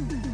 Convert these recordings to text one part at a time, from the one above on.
Mm-hmm.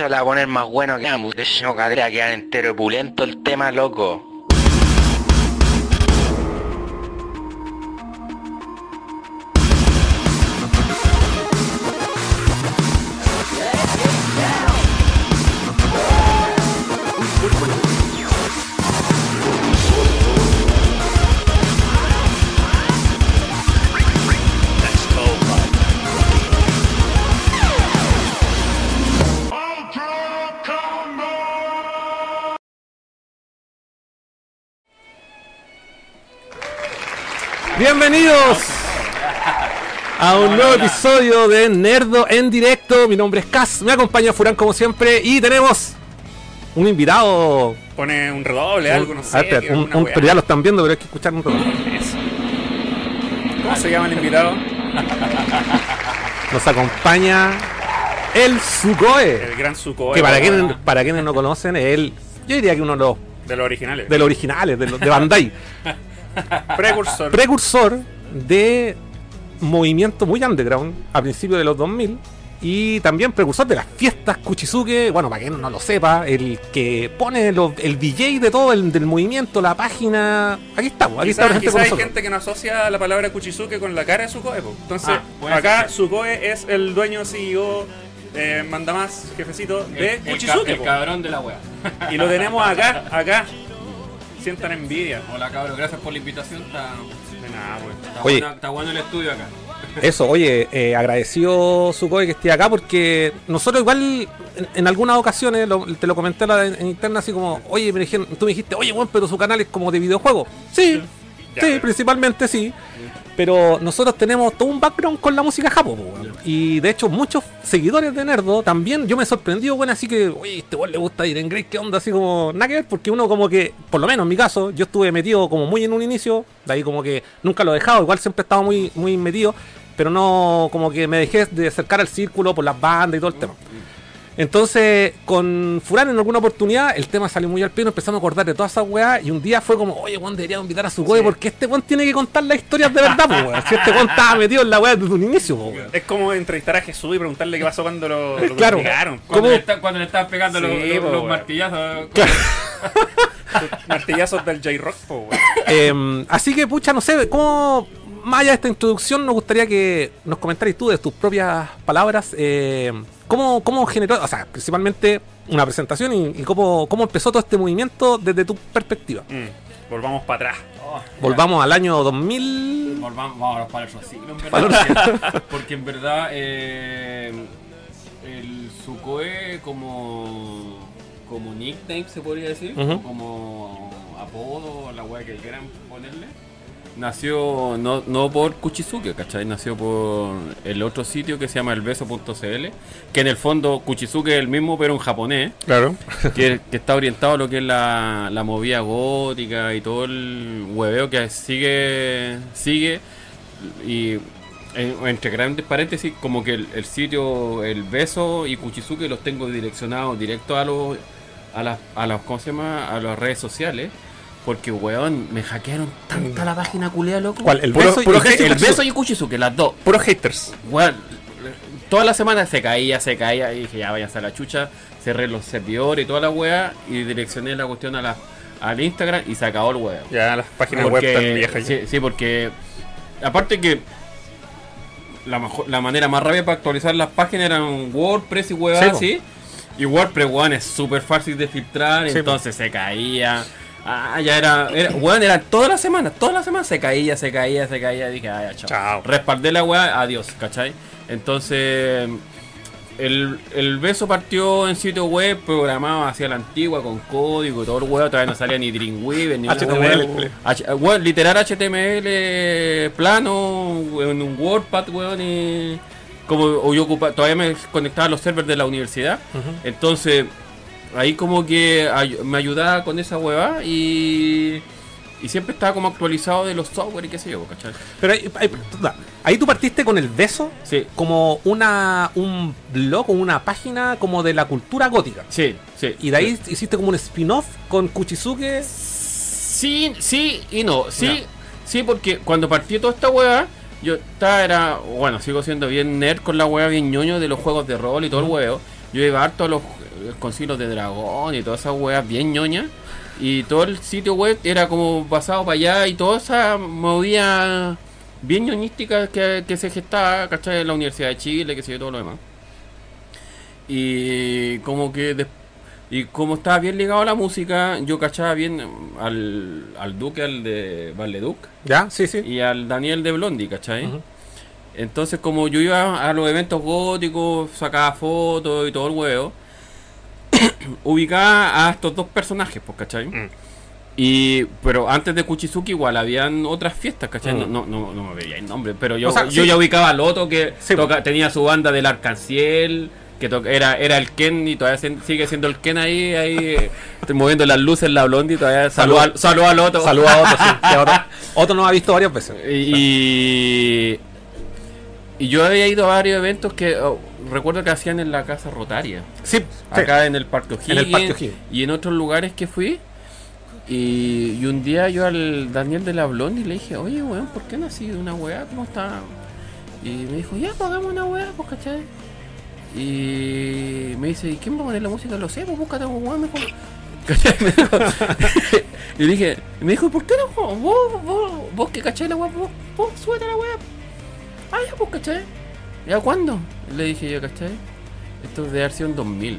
La va a poner más bueno que ambos. De hecho, cadera quedar entero opulento el tema, loco. Bienvenidos a un nuevo episodio de Nerdo en directo. Mi nombre es Cas, me acompaña Furán como siempre y tenemos un invitado. Pone un redoble, algo, no sé. Ah, un- un- weá. pero ya lo están viendo, pero hay que escuchar un redoble. ¿Cómo se llama el invitado? Nos acompaña el Sukoe. El gran Suko. Que para quienes, para quienes no conocen, es el, yo diría que uno de los, De los originales. de los originales, de, los- de Bandai. Precursor. precursor de movimiento muy underground a principios de los 2000 y también precursor de las fiestas Kuchizuke, bueno, para quien no lo sepa, el que pone los- el DJ de todo el del movimiento, la página, aquí estamos, aquí Quizás hay gente que no asocia la palabra Kuchizuke con la cara de Sukoe. po. Entonces, Ah, acá. Sukoe es el dueño CEO, eh, manda más, jefecito de el, el ca- Kuchizuke. el cabrón de la wea. Y lo tenemos acá, acá. Sientan envidia. Hola cabrón, gracias por la invitación. Está, De nada, pues. está, Oye. buena- está bueno el estudio acá. Eso, oye, eh, agradecido Sukoe que esté acá porque nosotros igual en, en algunas ocasiones, lo- te lo comenté la- en, interna así como, oye, me dijeron- tú me dijiste, oye, bueno, pero su canal es como de videojuegos. Sí, Ya, sí, principalmente sí. Pero nosotros tenemos todo un background con la música japo, po, weón. Y de hecho, muchos seguidores de Nerdo también, yo me he sorprendido, bueno, así que, oye, este weón le gusta ir en Grey, ¿qué onda? Así como, nada porque uno como que, por lo menos en mi caso, yo estuve metido como muy en un inicio, de ahí como que nunca lo he dejado, igual siempre he estado muy, muy metido, pero no como que me dejé de acercar al círculo por las bandas y todo el tema. Entonces, con Furán en alguna oportunidad, el tema salió muy al pie, nos empezamos a acordar de todas esas weas, y un día fue como, oye, Juan, debería invitar a su Sí. porque este Juan tiene que contar las historias de verdad, pues, weón. Si este Juan estaba metido en la wea desde un inicio, weón. Es como entrevistar a Jesús y preguntarle qué pasó cuando lo, lo Claro. Cuando, ¿Cómo? le, está- cuando le estaban pegando los, Sí, los- po, los weón. martillazos. Martillazos del J-Rock, po, weón. Eh, así que, pucha, no sé, ¿cómo, más allá de esta introducción, nos gustaría que nos comentaras tú de tus propias palabras, eh, ¿cómo, cómo generó, o sea, principalmente una presentación y, y cómo, cómo empezó todo este movimiento desde tu perspectiva? Mm, Volvamos para atrás. Oh, Volvamos al año 2000. Volvamos vámonos para en verdad. Porque, porque en verdad eh, el Sukoe como, como nickname se podría decir, o como apodo, la wea que quieran ponerle. Nació no, no por Kuchizuke, ¿cachai? Nació por el otro sitio que se llama elbeso.cl, que en el fondo Kuchizuke es el mismo pero en japonés Claro. que, que está orientado a lo que es la, la movida gótica y todo el hueveo que sigue sigue y en- entre grandes paréntesis como que el, el sitio el beso y Kuchizuke los tengo direccionados directo a los a las a los ¿cómo se llama? a las redes sociales porque weón me hackearon tanta la página culea loco ¿Cuál? ¿El Puro- beso y- puro y- el beso y Kuchizuke las dos Puros haters. Weón, toda la semana se caía, se caía y dije, ya váyanse a la chucha, cerré los servidores y toda la wea y direccioné la cuestión a la, al Instagram y se acabó el wea. Ya las páginas Porque- web están viejas. ya. sí, sí, porque aparte que la, mejor- la manera más rápida para actualizar las páginas eran WordPress y Sí, weas po. así. Y WordPress, weón, es súper fácil de filtrar, Sí, po. entonces se caía. Ah, ya era, era weón, era toda la semana, toda la semana se caía, se caía, se caía, dije, ah, ya, chao. Chao. Respaldé la weá, adiós, ¿cachai? Entonces, el, el beso partió en sitio web programado hacia la antigua con código y todo el weá, todavía no salía ni Dreamweaver ni HTML. H- weón, literal HTML plano, en un WordPad, weón, y como yo ocupa- todavía me conectaba a los servers de la universidad. Entonces, ahí como que ay- me ayudaba con esa hueva y, y siempre estaba como actualizado de los software y qué sé yo, ¿cachai? Pero ahí, ahí- tú partiste con el beso Sí, como una un blog o una página como de la cultura gótica. sí, sí. Y de ahí hiciste como un spin-off con Kuchizuke. Sí, sí y no. Sí, sí, porque cuando partí toda esta hueá, yo estaba, era, bueno, sigo siendo bien nerd con la hueá, bien ñoño de los juegos de rol y todo el huevo. Yo iba harto a los con de dragón y todas esas weas bien ñoñas. Y todo el sitio web era como pasado para allá y toda esa movida bien ñoñística que, que se gestaba, ¿cachai? En la Universidad de Chile, que se yo, todo lo demás. Y como que y como estaba bien ligado a la música, yo cachaba bien al, al Duque, al de Valleduc, ¿Ya? Sí, sí. y al Daniel de Blondie, ¿cachai? Entonces, como yo iba a los eventos góticos, sacaba fotos y todo el huevo, ubicaba a estos dos personajes, pues, ¿cachai? Mm. Y, pero antes de Kuchizuki igual habían otras fiestas, ¿cachai? Mm. No, no, no, me veía el nombre, pero yo, O sea, yo sí. ya ubicaba al otro que Sí, toca- pues. tenía su banda del Arcanciel, que to- era, era el Ken y todavía se- sigue siendo el Ken ahí, ahí eh, moviendo las luces en la blondie, todavía saluda al- saluda al otro. Saludos a Otto, sí. que Otto, Otto nos ha visto varias veces. Y, y yo había ido a varios eventos que oh, recuerdo que hacían en la casa rotaria, Sí, acá en el Parque En el O'Higgins Parque O'Higgins. y en otros lugares que fui. Y, y un día yo al Daniel de la Blondie le dije, oye weón, ¿por qué no has sido una weá? ¿Cómo está? Y me dijo, ya, pues hagamos una weá, pues cachai. Y me dice, ¿y quién va a poner la música? Lo sé, pues búscate un weón mejor. ¿Cachai? Me dijo- y dije, y me dijo, ¿por qué no? Vos, vos, vos, vos que cachai la weá, vos, vos, súbete a la weá. Ah, ya, pues cachai. ¿Ya cuándo? Le dije yo, ¿cachai? Esto debe haber sido en 2000.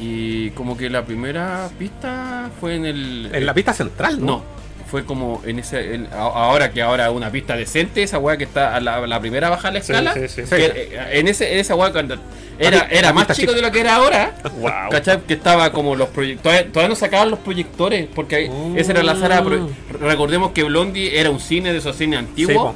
Y como que la primera pista fue en el... En la pista central, ¿no? No, fue como en ese. en- ahora que ahora una pista decente, esa weá que está a la, la primera baja la Sí, escala. sí, sí. Sí. que, eh, en, ese, en esa weá cuando era, La era la más chico de lo que era ahora. Wow. ¿Cachai? Que estaba como los proyectores. Todavía, todavía no sacaban los proyectores. Porque ahí- esa era la sala. de pro- Recordemos que Blondie era un cine de esos cines antiguos.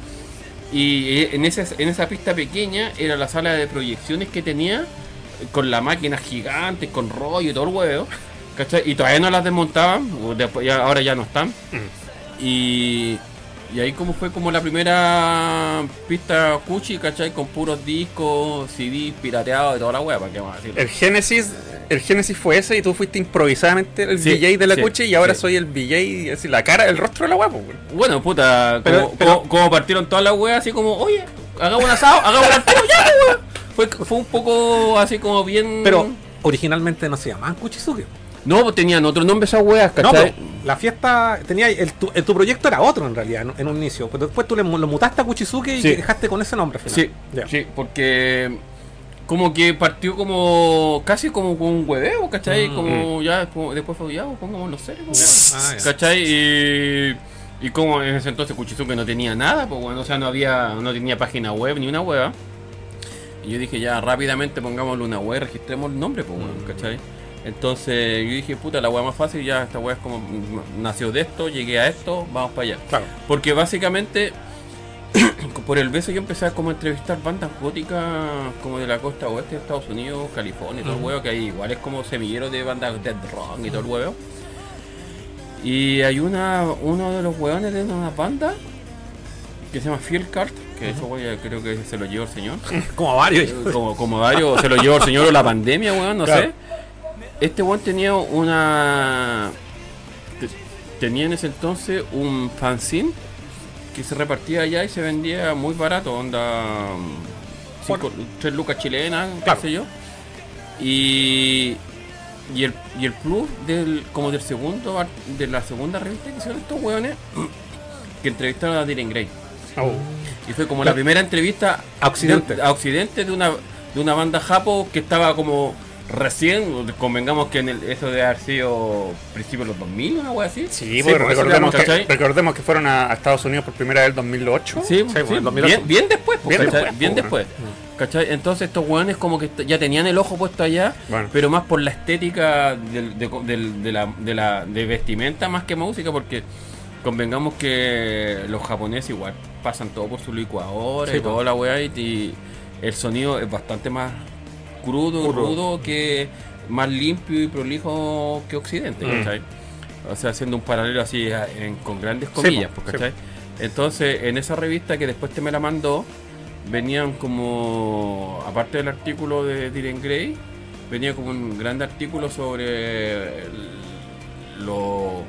Y eh, en esa, en esa pista pequeña era la sala de proyecciones que tenía eh, con la máquina gigante, con rollo y todo el huevo. ¿cachai? Y todavía no las desmontaban, o después ya, ahora ya no están. Y, y ahí como fue como la primera pista cuchi, ¿cachai? Con puros discos, CD pirateados y toda la hueá, ¿para qué vamos a decirlo? El Génesis, el Génesis fue ese y tú fuiste improvisadamente el Sí, VJ de la sí, Cuchi y ahora sí. soy el VJ, así la cara, el rostro de la guapo. Bueno, puta, Pero- como, pero- como- como partieron todas las weas, así como, oye, hagamos un asado, hagamos un asado, ya, weón. Fue, fue un poco así como bien. Pero originalmente no se llamaban Kuchizuke. No, pues tenían otro nombre esas weas, No, ¿cachai? pero la fiesta tenía el, tu, el- tu proyecto era otro en realidad en, en un inicio, pero después tú le, lo mutaste a Kuchizuke y Sí. dejaste con ese nombre al final. sí, Ya. sí, porque como que partió como casi como con un hueveo, ¿cachai? Mm, como ya, como- después fue ya, pongamos los serios, pues, Ah, ya. ¿cachai? Y, y como en ese entonces Kuchizuke no tenía nada, pues bueno, o sea, no había, no tenía página web ni una hueva. Y yo dije, ya rápidamente pongámosle una web, registremos el nombre, pues bueno, ¿cachai? Entonces yo dije, puta, la web más fácil, ya esta web es como mm, nació de esto, llegué a esto, vamos para allá. Claro. Porque básicamente por el beso yo empecé a como entrevistar bandas góticas como de la costa oeste de Estados Unidos, California y todo el huevo, que ahí igual es como semillero de bandas de rock y todo el huevo. Y hay una uno de los hueones de una banda que se llama Field Card, que eso güey, creo que se lo llevó el señor. Como varios. como, como varios, se lo llevó el señor o la pandemia, weón, no Claro. sé. Este weón tenía una. te- Tenía en ese entonces un fanzine que se repartía allá y se vendía muy barato, onda. 3 lucas chilenas, qué Claro. sé yo. Y. Y el, y el plus del, como del segundo de la segunda revista que hicieron estos weones que entrevistaron a Dylan Gray. Oh. Y fue como la primera entrevista A Occidente. de, a Occidente de una, de una banda japo que estaba como recién, convengamos que en el, eso debe haber sido principios de los 2000, una wea así. Sí, pues, porque eso recordemos, que, ¿cachai? recordemos que fueron a, a Estados Unidos por primera vez en 2008. Sí, pues, sí, 2008. bien, bien después, pues, Bien ¿cachai? después, bien pues, después. ¿Cachai? Entonces estos weones como que ya tenían el ojo puesto allá, Bueno. pero más por la estética del- de, del- de la, de la de vestimenta más que música, porque convengamos que los japoneses igual pasan todo por su licuadora Sí, y toda la weá y, y el sonido es bastante más crudo, Crudo. rudo que más limpio y prolijo que Occidente, Mm. ¿cachai? O sea, haciendo un paralelo así en- con grandes comillas, pues, sí, ¿cachai? Entonces, en esa revista que después te me la mandó, venían como, aparte del artículo de Dylan Gray, venía como un gran artículo sobre lo,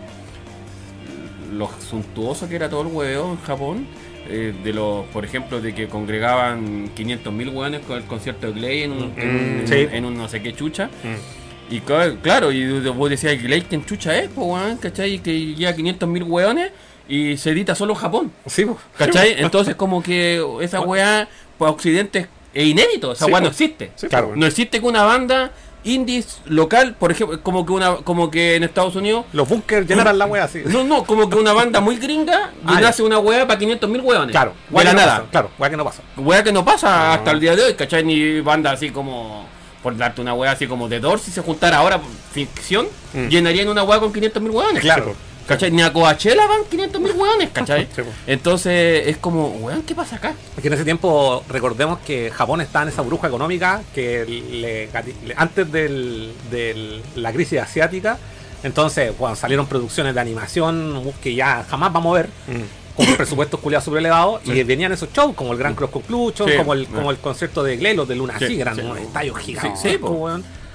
lo suntuoso que era todo el hueveo en Japón. Eh, de los, por ejemplo, de que congregaban 500.000 hueones con el concierto de Glay en un, en, Mm, sí. en un no sé qué chucha. Mm. Y claro, y vos decías, Glay, ¿quién chucha es, po, weón? ¿Cachai? Que lleva 500.000 hueones y se edita solo en Japón. Sí, po. ¿Cachai? Entonces, como que esa weá, para Occidente es inédito. Esa Sí, weá no existe. Sí, Claro. No existe que una banda indies local, por ejemplo, como que una como que en Estados Unidos. Los bunkers llenaran la wea así. No, no, como que una banda muy gringa Ah, llenase una weá para 500 mil weones. Claro, de wea la que no nada. pasa, Claro, wea que no pasa. Weá que no pasa hasta el día de hoy, ¿cachai? Ni banda así como, por darte una weá así como de Doors, si se juntara ahora ficción, Mm. llenarían una weá con 500 mil weones. Claro. ¿Cachai? Ni a Coachella van 500 mil weones, ¿cachai? Sí, pues. Entonces es como, weón, ¿qué pasa acá? Porque en ese tiempo recordemos que Japón estaba en esa bruja económica que le, le- antes de la crisis asiática, entonces salieron producciones de animación que ya jamás vamos a ver, Mm. con presupuestos culiados super elevados, y venían esos shows como el Grand Cross Conclusion, Sí. como el como el concierto de Gley, los de Luna Sí, sí, eran sí. unos estadios gigantes.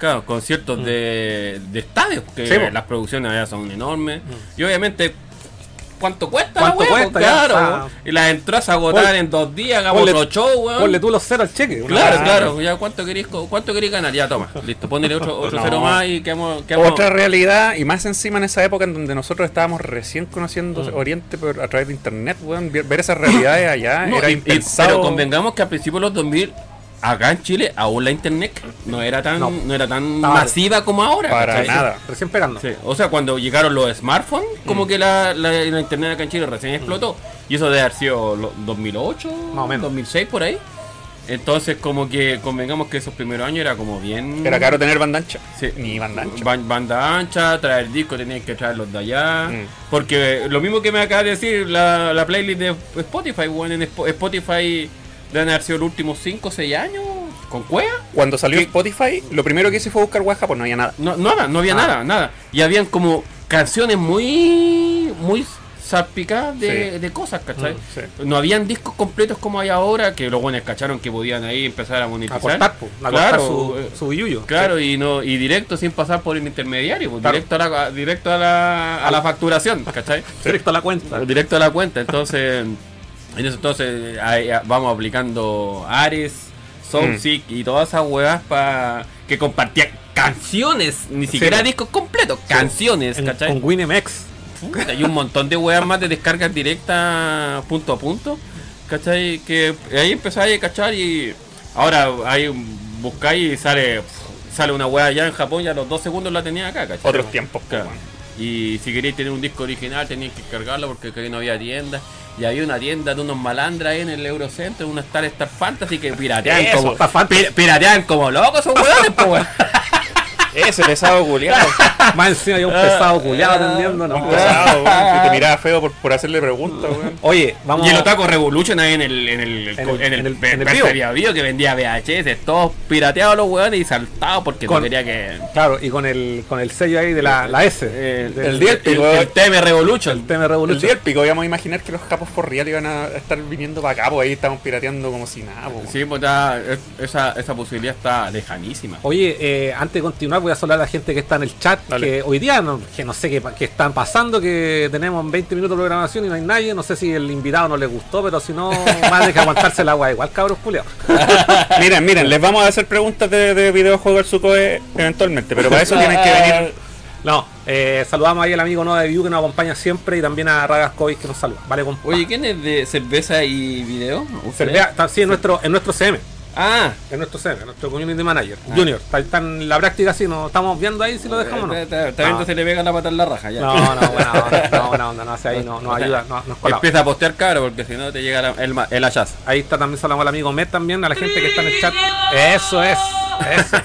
Claro, conciertos de, de estadios, que Mm. Sí. Mm. las producciones allá son enormes. Y obviamente, ¿cuánto cuesta ¿Cuánto la cuesta? Ya, Claro, y las entras a agotar ponle- en dos días, hagamos otro show, weón. Ponle tú los ceros al cheque. Claro, claro, ya cuánto queréis, co- cuánto ganar, ya toma, listo, ponele otro, otro No. cero más y quedamos, quedamos- Otra realidad, y más encima en esa época en donde nosotros estábamos recién conociendo Mm. Oriente por, a través de internet, weón, ver, esas realidades allá No, era y- pero convengamos que a principios de los 2000 acá en Chile aún la internet no era tan No. no, era tan masiva como ahora. Para ¿cachai? nada. Recién pegando. Sí, O sea, cuando llegaron los smartphones, como que la, la- la internet acá en Chile recién explotó. Y eso debe haber sido lo- 2008, Más o menos. 2006 por ahí. Entonces, como que convengamos que esos primeros años era como bien. Era caro tener banda ancha. Sí. Ni banda ancha. Ban- banda ancha, traer discos, tenías que traerlos de allá. Mm. Porque lo mismo que me acaba de decir la, la playlist de Spotify, bueno, en Spo- Spotify deben haber sido los últimos 5 o 6 años con cueva. Cuando salió Spotify, lo primero que hice fue buscar WhatsApp, pues no había nada. No, nada, no había Ah. nada, nada. Y habían como canciones muy, muy salpicadas de, Sí. de cosas, ¿cachai? Mm, sí. No habían discos completos como hay ahora, que los buenos cacharon que podían ahí empezar a A monetizar. cortar, a cortar Claro, su, eh, su billuyo. Claro, y no y directo sin pasar por el intermediario, pues, Claro. directo a la directo a la, a la facturación, ¿cachai? Directo a la cuenta. directo a la cuenta. Entonces, en eso entonces ahí, vamos aplicando Ares, Soulseek y todas esas huevas para que compartían canciones, ni siquiera po. discos completos, canciones, En- ¿cachai? con WinMX. Hay un montón de weas más de descargas directas punto a punto. ¿Cachai? Que ahí empezáis a cachar y ahora ahí buscáis y sale sale una wea allá en Japón y a los dos segundos la tenía acá, ¿cachai? Otros tiempos, Claro. Y si queréis tener un disco original teníais que cargarlo porque aquí no había tienda. Y había una tienda de unos malandras ahí en el Eurocentro, unos Star Star Fantasy que piratean Eso, como piratean como locos esos weones, weón. Ese pesado culiado. Más encima hay un pesado culiado atendiendo. No. Un pesado, weón, que te miraba feo por, por hacerle preguntas, weón. Oye, vamos Y el Otaku Revolution ahí en el en el En el- en el, en el- en el Bio que vendía VHS, todos pirateados los weones y saltados porque Con- no quería que Claro, y con el, con el sello ahí de la, la S. eh, del- el día- el, el TM Revolution. el TM El Revolution. día del pico, íbamos a imaginar que los japos for real iban a estar viniendo para acá, pues ahí estaban pirateando como si nada, pues. Sí, pues es- esa, esa posibilidad está lejanísima. Oye, eh, antes de continuar voy a saludar a la gente que está en el chat, Dale. que hoy día no, que no sé qué, qué están pasando, que tenemos 20 minutos de programación y no hay nadie, no sé si el invitado no le gustó, pero si no, más de que aguantarse el agua igual, cabros culiados. miren, miren, les vamos a hacer preguntas de, de videojuego al Sucoe eventualmente, pero para eso tienen que venir. No, eh, saludamos ahí al amigo Noah de View que nos acompaña siempre y también a Ragas Kovic que nos saluda. Vale, compa. Oye, ¿quién es de cerveza y video? Está- sí, en nuestro, en nuestro CM. Ah, En nuestro CM, en nuestro community manager. Junior, está, está en la práctica, sí, nos estamos viendo ahí si lo dejamos o no. Está, está viendo No. se le pega la pata en la raja ya. No, no, buena onda, no, buena onda, no hace ahí, no, nos ayuda, no, nos colabora. Empieza a postear caro porque si no te llega la- el, ma- el hachazo. Ahí está también saludamos al amigo Met también, a la gente que está en el chat. Eso es, eso.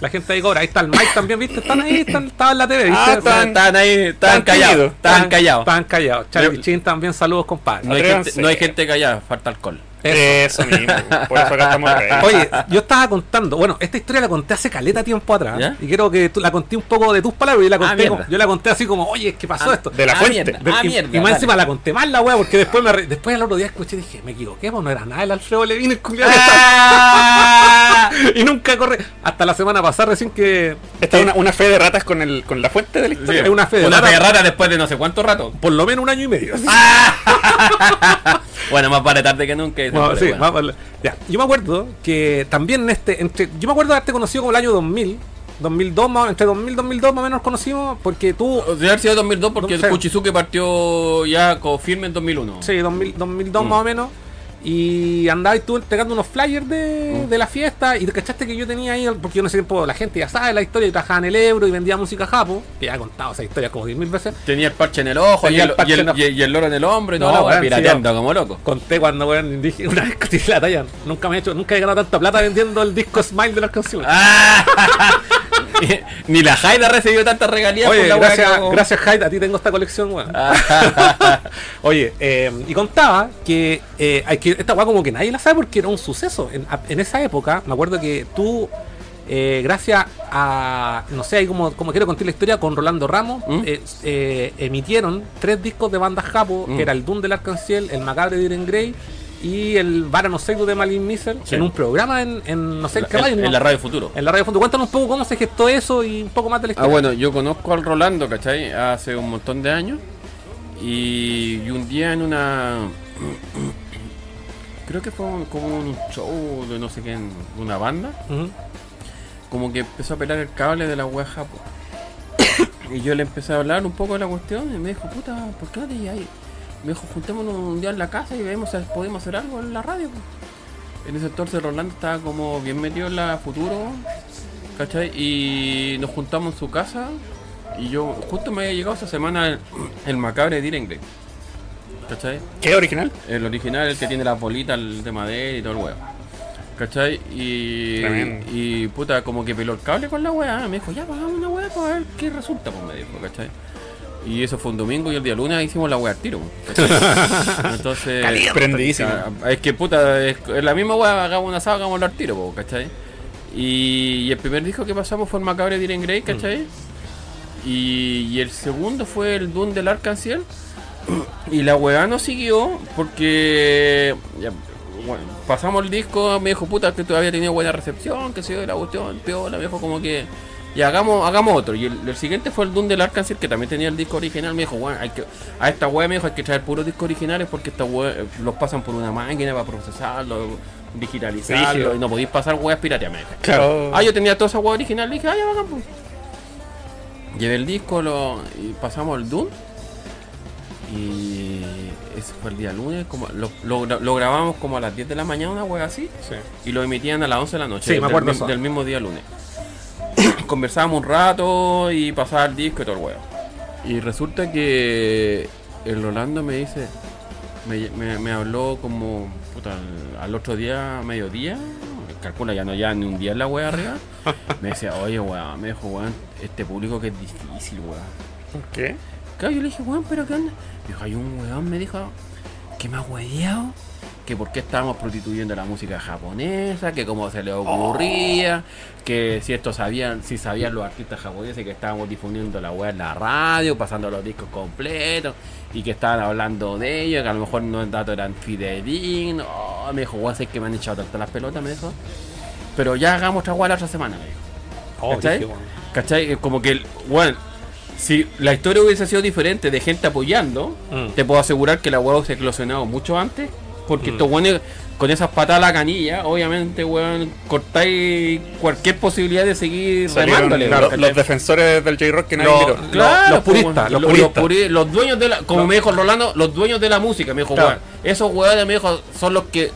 La gente ahí cobra. Ahí está el Mike también, ¿viste? Están ahí, están, estaban en la TV, ¿viste? Ah, están- Están ahí, están callados. Están callados. Están callados. Charlie Chin también, saludos, compadre. No hay, gente, no hay gente callada, falta alcohol. Eso mismo. Por eso acá estamos. Oye, yo estaba contando, bueno, esta historia la conté hace caleta tiempo atrás. ¿Ya? Y quiero que tú la conté un poco de tus palabras. Y yo la conté, mierda. como- yo la conté así como, oye, es que pasó Ah, esto. de la ah, fuente. mierda, De- ah, y, mierda, y más encima la conté mal la wea, porque después me re- después al otro día escuché y dije, me equivoqué, pues no era nada el Alfredo Levine, el culiado. Ah. y nunca corre. Hasta la semana pasada recién que. Esta es una, una fe de ratas con, el, con la fuente de la Sí, historia. Es una fe de una rata. fe de rata después de no sé cuánto rato. Por lo menos un año y medio. Bueno, más vale tarde que nunca. dicen, Bueno, sí, bueno. más vale. Ya, yo me acuerdo que también en este, entre, yo me acuerdo de haberte conocido como el año 2000, 2002, más, entre 2000 y 2002 más o menos nos conocimos, porque tú, sea, haber sido 2002 porque Sí. el Kuchizuke partió ya con firme en 2001. sí, 2000, 2002 Mm. más o menos, y andabas tú entregando unos flyers de, Mm. de la fiesta, y te cachaste que yo tenía ahí, porque yo en ese tiempo la gente ya sabe la historia, yo trabajaba en el Euro y vendía música japo, que ya he contado esa historia como 10.000 veces. Tenía el parche en el ojo y el, y el- y loro en el hombro y todo, No, weón, sí, pirateando como loco. Conté cuando weón, dije una vez que la talla, nunca me he hecho, nunca he ganado tanta plata vendiendo el disco Smile de las canciones. Ah, Ni la Haida recibió tanta regalía Oye, por la gracias, hago. gracias Hyde, a ti tengo esta colección, weón. Oye, eh, y contaba que, eh, que esta weá como que nadie la sabe porque era un suceso. En, en esa época, me acuerdo que tú, eh, gracias a, no sé, ahí como, como quiero contar la historia, con Rolando Ramos, ¿Mm? eh, eh, emitieron tres discos de bandas japo, ¿Mm? que era el Doom del Arcanciel, el Macabre de Iren Grey y el Varano Seidu de Malin Miser, Sí. en un programa en, en no sé qué En, radio, en ¿no? la radio futuro. En la radio Fondo. Cuéntanos un poco cómo se gestó eso y un poco más de la Ah, historia. bueno, yo conozco al Rolando, ¿cachai? Hace un montón de años. Y, y un día en una. Creo que fue un- como un show de no sé qué, una banda. Como que empezó a pelar el cable de la japo. y yo le empecé a hablar un poco de la cuestión. Y me dijo, puta, ¿por qué no te lleváis? Me dijo, juntémonos un día en la casa y vemos si podemos hacer algo en la radio. po". En ese entonces Rolando estaba como bien metido en la futuro. ¿Cachai? Y nos juntamos en su casa. Y yo, justo me había llegado esa semana el, el macabre de Diren Grey. ¿Cachai? ¿Qué original? El original, el que tiene las bolitas el de madera y todo el huevo. ¿Cachai? Y, Tremendo. y puta, como que peló el cable con la weá. Me dijo, ya pagamos una weá para ver qué resulta, pues me dijo, ¿cachai? Y eso fue un domingo y el día lunes hicimos la weá al tiro. Entonces. Ah, Es que puta, es, la misma weá, hagamos una asado, hagámoslo al tiro, po, ¿cachai? Y, y el primer disco que pasamos fue el Macabre de Diren Grey, ¿cachai? Y, y el segundo fue el Dune del Arcanciel. Y la weá no siguió porque ya, bueno, pasamos el disco, me dijo puta que todavía tenía buena recepción, que se dio la cuestión, piola, me dijo como que y hagamos, hagamos otro. Y el, el siguiente fue el Dune del Arkansas, que también tenía el disco original. Me dijo, bueno, hay que, a esta weá me dijo hay que traer puros discos originales porque esta weá eh, los pasan por una máquina para procesarlo, digitalizarlo, Rígido. y no podéis pasar weas pirateadas. me dijo. Claro. Ah, yo tenía toda esa weá original, le dije, ah, ya bacán, pues. Llevé el disco lo, y pasamos al Dune. Y ese fue el día lunes, como lo, lo, gra- lo grabamos como a las 10 de la mañana, una wea así, Sí. y lo emitían a las 11 de la noche, Sí, me acuerdo del mismo día lunes. Conversábamos un rato y pasaba el disco y todo el huevo. Y resulta que el Rolando me dice, me, me- me habló como puta, al, al otro día, mediodía, calcula ya no ya ni un día en la wea arriba. Me decía, oye weón, me dijo weón, este público que es difícil weón. ¿Qué? Claro, yo le dije, weón, pero ¿qué onda? Me dijo, hay un weón, me dijo, que me ha hueveado, que por qué estábamos prostituyendo la música japonesa, que cómo se le ocurría, que si esto sabían, si sabían los artistas japoneses que estábamos difundiendo la web en la radio, pasando los discos completos, y que estaban hablando de ellos, que a lo mejor los datos eran fidedignos. Oh, me dijo, weón, sé que me han echado tantas las pelotas, me dijo. Pero ya hagamos otra la otra semana, me dijo. Oh, ¿Cachai? dije, bueno. ¿Cachai? Es Como que, el- bueno, si la historia hubiese sido diferente de gente apoyando, Mm. te puedo asegurar que la hueá se ha eclosionado mucho antes, porque Mm. estos weones con esas patadas a la canilla, obviamente, weón, cortáis cualquier posibilidad de seguir Salieron remándole. los defensores del J-Rock que nadie miró. Claro, los pues, puristas, los los, puristas. puri- los dueños de la, como me dijo Rolando, los dueños de la música, me dijo, Claro. weón, esos weones me dijo, son los que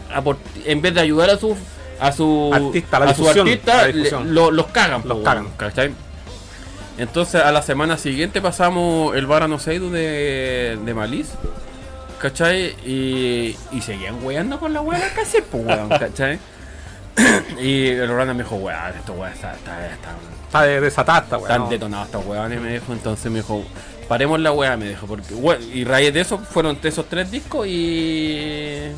en vez de ayudar a su a su Artista, a su artista, le- lo- los cagan, Los cagan. ¿cachai? Entonces a la semana siguiente pasamos el Barano Seidu de, de Malice, ¿cachai? Y, y seguían weando con la wea de casi, pues weón, ¿cachai? y el Rolando me dijo, weón, esto weón está, está, está, Está de desatada, weón. están detonados estos weones, me dijo. Entonces me dijo, paremos la weá, me dijo. Porque, we- y raíz de eso fueron esos tres discos y.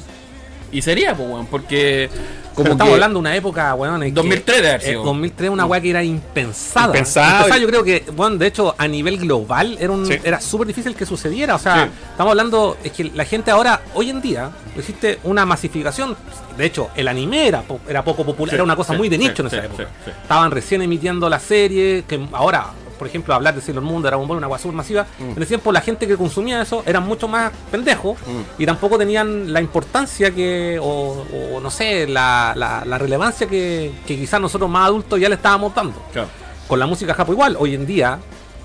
Y sería, pues, weón, porque. Como estamos hablando de una época, weón. en que- 2003 debe haber eh, sido. 2003 una weá que era impensada. Impensada, yo creo que, bueno, de hecho, a nivel global era, un, Sí. era súper difícil que sucediera. O sea, Sí. estamos hablando, es que la gente ahora, hoy en día, existe una masificación. De hecho, el anime era, po- era poco popular, Sí, era una cosa muy de nicho en esa época. Estaban recién emitiendo la serie, que ahora, por ejemplo, hablar de Sailor Moon, de Dragon Ball, una súper masiva. Mm. En ese tiempo, la gente que consumía eso eran mucho más pendejos Mm. y tampoco tenían la importancia que, o, o no sé, la, la- la relevancia que, que quizás nosotros más adultos ya le estábamos dando. Claro. Con la música japo igual, hoy en día,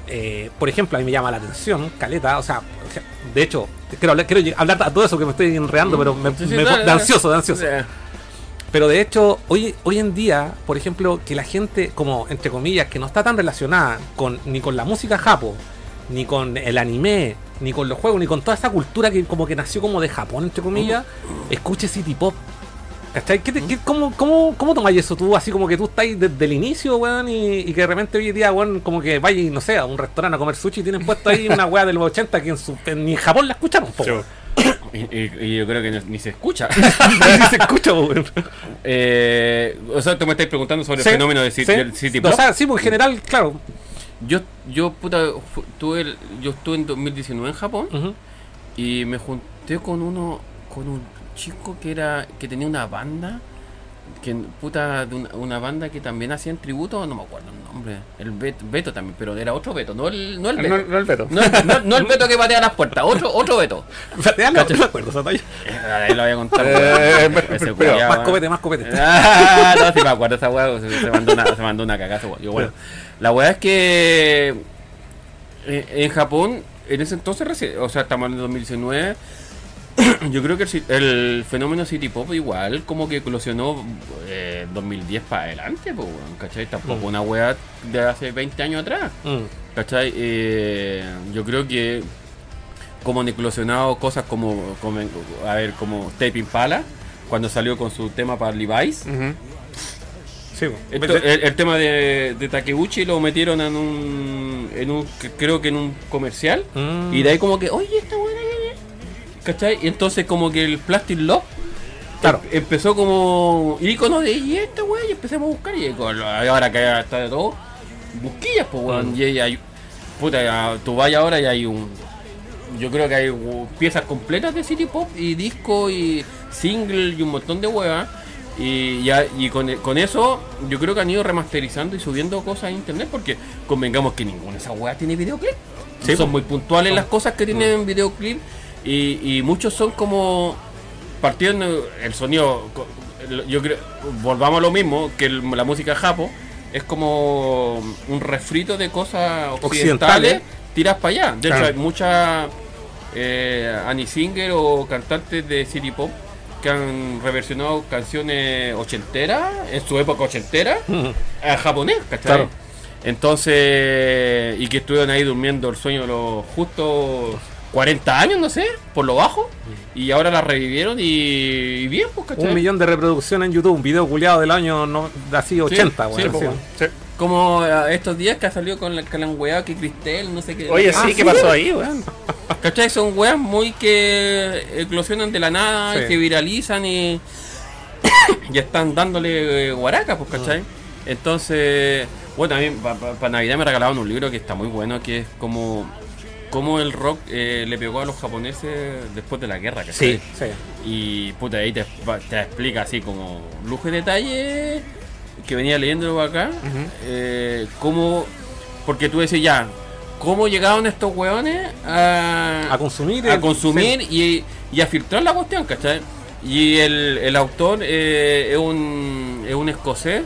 eh, por ejemplo, a mí me llama la atención, Caleta, o sea, de hecho, quiero hablar, quiero hablar de todo eso que me estoy enredando, pero me, Sí, sí, me- de ansioso, de ansioso. Pero de hecho, hoy, hoy en día, por ejemplo, que la gente, como entre comillas, que no está tan relacionada con ni con la música japo, ni con el anime, ni con los juegos, ni con toda esa cultura que como que nació como de Japón, entre comillas, escuche City Pop. ¿Cachai? ¿Qué te- qué- cómo, cómo, ¿Cómo tomáis eso tú? Así como que tú estás desde el inicio, weón, y, y que de repente hoy en día, weón, como que vayas, no sé, a un restaurante a comer sushi y tienen puesto ahí una weá de los 80 que en su, en- ni en Japón la escucharon, po. Y, y- y yo creo que ni, ni se escucha. Ni se escucha. Eh, o sea, tú me estáis preguntando sobre Sí, el fenómeno de, sí. del City O Pop. sea, sí, pues en general, claro. Yo, yo, puta, tuve el- yo estuve en 2019 en Japón y me junté con uno, con un chico que era, que tenía una banda, que puta, de una, una banda que también hacían tributo, no me acuerdo el nombre, el Beto, Beto también, pero era otro Beto, no el, no el Beto. No, no el Beto. No, no- no el Beto que patea las puertas, otro, otro Beto. Acuerdo esa talla. Eh, Ahí lo voy a contar. Eh, pero- Ese pero- culiao, Más copete, más copete. Ah, no, sí me acuerdo esa weá, se, se mandó una, se mandó una cagada esa weá. Yo, bueno, la weá es que eh, en Japón, en ese entonces, o sea, estamos en el 2019, yo creo que el, el fenómeno City Pop igual como que eclosionó eh, 2010 para adelante, pues, ¿cachai? Tampoco Mm. una weá de hace 20 años atrás. Mm. ¿Cachai? Eh, yo creo que como han eclosionado cosas como, como a ver, como Tape Impala, cuando salió con su tema para Levi's. Sí, po. Esto- el, el tema de, de Takeuchi lo metieron en un, en un, creo que en un comercial. Mm. Y de ahí como que, oye, esta buena ¿Cachai? Y entonces como que el Plastic Love Claro. em- empezó como ícono de y esta weá y empezamos a buscar y ahora que está de todo, busquillas pues weón. Mm. Y hay, puta, ya, tú vayas ahora y hay un yo creo que hay uh, piezas completas de City Pop y disco y single y un montón de huevas. Y, ya, y con, con eso yo creo que han ido remasterizando y subiendo cosas a internet porque convengamos que ninguna de esas huevas tiene videoclip. Sí, son muy puntuales las cosas que tienen videoclip y, y muchos son como partiendo el sonido. Yo creo, volvamos a lo mismo que el- la música japo es como un refrito de cosas occidentales, Occidentales. tiras para allá. De hecho, hay muchas eh, Annie Singer o cantantes de City Pop que han reversionado canciones ochenteras, en su época ochentera, a japonés, ¿cachai? Claro. Entonces, y que estuvieron ahí durmiendo el sueño los justos 40 años, no sé, por lo bajo, y ahora la revivieron y, y bien, pues, ¿cachai? Un millón de reproducciones en YouTube, un video culiado del año no, de así 80, sí, weón, po, sí. Como eh, estos días que ha salido con la, con la weá que Cristel, no sé qué. Oye, Ah, sí, ¿sí? ¿qué pasó ahí, weón? ¿Cachai? Son weas muy que eclosionan de la nada, y se viralizan y, y están dándole eh, guaraca, pues, ¿cachai? Entonces, bueno, también para Navidad me regalaron un libro que está muy bueno, que es como, como el rock eh, le pegó a los japoneses después de la guerra, ¿cachai? Sí, sí. Y puta, ahí te, te explica así como lujo y detalle que venía leyéndolo acá. eh, cómo, porque tú decís ya, ¿cómo llegaron estos hueones a, A consumir. a el- consumir y, y a filtrar la cuestión, ¿cachai? Y el, el autor eh, es, un, es un escocés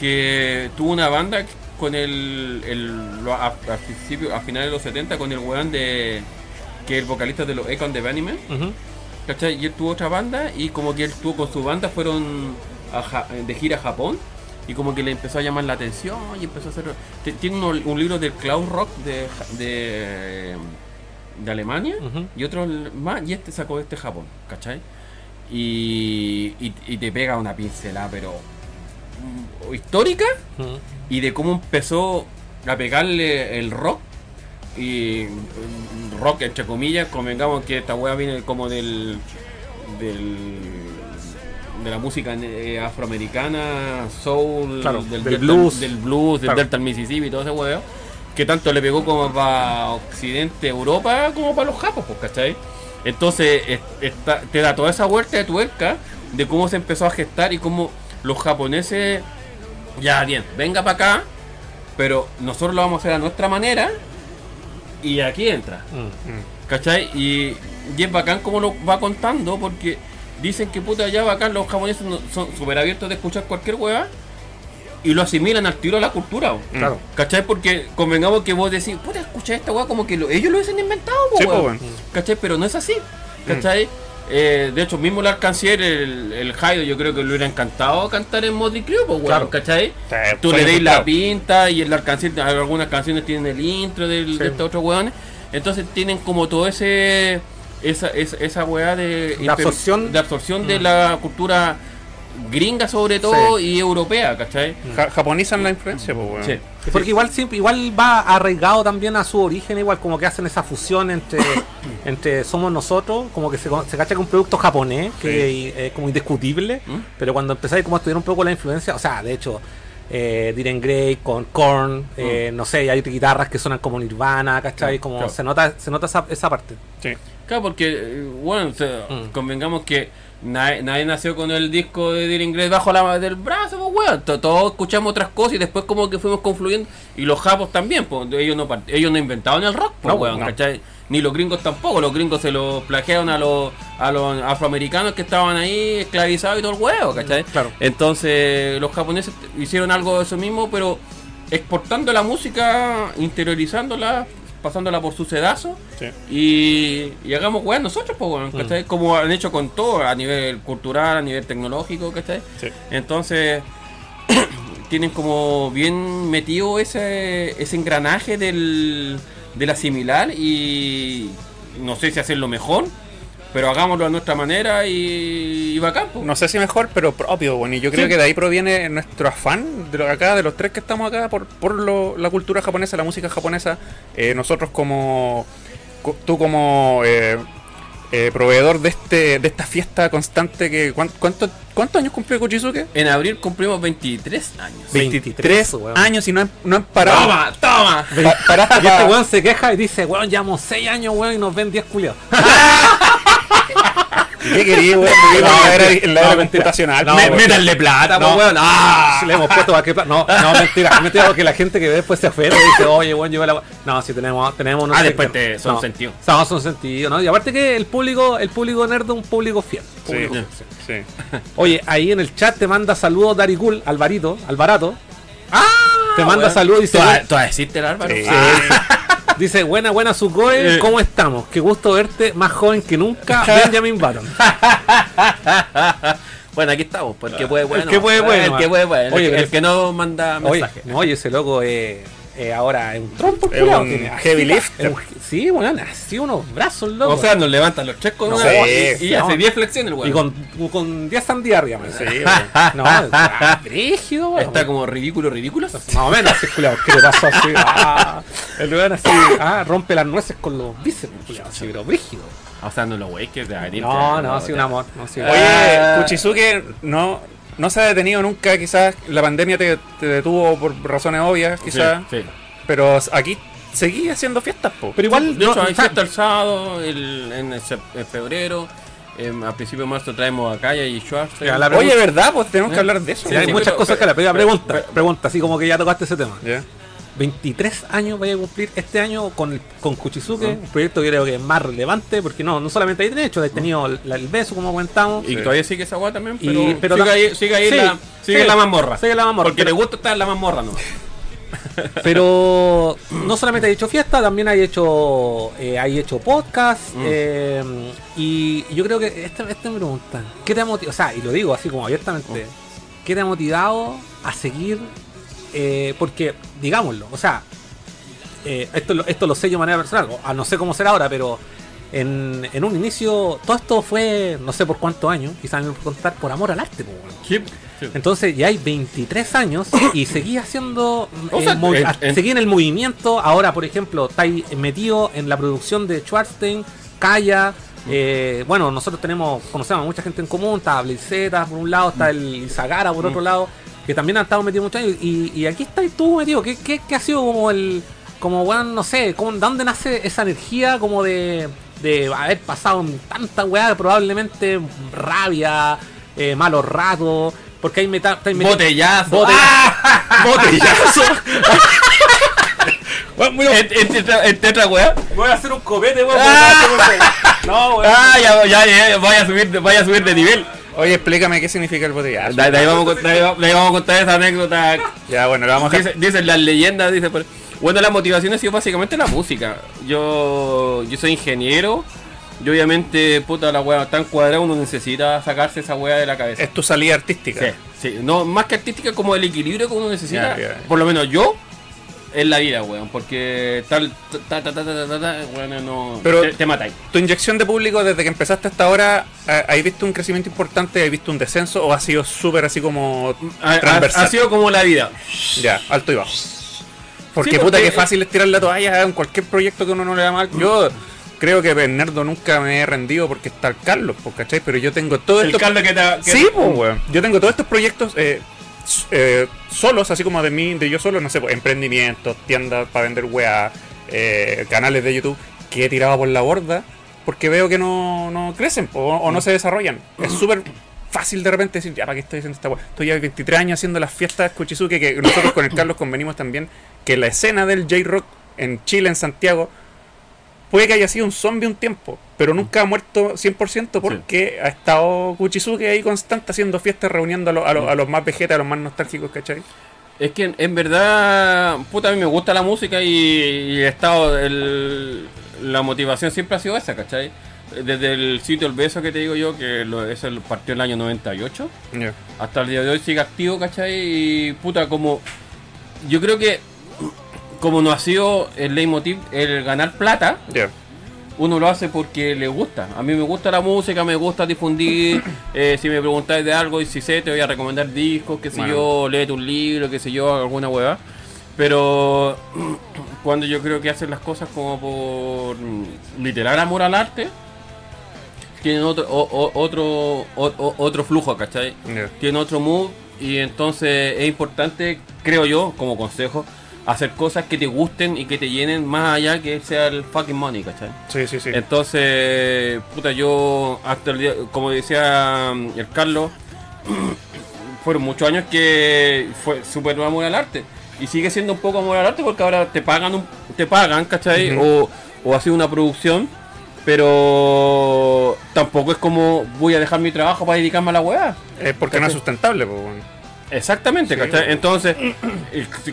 que tuvo una banda con el, el a, a principio, a finales de los 70 con el weón de que el vocalista de los Econ de Bunnymen. sí. Ujú. ¿Cachai? Y él tuvo otra banda y como que él tuvo con su banda fueron a Ja- de gira a Japón y como que le empezó a llamar la atención y empezó a hacer... Tiene uno- un libro del Cloud Rock de, de, de Alemania Ujú. y otro más y este sacó este Japón, ¿cachai? Y, y, y te pega una pincelada pero mm, histórica Ujú. Y de cómo empezó a pegarle el rock y mm, rock entre comillas, convengamos que esta weá viene como del del de la música eh, afroamericana, soul, Claro, del, blues. del blues, del Claro. Delta del Mississippi y todo ese huevo, que tanto le pegó como para Occidente, Europa, como para los japos, pues, ¿cachai? Entonces es- está- te da toda esa vuelta de tuerca de cómo se empezó a gestar y cómo los japoneses, ya bien, venga para acá, pero nosotros lo vamos a hacer a nuestra manera y aquí entra. Mm. ¿Cachai? Y, y es bacán como lo va contando porque dicen que puta ya bacán los japoneses no- son súper abiertos de escuchar cualquier hueá y lo asimilan al tiro a la cultura. bo. Claro. ¿Cachai? Porque convengamos que vos decís, puta, escucha esta weá como que lo- ellos lo hubiesen inventado, po, Sí, po. ¿Cachai? Pero no es así. ¿Cachai? Eh, de hecho, mismo el arcancier, el, el yo creo que le hubiera encantado cantar en Crue, po, weón, Claro. ¿cachai? Sí, Tú le deis la pinta y el arcancier, algunas canciones tienen el intro del, de estos otros weones. Entonces tienen como todo ese. Esa, esa, esa weá de, De absorción. Mm. de absorción de la cultura gringa sobre todo y europea, ¿cachai? Ja- japonizan la influencia, pues, weón. Sí. Porque igual siempre, igual va arraigado también a su origen, igual como que hacen esa fusión entre, entre somos nosotros, como que se, se cacha que un producto japonés, que es como indiscutible, ¿Mm? pero cuando empezáis como a estudiar un poco la influencia, o sea, de hecho, eh, Diren Grey con Korn, eh, no sé, hay guitarras que suenan como Nirvana, ¿cachai? Mm. Claro, como claro. se nota, se nota esa, esa parte. Sí. Claro, porque, eh, bueno, o sea, Mm. convengamos que nadie, nadie nació con el disco de Dear Inglés bajo la del brazo, pues, weón. To- Todos escuchamos otras cosas y después como que fuimos confluyendo. Y los japos también, pues, ellos no, ellos no inventaron el rock, pues, No, weón, no. ¿cachai? Ni los gringos tampoco, los gringos se los plagiaron a los, a los afroamericanos que estaban ahí esclavizados y todo el huevo, ¿cachai? Claro. Entonces los japoneses hicieron algo de eso mismo, pero exportando la música, interiorizándola, pasándola por su sedazo Sí. y, y hagamos weas nosotros, pues, Mm. Como han hecho con todo, a nivel cultural, a nivel tecnológico, ¿cachai? Sí. Entonces, tienen como bien metido ese, ese engranaje del, del asimilar y no sé si hacerlo mejor, pero hagámoslo a nuestra manera y, y bacán, pues. No sé si mejor, pero propio, bueno, y yo creo Sí. que de ahí proviene nuestro afán de lo- acá, de los tres que estamos acá, por, por lo- la cultura japonesa, la música japonesa. Eh, nosotros como, co- tú como eh, eh, proveedor de este de esta fiesta constante que ¿cuán- cuánto, ¿cuántos años cumplió Kuchizuke? En abril cumplimos 23 años. 23, weón. años y no han, no han parado. ¡Toma! ¡Toma! Pa- Y este weón se queja y dice, weón, llevamos 6 años, weón, y nos ven 10 culiados. ¿Qué quería, weón? La era, en la era No, computacional. No, weón. ¡Métanle plata, No. weón! ¡Ah! Le hemos puesto para qué pla- No, no, mentira, mentira, porque la gente que ve después se ofende y dice, oye, bueno, lleva la. No, si tenemos, tenemos Ah, después te- son no, sentido. No, son sentido, ¿no? Y aparte que el público, el público nerd es un público fiel. Sí, sí. Oye, ahí en el chat te manda saludos Darikul, Alvarito, Alvarato. ¡Ah! Te manda weón. saludos y dice, ¿Todavía todavía existe el Álvaro? Sí. Ah, dice, buena, buena Sukoe, Eh. ¿cómo estamos? Qué gusto verte, más joven que nunca, Benjamin Button. bueno, aquí estamos, pues el que puede, bueno. El que puede, bueno. El que puede, bueno. Oye, el, que- el que no manda mensaje. oye, ese loco eh, eh, ahora es un trompo, el un tiene heavy un- Sí, weón, así unos brazos, loco. O sea, nos levantan los tres con No, una sí, y, y hace no. 10 flexiones, weón. Y con, con 10 sandías arriba, man. Sí, weón. No, está brígido, weón. Está como ridículo, ridículo. Más o menos, así, culiao. ¿Qué le pasó así? Ah, el weón así, ah, rompe las nueces con los bíceps, culiao, así, pero brígido. O sea, no lo wey que te venir. No, no, sí, un amor. No, sí, Oye, Ah. Kuchizuke no, no se ha detenido nunca, quizás la pandemia te, te detuvo por razones obvias, quizás, Sí, sí. pero aquí seguí haciendo fiestas, po. Pero igual, De no, hecho, hay fiesta el sábado, el, en, el en febrero. em, a principios de marzo traemos a Kaya y Schwarz. Ya, la Oye, ¿verdad? Pues tenemos que hablar de eso. sí, hay sí, muchas pero- cosas que la pero- pero pregunta, pero- pregunta, así como que ya tocaste ese tema. Ya. 23 años vaya a cumplir este año con, el, con Kuchizuke, Ah. un proyecto que creo que es más relevante, porque no, no solamente hay hecho, hay tenido el, el beso, como comentamos. Y Sí. todavía sigue esa weá también, Y- pero, sigue, ahí, sigue ahí Sí, la, sigue sí, la mazmorra. sigue la mazmorra, Porque pero- le gusta estar en la mazmorra, ¿no? Pero no solamente hay hecho fiesta, también hay hecho eh, hay hecho podcast. Mm. eh, y yo creo que esta, esta me pregunta, ¿qué te ha motivado? O sea, y lo digo así como abiertamente, ¿qué te ha motivado a seguir? Eh, porque, digámoslo, o sea, eh, esto, lo- esto lo sé yo de manera personal, o- a no sé cómo será ahora, pero en, en un inicio, todo esto fue, no sé por cuántos años, quizás me puedo contar, por amor al arte. weón. Entonces ya hay 23 años y seguí haciendo. O eh, sea, en- a- en- seguí en el movimiento. Ahora, por ejemplo, estáis metido en la producción de Schwarzstein, Kaya, Eh, bueno, nosotros tenemos, conocemos a mucha gente en común, está Blizeta por un lado, está el Zagara por otro lado, que también han estado metidos muchos años. Y, y aquí estás tú metido, ¿qué, qué, qué ha sido como el, como bueno, no sé, como, ¿de dónde nace esa energía como de, de haber pasado tanta weá, probablemente rabia, eh, malos ratos? Porque hay meta, estáis metido- Botellazo. Bote- Botellazo. Bueno, mira, Entre- otra weá. Voy a hacer un copete, weón. Ah. No, weón. Ah, ya, ya, ya, vaya a subir, vaya a subir de nivel. Oye, explícame qué significa el botellazo. De, de ahí vamos, a cont- de ahí vamos a contar esa anécdota. Ya, bueno, le vamos a Dice- Dicen las leyendas, dice por- Bueno, la motivación ha sido básicamente la música. Yo, yo soy ingeniero. Y obviamente, puta, la weá tan cuadrada, uno necesita sacarse esa weá de la cabeza. Es tu salida artística. Sí, sí. No, más que artística, como el equilibrio que uno necesita. Por lo menos yo, en la vida, weón. Porque tal, ta, ta, ta, ta, ta, ta, weón, no. Pero- te, te matáis. ¿Tu inyección de público desde que empezaste hasta ahora, ¿has visto un crecimiento importante? ¿Has visto un descenso? ¿O ha sido súper así como Ha, transversal? ha sido como la vida. Ya, alto y bajo. Porque, Sí, puta que fácil es tirar la toalla en cualquier proyecto que uno no le da mal. Yo creo que en Nerdo nunca me he rendido porque está el Carlos, ¿cachai? Pero yo tengo todo El esto. caldo que te. que- Sí, pues, weón. Yo tengo todos estos proyectos eh, eh, solos, así como de mí, de yo solo, no sé, pues, emprendimientos, tiendas para vender weá, eh, canales de YouTube que he tirado por la borda porque veo que no, no crecen o, no se desarrollan. Es súper fácil de repente decir, ya, ¿para qué estoy haciendo esta weá? Estoy ya 23 años haciendo las fiestas Kuchizuke que nosotros con el Carlos convenimos también que la escena del J-Rock en Chile, en Santiago, puede que haya sido un zombie un tiempo, pero nunca ha muerto 100% porque ha estado Kuchizuke ahí constante haciendo fiestas, reuniendo a, lo- a lo- a los más vegetas, a los más nostálgicos, ¿cachai? Es que en, en verdad, puta, a mí me gusta la música y, y he estado. El, la motivación siempre ha sido esa, ¿cachai? Desde el sitio El Beso que te digo yo, que lo, eso partió en el año 98, Ya. hasta el día de hoy sigue activo, ¿cachai? Y puta, como. Yo creo que. Como no ha sido el leitmotiv el ganar plata, uno lo hace porque le gusta. A mí me gusta la música, me gusta difundir. eh, si me preguntáis de algo y si sé, te voy a recomendar discos, qué sé Bueno. yo, léete un libro, qué sé yo, alguna hueá. Pero cuando yo creo que hacen las cosas como por mm, literal amor al arte, tienen otro, o- o- otro, o- otro flujo, ¿cachai? Tienen otro mood y entonces es importante, creo yo, como consejo, hacer cosas que te gusten y que te llenen más allá que sea el fucking money, ¿cachai? Sí, sí, sí. Entonces, puta, yo hasta el día, como decía mm, el Carlos, fueron muchos años que fue súper amor al arte. Y sigue siendo un poco amor al arte porque ahora te pagan, un- te pagan, ¿cachai? o, o hace una producción, pero tampoco es como voy a dejar mi trabajo para dedicarme a la weá. es porque no es sustentable, pues, bueno. Exactamente, Sí, ¿cachai? Entonces,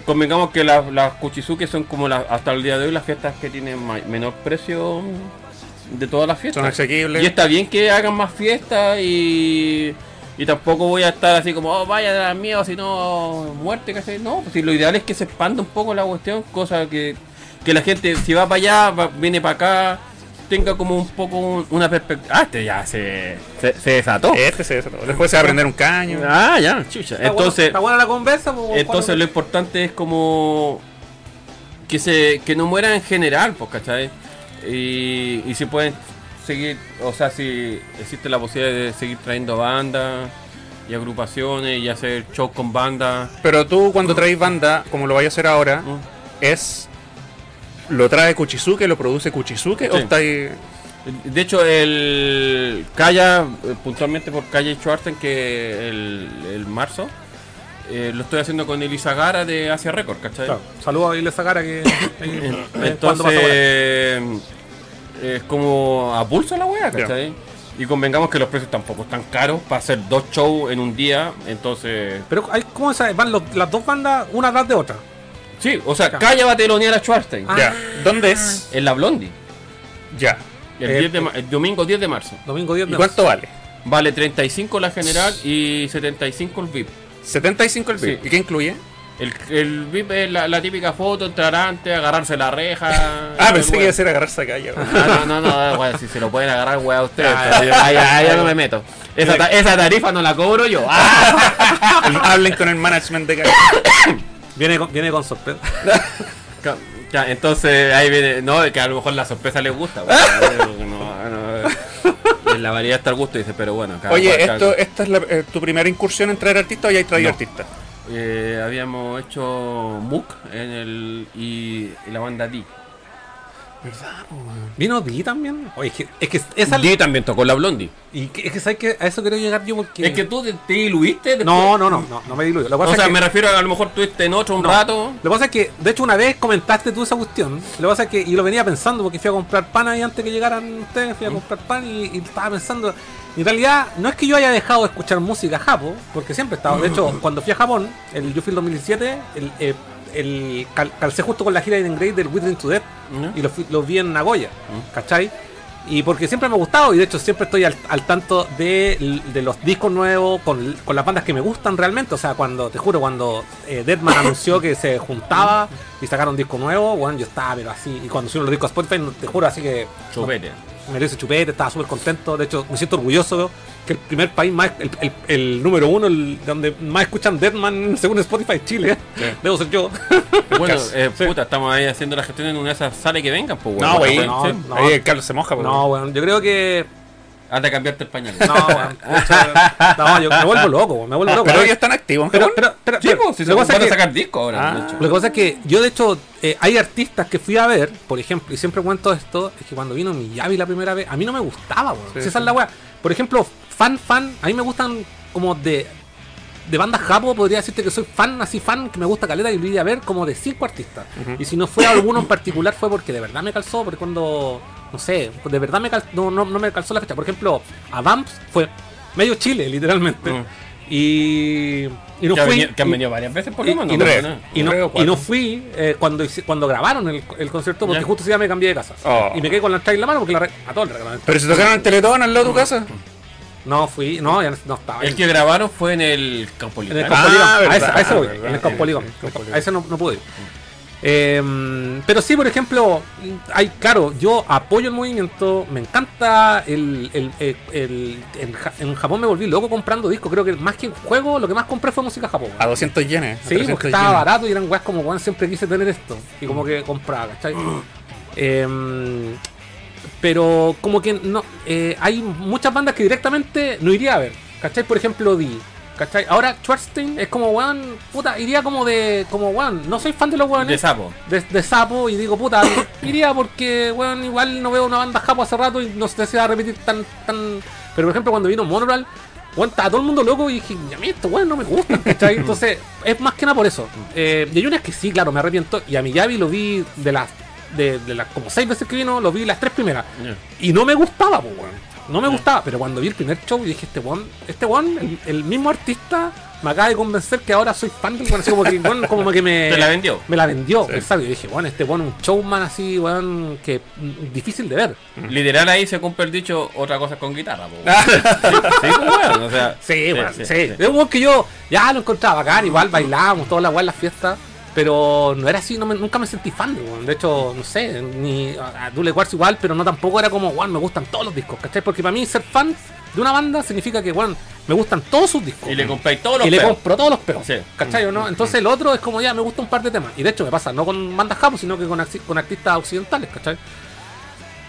convengamos que las, las Kuchizuke son como las, hasta el día de hoy las fiestas que tienen ma- menor precio de todas las fiestas. Son asequibles. Y está bien que hagan más fiestas y, y tampoco voy a estar así como, oh, vaya de las mías, si no, muerte, ¿cachai? No, pues si lo ideal es que se expanda un poco la cuestión, cosa que, que la gente, si va para allá, va- viene para acá, tenga como un poco un- una perspectiva. Ah, este ya se, se, se desató. Este se desató. Después se va a prender un caño. Ah, ya, chucha. Está bueno- Entonces, está buena la conversa, pues, entonces lo importante es como que se que no muera en general, pues, ¿cachai? Y, y si pueden seguir, o sea, si existe la posibilidad de seguir trayendo bandas y agrupaciones y hacer shows con bandas. Pero tú cuando traes banda, como lo vayas a hacer ahora, ¿no? es... ¿Lo trae Kuchizuke, lo produce Kuchizuke o está ahí...? De hecho, el Kaya, eh, puntualmente por Kaya y Schwarzen, que el, el marzo, eh, lo estoy haciendo con Elisa Gara de Asia Record, ¿cachai? Claro, Saludos a Ile Sagara que. eh, Entonces, eh, es como a pulso la wea, ¿cachai? Y convengamos que los precios tampoco están caros para hacer dos shows en un día. Entonces, Pero hay, ¿cómo se van los- las dos bandas una tras de otra? Sí, o sea. Kaya va a telonear a Schwarzenegger Ah. Ya. ¿Dónde es? en la Blondie. Ya. El, Eh, 10 de ma- el domingo 10 de marzo. Domingo 10 ¿Y de cuánto vale? Vale 35 la general y 75 el VIP. 75 el. Sí. ¿Y qué incluye? El, el VIP es la, la típica foto, entrar antes, agarrarse la reja. Ah, pensé que iba a ser agarrarse acá ya. Ah, no, no, no, weón, si se lo pueden agarrar, weón, a ustedes. Ah, pero yo- ahí, ahí ya no me meto. Esa, ta- esa tarifa no la cobro yo. Ah. Hablen con el management de acá. Viene con, viene con sorpresa. Ya, entonces ahí viene, no, que a lo mejor la sorpresa les gusta. weón. No, no. En la variedad está el gusto, dice, pero bueno. cada Oye, cual, esto, esta es la- eh, tu primera incursión en traer artistas o ya hay traído No. artistas? Eh, habíamos hecho Mook en el, y, y la banda D. ¿Vino Di también? Oye, es que, es que esa. D también tocó la Blondie. Y que, es que sabes que a eso quiero llegar yo porque. Es que tú te, te diluiste después. No, no, no, no, no me diluyo. Lo que pasa O sea, es que- me refiero a, a lo mejor estuviste en otro un No. rato. Lo que pasa es que, de hecho, una vez comentaste tú esa cuestión. Lo que pasa es que, y lo venía pensando porque fui a comprar pan ahí antes que llegaran ustedes, fui a comprar pan y, y estaba pensando. En realidad, no es que yo haya dejado de escuchar música japo, porque siempre he estado. De hecho, cuando fui a Japón, el Yuffie 2017, el, eh, el cal- calcé justo con la gira de Grade del Withering to Death ¿no? y lo, fui- lo vi en Nagoya, ¿cachai? Y porque siempre me ha gustado y de hecho siempre estoy al, al tanto de, de los discos nuevos con, con las bandas que me gustan realmente. O sea, cuando, te juro, cuando eh, Deadman anunció que se juntaba y sacaron un disco nuevo, bueno, yo estaba pero así. Y cuando subieron los discos a Spotify, te juro, así que Chupete. me lo hice chupete, estaba súper contento. De hecho, me siento orgulloso que el primer país más, el, el- el número uno, el, donde más escuchan Deadman según Spotify es Chile. Debo ser yo. Bueno, eh, puta, estamos ahí haciendo la gestión en una de esas sales que vengan, pues, No, güey. no, Sí. no. Ahí el Carlos se moja, pues, No, bueno, yo creo que Anda a cambiarte el pañal. No, weón. De no, yo me vuelvo loco, weón, me vuelvo loco. Pero ellos están activos en pero, pero, pero- Sí, pero- pues, si se van a sacar disco ahora. Ah. de hecho. lo que pasa es que yo, de hecho, eh, hay artistas que fui a ver, por ejemplo, y siempre cuento esto, es que cuando vino Miyavi la primera vez, a mí no me gustaba, weón. Sí, Si esa es la weá. Por ejemplo, fan, fan, a mí me gustan como de. De bandas japo, podría decirte que soy fan, así fan, que me gusta caleta y lo iría a ver como de cinco artistas. Y si no fue alguno en particular fue porque de verdad me calzó, porque cuando, no sé, de verdad me cal- no, no, no me calzó la fecha. Por ejemplo, a Vamps fue medio Chile, literalmente. Mm. Y, y no que, ha fui. venido- que han y- venido varias veces por y, lo menos. y no, y no- Tres o y cuatro. no fui eh, cuando, cuando grabaron el, el concierto porque Ya. justo ese día me cambié de casa. Oh. Y me quedé con la entrada en la mano porque la a todos le regalaron. Pero si tocaron el Teletón al lado de tu casa. No fui, no, ya no, estaba. El que grabaron fue en el Campo En el Libre. Ah, a ese, verdad, a ese voy, en el Campo Ligón. Sí, Campo Ligón. A ese no, no pude ir. Eh, pero sí, por ejemplo, hay, claro, yo apoyo el movimiento, me encanta el, el- el- el- en, Ja- en Japón me volví loco comprando discos, creo que más que juego, lo que más compré fue música Japón. A 200 yenes. Sí, 300 porque estaba yenes. barato y eran weas como, weón, siempre quise tener esto. Y como que compraba, ¿cachai? Em, pero como que no, eh, hay muchas bandas que directamente no iría a ver, ¿cachai? Por ejemplo, Di, ¿cachai? Ahora Schwarzstein es como, weón, puta, iría como de, como, weón, no soy fan de los De weones sapo. de, de sapo y digo, puta, iría porque, weón, igual no veo una banda japo hace rato y no sé si va a repetir tan, tan... Pero por ejemplo, cuando vino Monoral, weón, estaba todo el mundo loco y dije, a mí esto, weón, no me gusta, ¿cachai? Entonces, es más que nada por eso. Eh, y hay unas que sí, claro, me arrepiento. Y a Miyavi lo vi de las, de, de las como seis veces que vino, lo vi las tres primeras. Ya. Y no me gustaba, pues, weón. No me gustaba, pero cuando vi el primer show, dije, este weón, este weón, el, el mismo artista, me acaba de convencer que ahora soy fan del. Así como que, weón, como que me. Te la vendió. Me la vendió, Sí. exacto. Yo dije, weón, este weón, un showman así, weón, que mm, difícil de ver. Literal ahí se cumple el dicho otra cosa con guitarra. po. sí, sí, weón, o sea, Sí, weón, sí. Es un weón que yo ya lo encontraba bacán, igual bailábamos, toda la weón en las fiestas. Pero no era así, no me- nunca me sentí fan de weón. De hecho, no sé, ni a Dule Quartz igual, pero no tampoco era como, weón, me gustan todos los discos, ¿cachai? Porque para mí ser fan de una banda significa que, weón, me gustan todos sus discos. Y le compráis todos los y le compro todos los peos. Sí. ¿Cachai o no? Entonces el otro es como ya, me gusta un par de temas. Y de hecho me pasa, no con bandas japos, sino que con, con artistas occidentales, ¿cachai?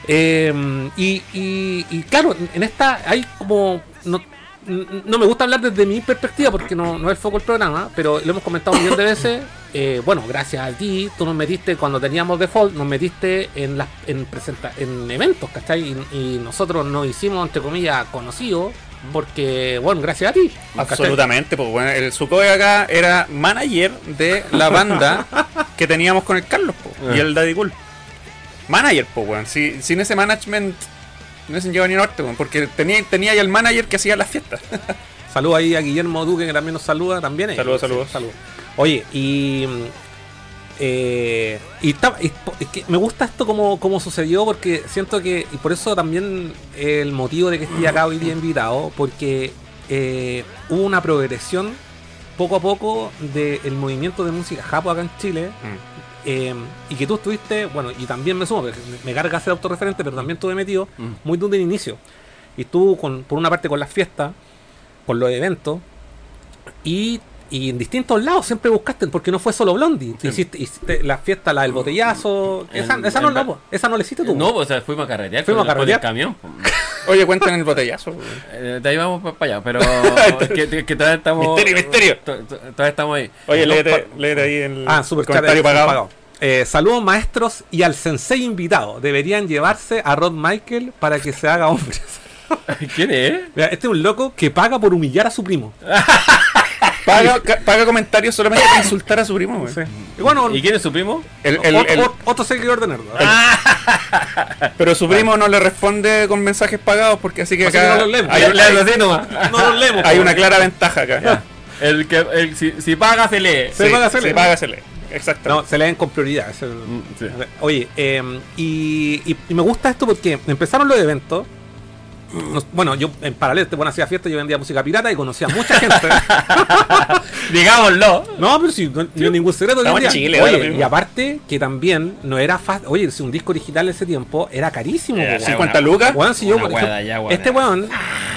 Eh, y, y- y claro, en esta hay como. No, no me gusta hablar desde mi perspectiva porque no, no es el foco del programa, pero lo hemos comentado un millón de veces. Eh, bueno, gracias a ti, tú nos metiste cuando teníamos default, nos metiste en las en, presenta en eventos, ¿cachai? Y, y nosotros nos hicimos, entre comillas, conocidos porque, bueno, gracias a ti. ¿cachai? Absolutamente, pues bueno, el Sukoe acá era manager de la banda que teníamos con el Carlos po, y Ah. el Daddy Cool. Manager, pues weón. Si, sin ese management no se lleva ni norte, porque tenía, tenía ya el manager que hacía las fiestas. Saludos ahí a Guillermo Duque que también nos saluda también. eh. Saludos, Sí, saludos. Oye, y. mm, eh, y, ta- y po- es que me gusta esto como, como sucedió porque siento que. Y por eso también el motivo de que esté acá hoy día invitado, porque eh, hubo una progresión poco a poco del movimiento de música japo acá en Chile. Eh, y que tú estuviste, bueno, y también me sumo, me carga ser autorreferente, pero también estuve metido Mm. muy desde el inicio. Y estuvo con, por una parte con las fiestas, con los eventos, y, y en distintos lados siempre buscaste, porque no fue solo Blondie. Tú Hiciste, hiciste la fiesta, la del botellazo. En- esa, esa, no, en- no, esa no la hiciste tú. No, o sea, fuimos a carretear. Fuimos con a el- con el carretear. camión. Oye, cuentan el botellazo. Eh, de ahí vamos para allá, pero que, que- que todavía estamos. Misterio, misterio. to- to- Todavía estamos ahí. Oye, léete, léete ahí el Ah, super comentario pagado. pagado. Eh, saludos maestros y al sensei invitado. Deberían llevarse a Rod Michael para que se haga hombre. ¿Quién es? Mira, este es un loco que paga por humillar a su primo. Paga, ca- paga comentarios solamente para insultar a su primo. Sí. Y bueno, ¿Y quién es su primo? El- el- o- el- o- otro seguidor de Nerd. pero su primo no le responde con mensajes pagados porque así que Así acá que no los leemos. hay. No los leemos. hay una clara ventaja acá. El que, el, si, si paga, se lee. Se paga, se lee. Se paga, se lee. Exacto. No, se leen con prioridad. es el- Mm, sí. Oye, eh, y, y- y me gusta esto porque empezaron los eventos. Nos- bueno, yo en paralelo, este bueno hacía fiesta, yo vendía música pirata y conocía a mucha gente. Digámoslo. no, pero sí, no, no hay ningún secreto. Estamos en. Chile, Oye, y aparte que también no era fácil. Oye, si un disco original en ese tiempo era carísimo. Po, 50 lucas. Weón, si yo, allá, hueá este weón,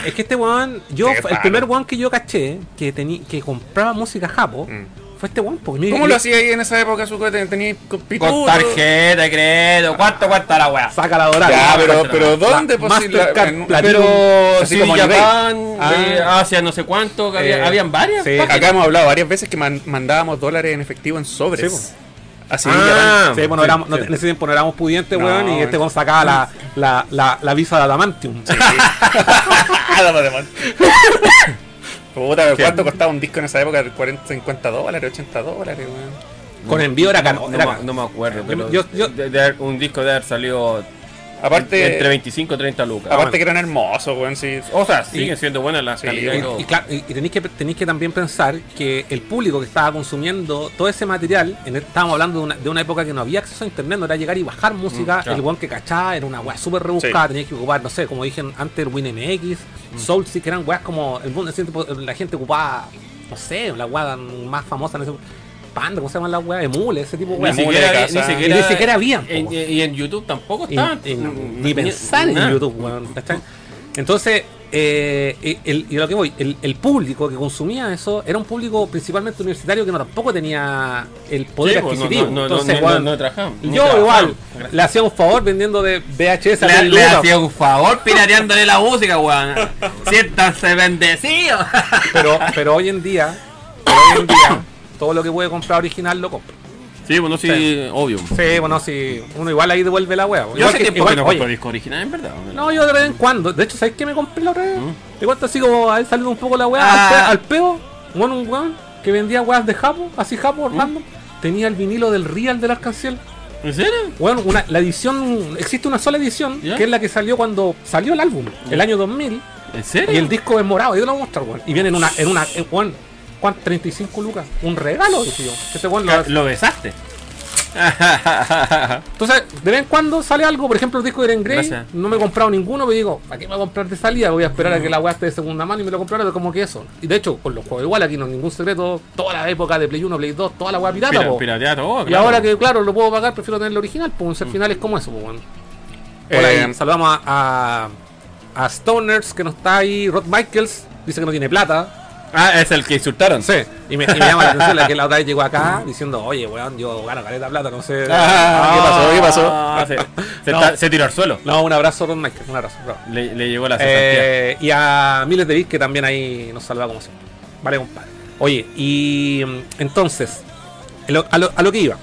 es que este weón, yo, el primer weón que yo caché que tenía, que compraba música japo, Mm. Fue este porque ¿Cómo lo hacía ahí en esa época, su Tenía con pituto? Con tarjeta de crédito. ¿Cuánto cuesta la weá? Saca la dorada. Ya, pero, pero ¿dónde? La Pues. Pero Así sí, como Ah. eh, Asia, no sé cuánto, que había- Eh, habían varias. sí. páginas. Acá hemos hablado varias veces que man- mandábamos dólares en efectivo en sobres. Sí, Así Ah, Sí, bueno, Sí, éramos- no- sí. en ese tiempo no éramos pudientes, No, weón, y este weón sacaba la, la, la, la visa de Adamantium. Puta, ¿cuánto costaba un disco en esa época? 40, 50 dólares, 80 dólares, weón. Con envío era no, caro. no, no me acuerdo, pero Yo- yo- de- de haber- un disco de haber salido Aparte, entre 25 y 30 lucas. aparte que eran hermosos, weón. Sí. o sea, siguen siendo buenas las Sí, calidades y Y, todo. y claro, y- y tenéis que, tenéis que también pensar que el público que estaba consumiendo todo ese material, en, estábamos hablando de una, de una época que no había acceso a internet, no era llegar y bajar música, Mm, claro. el weón que cachaba era una weá súper rebuscada, tenías que ocupar, no sé, como dije antes, el WinMX, Mm. Soulseek, que eran weas como, el mundo, la gente ocupaba, no sé, la weá más famosa en ese Panda, ¿cómo se llaman las weas? Emule, ese tipo de Ni weas. Emule siquiera, ni, siquiera, ni siquiera en- po. y en YouTube tampoco estaban. y ni pensar en. YouTube, weón. Entonces, eh, el, y lo que voy, el, el público que consumía eso era un público principalmente universitario que no tampoco tenía el poder Sí, pues, adquisitivo. no- no- Entonces, no- weón, no trabajaban, no yo igual le hacía un favor vendiendo de VHS a Le, le hacía un favor pirateándole la música, weón. Siéntanse bendecidos. pero, pero hoy en día, pero hoy en día, todo lo que puede comprar original lo compra. Sí, bueno, sí, Sí. obvio. Sí, bueno, si uno igual ahí devuelve la wea. Yo hace que- tiempo igual- que no compro disco original, en verdad. No, yo de vez en cuando. De hecho, ¿sabes qué me compré la otra vez? ¿Mm? Te cuento así como ahí saliendo un poco la weá. Ah. Al, al peo, bueno, un weón que vendía weas de Japo, así Japo, random. Tenía el vinilo del Real del Arcanciel. ¿En serio? Bueno, una, la edición, existe una sola edición, ¿Ya? que es la que salió cuando salió el álbum, el año 2000. ¿En serio? Y el disco es morado, yo lo voy a mostrar, weón. Y viene en una, en una, en, ¿cuánto? 35 lucas. Un regalo, dije yo. Este lo hace. ¿Lo besaste? Entonces, de vez en cuando sale algo, por ejemplo, el disco de Eren Grey, Gracias. no me he comprado ninguno, pero digo, ¿para qué me voy a comprar de salida? Voy a esperar a que la weá esté de segunda mano y me lo compraré como que eso. Y de hecho, con los juegos igual, aquí no hay ningún secreto, toda la época de Play 1, Play 2, toda la weá pirata, Pira- po. piratea todo, Y ahora que, claro, lo puedo pagar, prefiero tener el original, pues ser finales como eso, pues, bueno. Hola, Eh, saludamos a, a, a Stoners, que no está ahí, Rod Michaels, dice que no tiene plata. Ah, es el que insultaron. Sí, y me, y me llama la atención la que la otra vez llegó acá diciendo, oye, weón, yo gano caleta plata, no sé. Ah, ¿qué pasó? ¿Qué pasó? Ah, se, se No. está- se tiró al suelo. No, un abrazo, Rod Michaels, un abrazo. Le, le llegó la. Eh, y a Miles de Bits que también ahí nos salva como siempre. Vale, compadre. Oye, y mm, entonces, a lo, a lo- a lo que iba.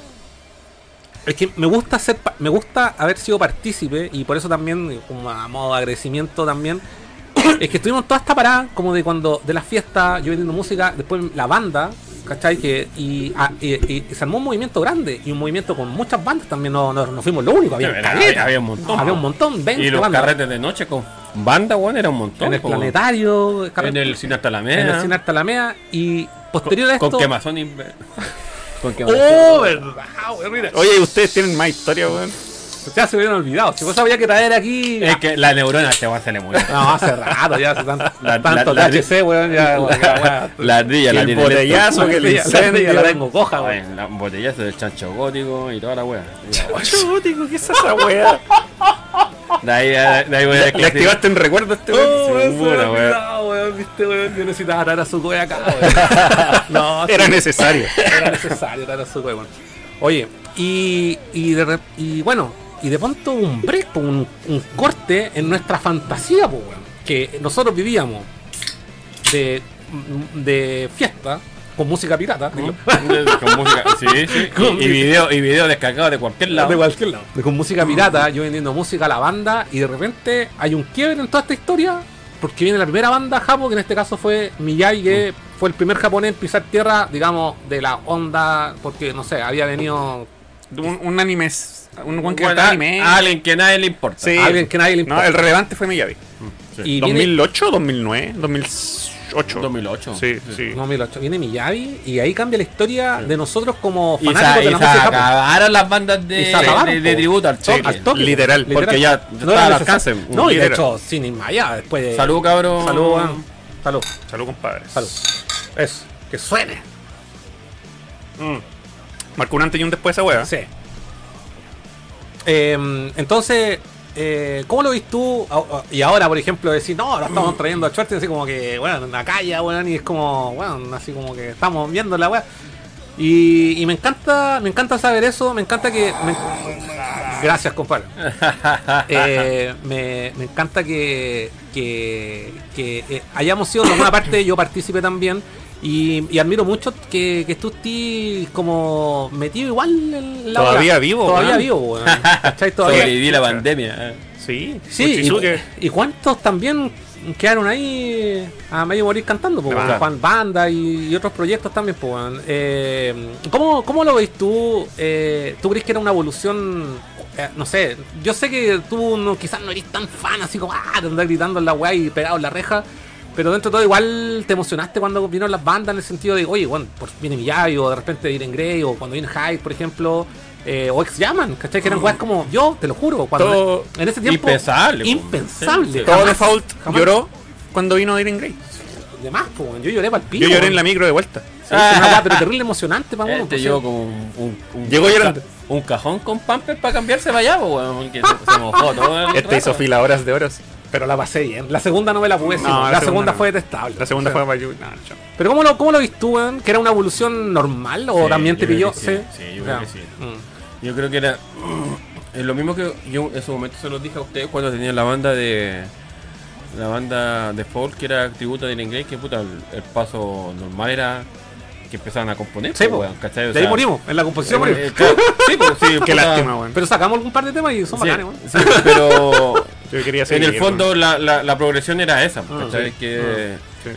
Es que me gusta ser, pa- me gusta haber sido partícipe y por eso también, como a modo de agradecimiento también, es que estuvimos toda esta parada como de cuando, de las fiestas, yo vendiendo música, después la banda, ¿cachai? Que, y, a- y- y- se armó un movimiento grande y un movimiento con muchas bandas también, no, no, no fuimos lo único, había, Era- caleta. había un montón. Había un montón, 20 y los bandas. carretes de noche con banda, weón, era un montón. En el planetario, En el Cine Alameda. en el Cine Arte Alameda y posterior a Con esto. quemazón. y- Con quemazón. ¡Oh, verdad, Oye, ustedes tienen más historia, weón. Ya se hubieran olvidado. Si vos había que traer aquí. Es que la neurona te va a muy bien. No, hace rato, ya hace tanto, La- tanto la- la- THC, weón. Ya. La ardilla, la el botellazo que le Ya, la- tengo coja, weón. la botellazo del chancho gótico y toda la wea. Chútico, ¿qué es esa weá? De ahí, de ahí voy a ¿Le activaste un recuerdo a este Oh, weón? se seguro, había weón. viste, weón, yo necesitaba traer a su weón acá, weón. No, Era necesario. era necesario traer a su weón. Oye, y, y, de y bueno, y de pronto un break, un, un corte en nuestra fantasía, po, weón. Que nosotros vivíamos de, de fiesta con música pirata. digo, con música, sí, sí. Con Y, y video, y video descargado de cualquier lado. De cualquier lado. Con música pirata, yo vendiendo música a la banda y de repente hay un quiebre en toda esta historia porque viene la primera banda japo, que en este caso fue Miyagi, que fue el primer japonés en pisar tierra, digamos, de la onda, porque no sé, había venido Un, un anime. Un buen que Bueno, anime. a alguien que a nadie le importa. Sí. alguien que nadie le No, importa. el relevante fue Miyavi. Sí. Y viene- ¿2008 2009? 2008. 2008. Sí, sí. 2008. Viene Miyagi y ahí cambia la historia de nosotros como Y se, fanáticos y de la se música acabaron las bandas de, de, tributo al Sí, toque. al toque, literal, porque ya- no al alcance. No, y de Literal. hecho, sin ir más allá, después de. Salud, cabrón. Salud, weón. Salud, Salud, compadre. salud. Eso, que suene. Marcó un antes y un después esa wea. Sí. Eh, entonces, eh, ¿cómo lo ves tú? Y ahora, por ejemplo, decir, no, ahora estamos trayendo a Schwarzenegger así como que, bueno, en la calle, weón, y es como, bueno, así como que estamos viendo la weá. Y, y me encanta, me encanta saber eso, me encanta que. me- gracias, compadre. Eh, me, me encanta que, que, que, eh, hayamos sido de alguna parte, yo partícipe también. Y, y admiro mucho que, que tú estés como metido igual en la Todavía vivo, Todavía vivo, weón. Todavía. Sobreviví la pandemia. eh. Sí, Sí, y, y cuántos también quedaron ahí a medio morir cantando, pues. Juan Banda y, y otros proyectos también, pues, weón. eh, ¿cómo, ¿Cómo lo ves tú? Eh, ¿Tú crees que era una evolución? eh, no sé, yo sé que tú no, quizás no eres tan fan, así como, ah, de andar gritando en la weá y pegado en la reja. Pero dentro de todo igual te emocionaste cuando vinieron las bandas en el sentido de, oye, bueno, por, viene Miyagi o de repente Iren Grey o cuando viene Hyde, por ejemplo, eh, o Ex Yaman, ¿cachai? Que eran weas como, yo, te lo juro, cuando Todo en ese tiempo impensable, po. impensable. Sí, sí. Todo Default jamás. lloró cuando vino Iron Grey. De más, po, yo lloré para el pico. Yo lloré en la micro de vuelta. Sí, fue una wea, pero terrible emocionante para uno. Este pues, llegó como un, un, un- Llegó un llorando. un cajón con pampers para cambiarse para allá, pues, weón, porque se, se mojó todo el Este hizo fila horas de horas. Pero la pasé bien. La segunda no me la pude decir. No, la, la segunda, segunda fue detestable. La segunda O sea, fue para no. Pero ¿cómo lo, cómo lo viste tú, weón? ¿Que era una evolución normal o Sí, también te pilló? sí. Sí, yo creo que sí. Mm. Yo creo que era. Es lo mismo que yo en su momento se los dije a ustedes cuando tenían la banda de. La banda de folk que era tributo de inglés, que puta, el, el paso normal era que empezaban a componer. Sí, pues, ¿cachai? O De ahí morimos, en la composición eh, morimos. eh, claro, sí, pues, sí, Qué lástima, weón. Pero sacamos algún par de temas y son sí, bacanes, weón. sí, pero Yo quería en el fondo la, la, la progresión era esa, Ah, ¿cachai? sí. Que Sí.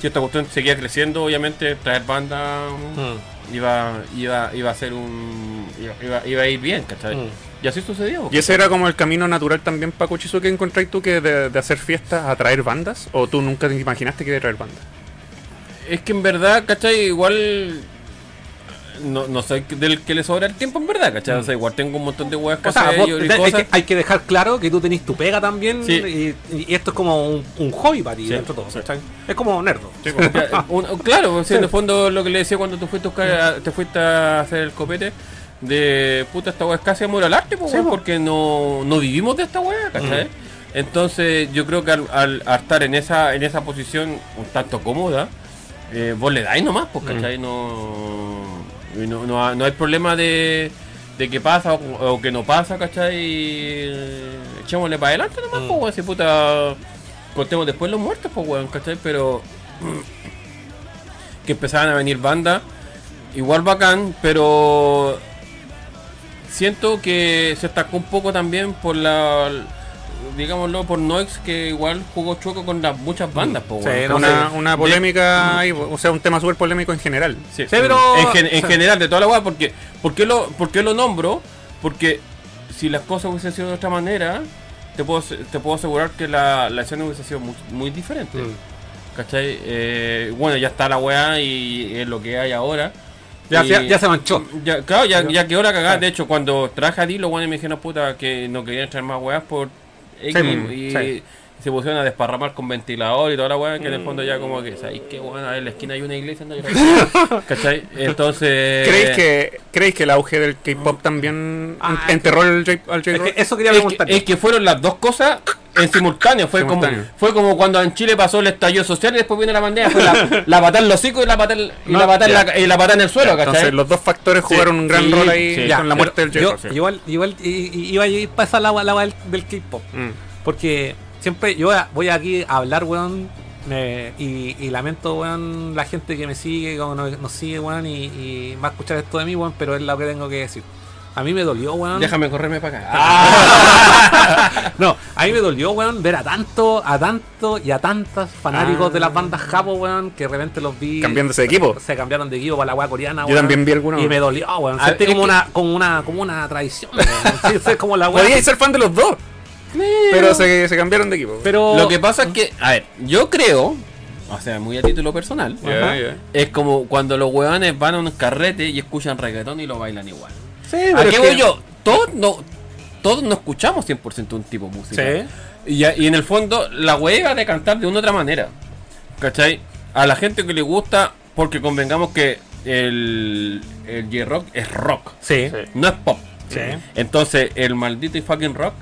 si esta cuestión seguía creciendo, obviamente traer banda Mm. iba, iba, iba a ser un. Iba, iba, iba a ir bien, ¿cachai? Mm. Y así sucedió. ¿Y ese era como el camino natural también para Kuchizuke encontráis tú que de, de hacer fiestas a traer bandas? ¿O tú nunca te imaginaste que iba a traer bandas? Es que en verdad, ¿cachai? Igual. No, no soy del que le sobra el tiempo, en verdad, ¿cachai? O sea, igual tengo un montón de weas que O sea, hacer vos- y- es cosas. que hay que dejar claro que tú tenés tu pega también Sí. y, y esto es como un, un hobby para ti Sí. dentro de todo, ¿cachai? Es como nerdo. Ya, un- claro, o sea, en el fondo lo que le decía cuando tú fuiste a, buscar a- te fuiste a hacer el copete de puta esta wea es casi amor al arte, po, Sí, weón, po. porque no, no vivimos de esta wea, ¿cachai? Entonces yo creo que al, al- al estar en esa, en esa posición un tanto cómoda, eh, vos le dais nomás, pues, ¿cachai? No, no, no, no hay problema de, de que pasa o, o que no pasa, ¿cachai? Echémosle para adelante nomás, Mm. pues, weón, si puta contemos después los muertos, pues, weón, ¿cachai? Pero que empezaban a venir bandas, igual bacán, pero siento que se atacó un poco también por la digámoslo por Noix que igual jugó choco con las muchas bandas po, Sí, Entonces, una, una polémica, ahí, o sea, un tema súper polémico en general. sí, Sí, pero- en, gen- en o sea- general de toda la weá porque ¿por qué lo por qué lo nombro? Porque si las cosas hubiesen sido de otra manera te puedo te puedo asegurar que la, la escena hubiese sido muy, muy diferente Mm. ¿cachai? Eh, bueno ya está la weá y es lo que hay ahora Ya, ya, ya se manchó. Ya, claro, ya, ya quedó la cagada. De hecho, cuando traje a Dilo, bueno, me dijeron puta que no querían traer más weas por Sí, y sí. Se pusieron a desparramar con ventilador y toda la wea, que en el fondo ya como que, ¿sabes qué bueno? En la esquina hay una iglesia, anda ¿cachai? Entonces. ¿Creéis que, ¿Creéis que el auge del K-pop también Ah, en- enterró el J- al Es que J-Rock? eso quería es preguntar. que, es que fueron las dos cosas en simultáneo. Fue como fue como cuando en Chile pasó el estallido social y después viene la pandemia. Fue la, la patada en los hocico y la patada en, y No, la en ya. la, y la patada en el suelo, ¿cachai? Entonces los dos factores jugaron un gran sí, rol ahí sí. con la muerte del J-Rock. yo igual, iba a ir para esa del, del K-pop. Mm. Porque siempre yo voy aquí a hablar, weón. eh, y, y lamento, weón, la gente que me sigue, como nos, nos sigue, weón, y, y va a escuchar esto de mí, weón, pero es lo que tengo que decir. A mí me dolió, weón. Déjame correrme para acá. Ah. No, a mí me dolió, weón, ver a tanto, a tanto y a tantos fanáticos Ah. de las bandas japo, weón, que de repente los vi. Cambiándose de equipo. Se cambiaron de equipo para la weá coreana, Yo weón. también vi algunos. Y me dolió, weón. A Sentí como es una, como una, como una tradición, weón. Sí, sí, es como la weá. Podíais ser fan de los dos, pero se, se cambiaron de equipo. Pero. Lo que pasa es que, a ver, yo creo, o sea, muy a título personal, es como cuando los hueones van a un carrete y escuchan reggaetón y lo bailan igual. Sí, ¿A qué voy que- yo? Todos no, todos no escuchamos 100% un tipo de música. Sí. Y, y en el fondo, la hueva de cantar de una u otra manera. ¿Cachai? A la gente que le gusta, porque convengamos que el, el J-Rock es rock, Sí. no es pop. Sí. Entonces, el maldito y fucking rock,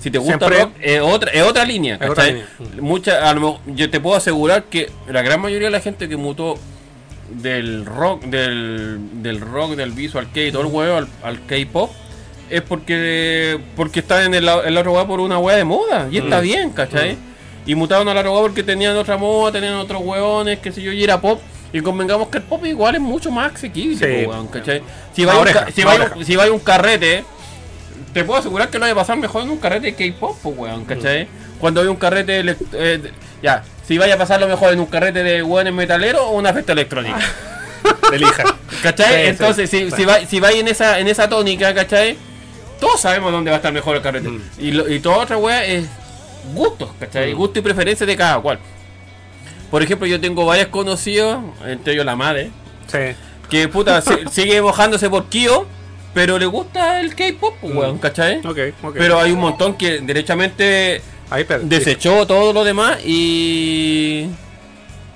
si te gusta Siempre- rock, es otra, es otra línea, Es otra ¿cachai? línea. Mucha, a lo yo te puedo asegurar que la gran mayoría de la gente que mutó del rock, del, del rock, del visual K y todo el huevo al, al K-pop, es porque porque están en el, en la otra por una hueá de moda, y está bien, ¿cachai? Y mutaron a la otra porque tenían otra moda, tenían otros hueones, qué sé yo, y era pop. Y convengamos que el pop igual es mucho más asequible, Sí. ¿cachai? Si va, un, si, va, oreja. si va un carrete, te puedo asegurar que lo va a pasar mejor en un carrete de K-pop, pues, weón, ¿cachai? Cuando hay un carrete. eh, de- ya, si vaya a pasarlo mejor en un carrete de weones metaleros o una fiesta electrónica. Elija. ¿Cachai? Sí, sí, Entonces, si, sí. si, va, si va en esa, en esa tónica, ¿cachai? Todos sabemos dónde va a estar mejor el carrete. Mm. Y, lo- y toda otra wea es gustos, ¿cachai? Mm. Gusto y preferencia de cada cual. Por ejemplo, yo tengo varios conocidos, entre ellos la madre, Sí. que puta se- sigue mojándose por Kyo, pero le gusta el K-pop, pues, weón, ¿cachai? Ok, ok. Pero hay un montón que derechamente Ahí, desechó todo lo demás y.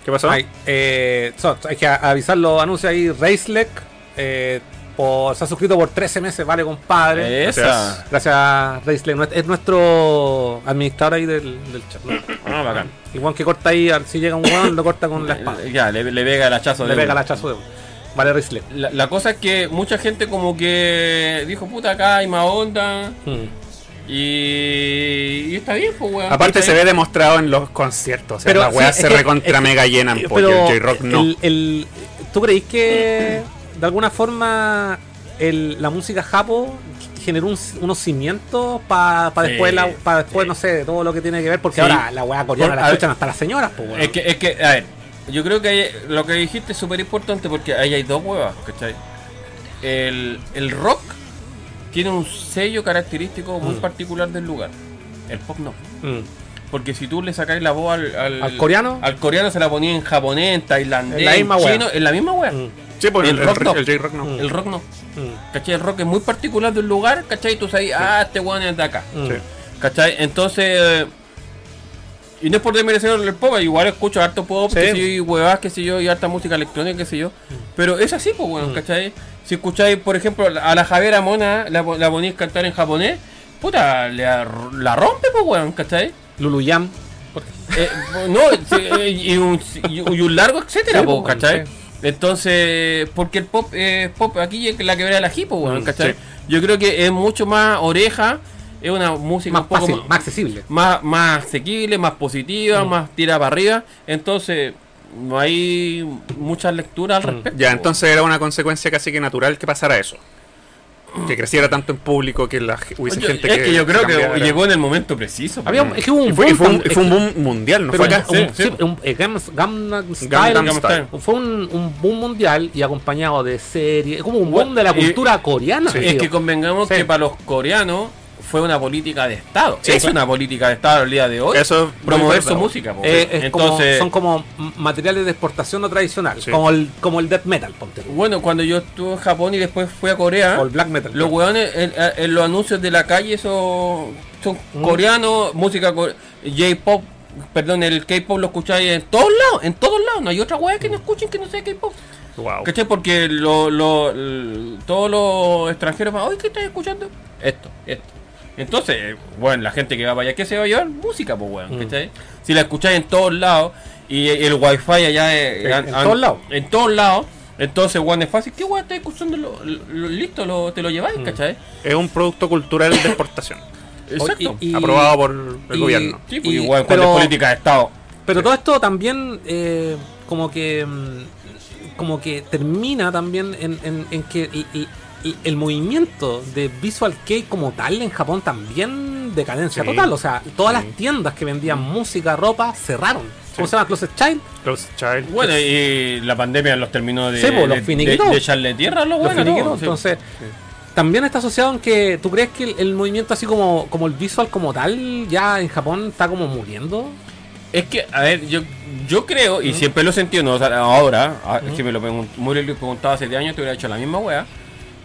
¿Qué pasó? Hay, eh, so, hay que avisar los anuncios ahí. Racelec eh, por, se ha suscrito por 13 meses, vale, compadre. Esa. Gracias, Racelec. Es nuestro administrador ahí del, del chat. Ah, bacán. Weón que corta ahí, si llega un weón, lo corta con la espada. Ya, le, le pega el hachazo Le de pega el hachazo de. Vale, Racelec. La, la cosa es que mucha gente como que dijo, puta, acá hay más onda. Hmm. Y, y está bien, pues, weón. Aparte se ve demostrado en los conciertos. O sea, Pero las weas sí, se recontra mega llenan, porque el J-Rock no. el- el- ¿Tú creís que de alguna forma el- la música japo generó un- unos cimientos para Sí, después, la, pa después sí. no sé, de todo lo que tiene que ver? Porque Sí. ahora la weá coreana Por- la escuchan ver. hasta las señoras, pues, weón. Es que, es que, a ver, yo creo que hay- lo que dijiste es súper importante porque ahí hay dos huevas, ¿cachai? El, el rock tiene un sello característico muy Mm. particular del lugar. El pop no. Mm. Porque si tú le sacáis la voz al, al, ¿Al coreano? al coreano se la ponía en japonés, en tailandés, En la misma chino, en la misma wea. Mm. Sí, pues el el, rock no. el J-Rock no. Mm. El rock no. ¿Cachai? El rock es muy particular del lugar, ¿cachai? Tú sabes, ah, este weón es de acá. Mm. Sí. ¿Cachai? Entonces. Y no es por desmerecer el pop, igual escucho harto pop, Sí. que sé yo, y huevas, que sé yo, y harta música electrónica, que sé yo. Pero es así, pues, bueno, Mm. ¿cachai? Si escucháis, por ejemplo, a la Javiera Mona, la, la ponéis cantar en japonés, puta, la, la rompe, pues, weón, ¿cachai? Luluyam. Eh, no, eh, y, un, y un- largo etcétera, Sí, po, pues, ¿cachai? sí. Entonces, porque el pop es pop aquí es la que verá la hipo, weón, Mm, ¿cachai? Yo creo que es mucho más oreja, es una música Más un poco fácil, más, más accesible. más, más asequible, más positiva, Mm. más tira para arriba. Entonces, no hay muchas lecturas al Mm. respecto. Ya, entonces era una consecuencia casi que natural que pasara eso. Que creciera tanto en público que la, hubiese Yo- gente es que, yo creo que cambiara. llegó en el momento preciso. Había, es que hubo un Y fue, y boom fue un, fue boom mundial, no Pero fue un- acá. un- Sí, sí, sí. un- Gangnam- Gangnam Style, Gangnam Style. fue un, un boom mundial y acompañado de series, como un boom de la y- cultura coreana. Sí. Es que convengamos Sí. que para los coreanos fue una política de Estado. Sí, es una política de Estado el día de hoy. Eso es promover su música. Eh, es como- Entonces, son como materiales de exportación no tradicional, Sí. como el como el death metal, ponte bueno, cuando yo estuve en Japón y después fui a Corea, o el black metal. los weones en, en los anuncios de la calle son, son Mm. coreanos, música J-pop, perdón, el K-pop lo escucháis en todos lados, en todos lados. No hay otra wea que no escuchen que no sea K-pop. Wow. ¿Cachai? Porque lo, lo- todos los extranjeros van, oye, ¿qué estás escuchando? Esto, esto. Entonces, bueno, la gente que va para allá, ¿qué se va a llevar? Música, pues, weón, Mm. ¿cachai? Si la escucháis en todos lados y el wifi allá es, En- en todos lados. En todos lados. Entonces, weón, es fácil. ¿Qué weón estás escuchando? Lo, lo- listo, lo, te lo lleváis, Mm. ¿cachai? Es un producto cultural de exportación. Exacto. y- aprobado por el y- gobierno. sí, pues, y- igual, pero- cuando es política de Estado. Pero todo esto también eh, como que mm, como que termina también en, en- en que el, el- el- movimiento de Visual Kei como tal en Japón también decadencia Sí. total. O sea, todas Sí. las tiendas que vendían música, ropa, cerraron. ¿Cómo Sí. se llama? Closet Child. Close Child. Bueno, y la pandemia los terminó de, Sí, pues, los de, de- de echarle tierra a los Los. Entonces, también está asociado en que tú crees que el, el movimiento así como, como el visual como tal ya en Japón está como muriendo. Es que, a ver, yo, yo creo, y siempre lo he sentido, no o sea, ahora, a- es que me lo pregun- me hubiera preguntado hace 10 años, te hubiera hecho la misma wea.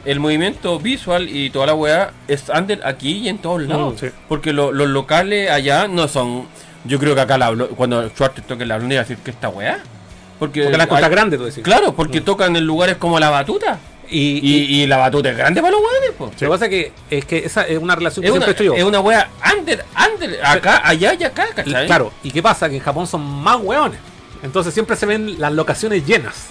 El movimiento visual y toda la wea es under aquí y en todos lados. Mm, sí. Porque lo- los locales allá no son. Yo creo que acá la, cuando Schwartz toque la blonda iba a decir que esta wea. Porque, Porque la hay- cosa grande, tú decís. Claro, porque tocan en lugares como la batuta. Y, Y, y la batuta es grande para los weones, po. Lo que pasa es que, es que esa es una relación que Es una, siempre yo. es una wea under, under, acá, allá y acá, claro, ¿y qué pasa? Que en Japón son más hueones. Entonces siempre se ven las locaciones llenas.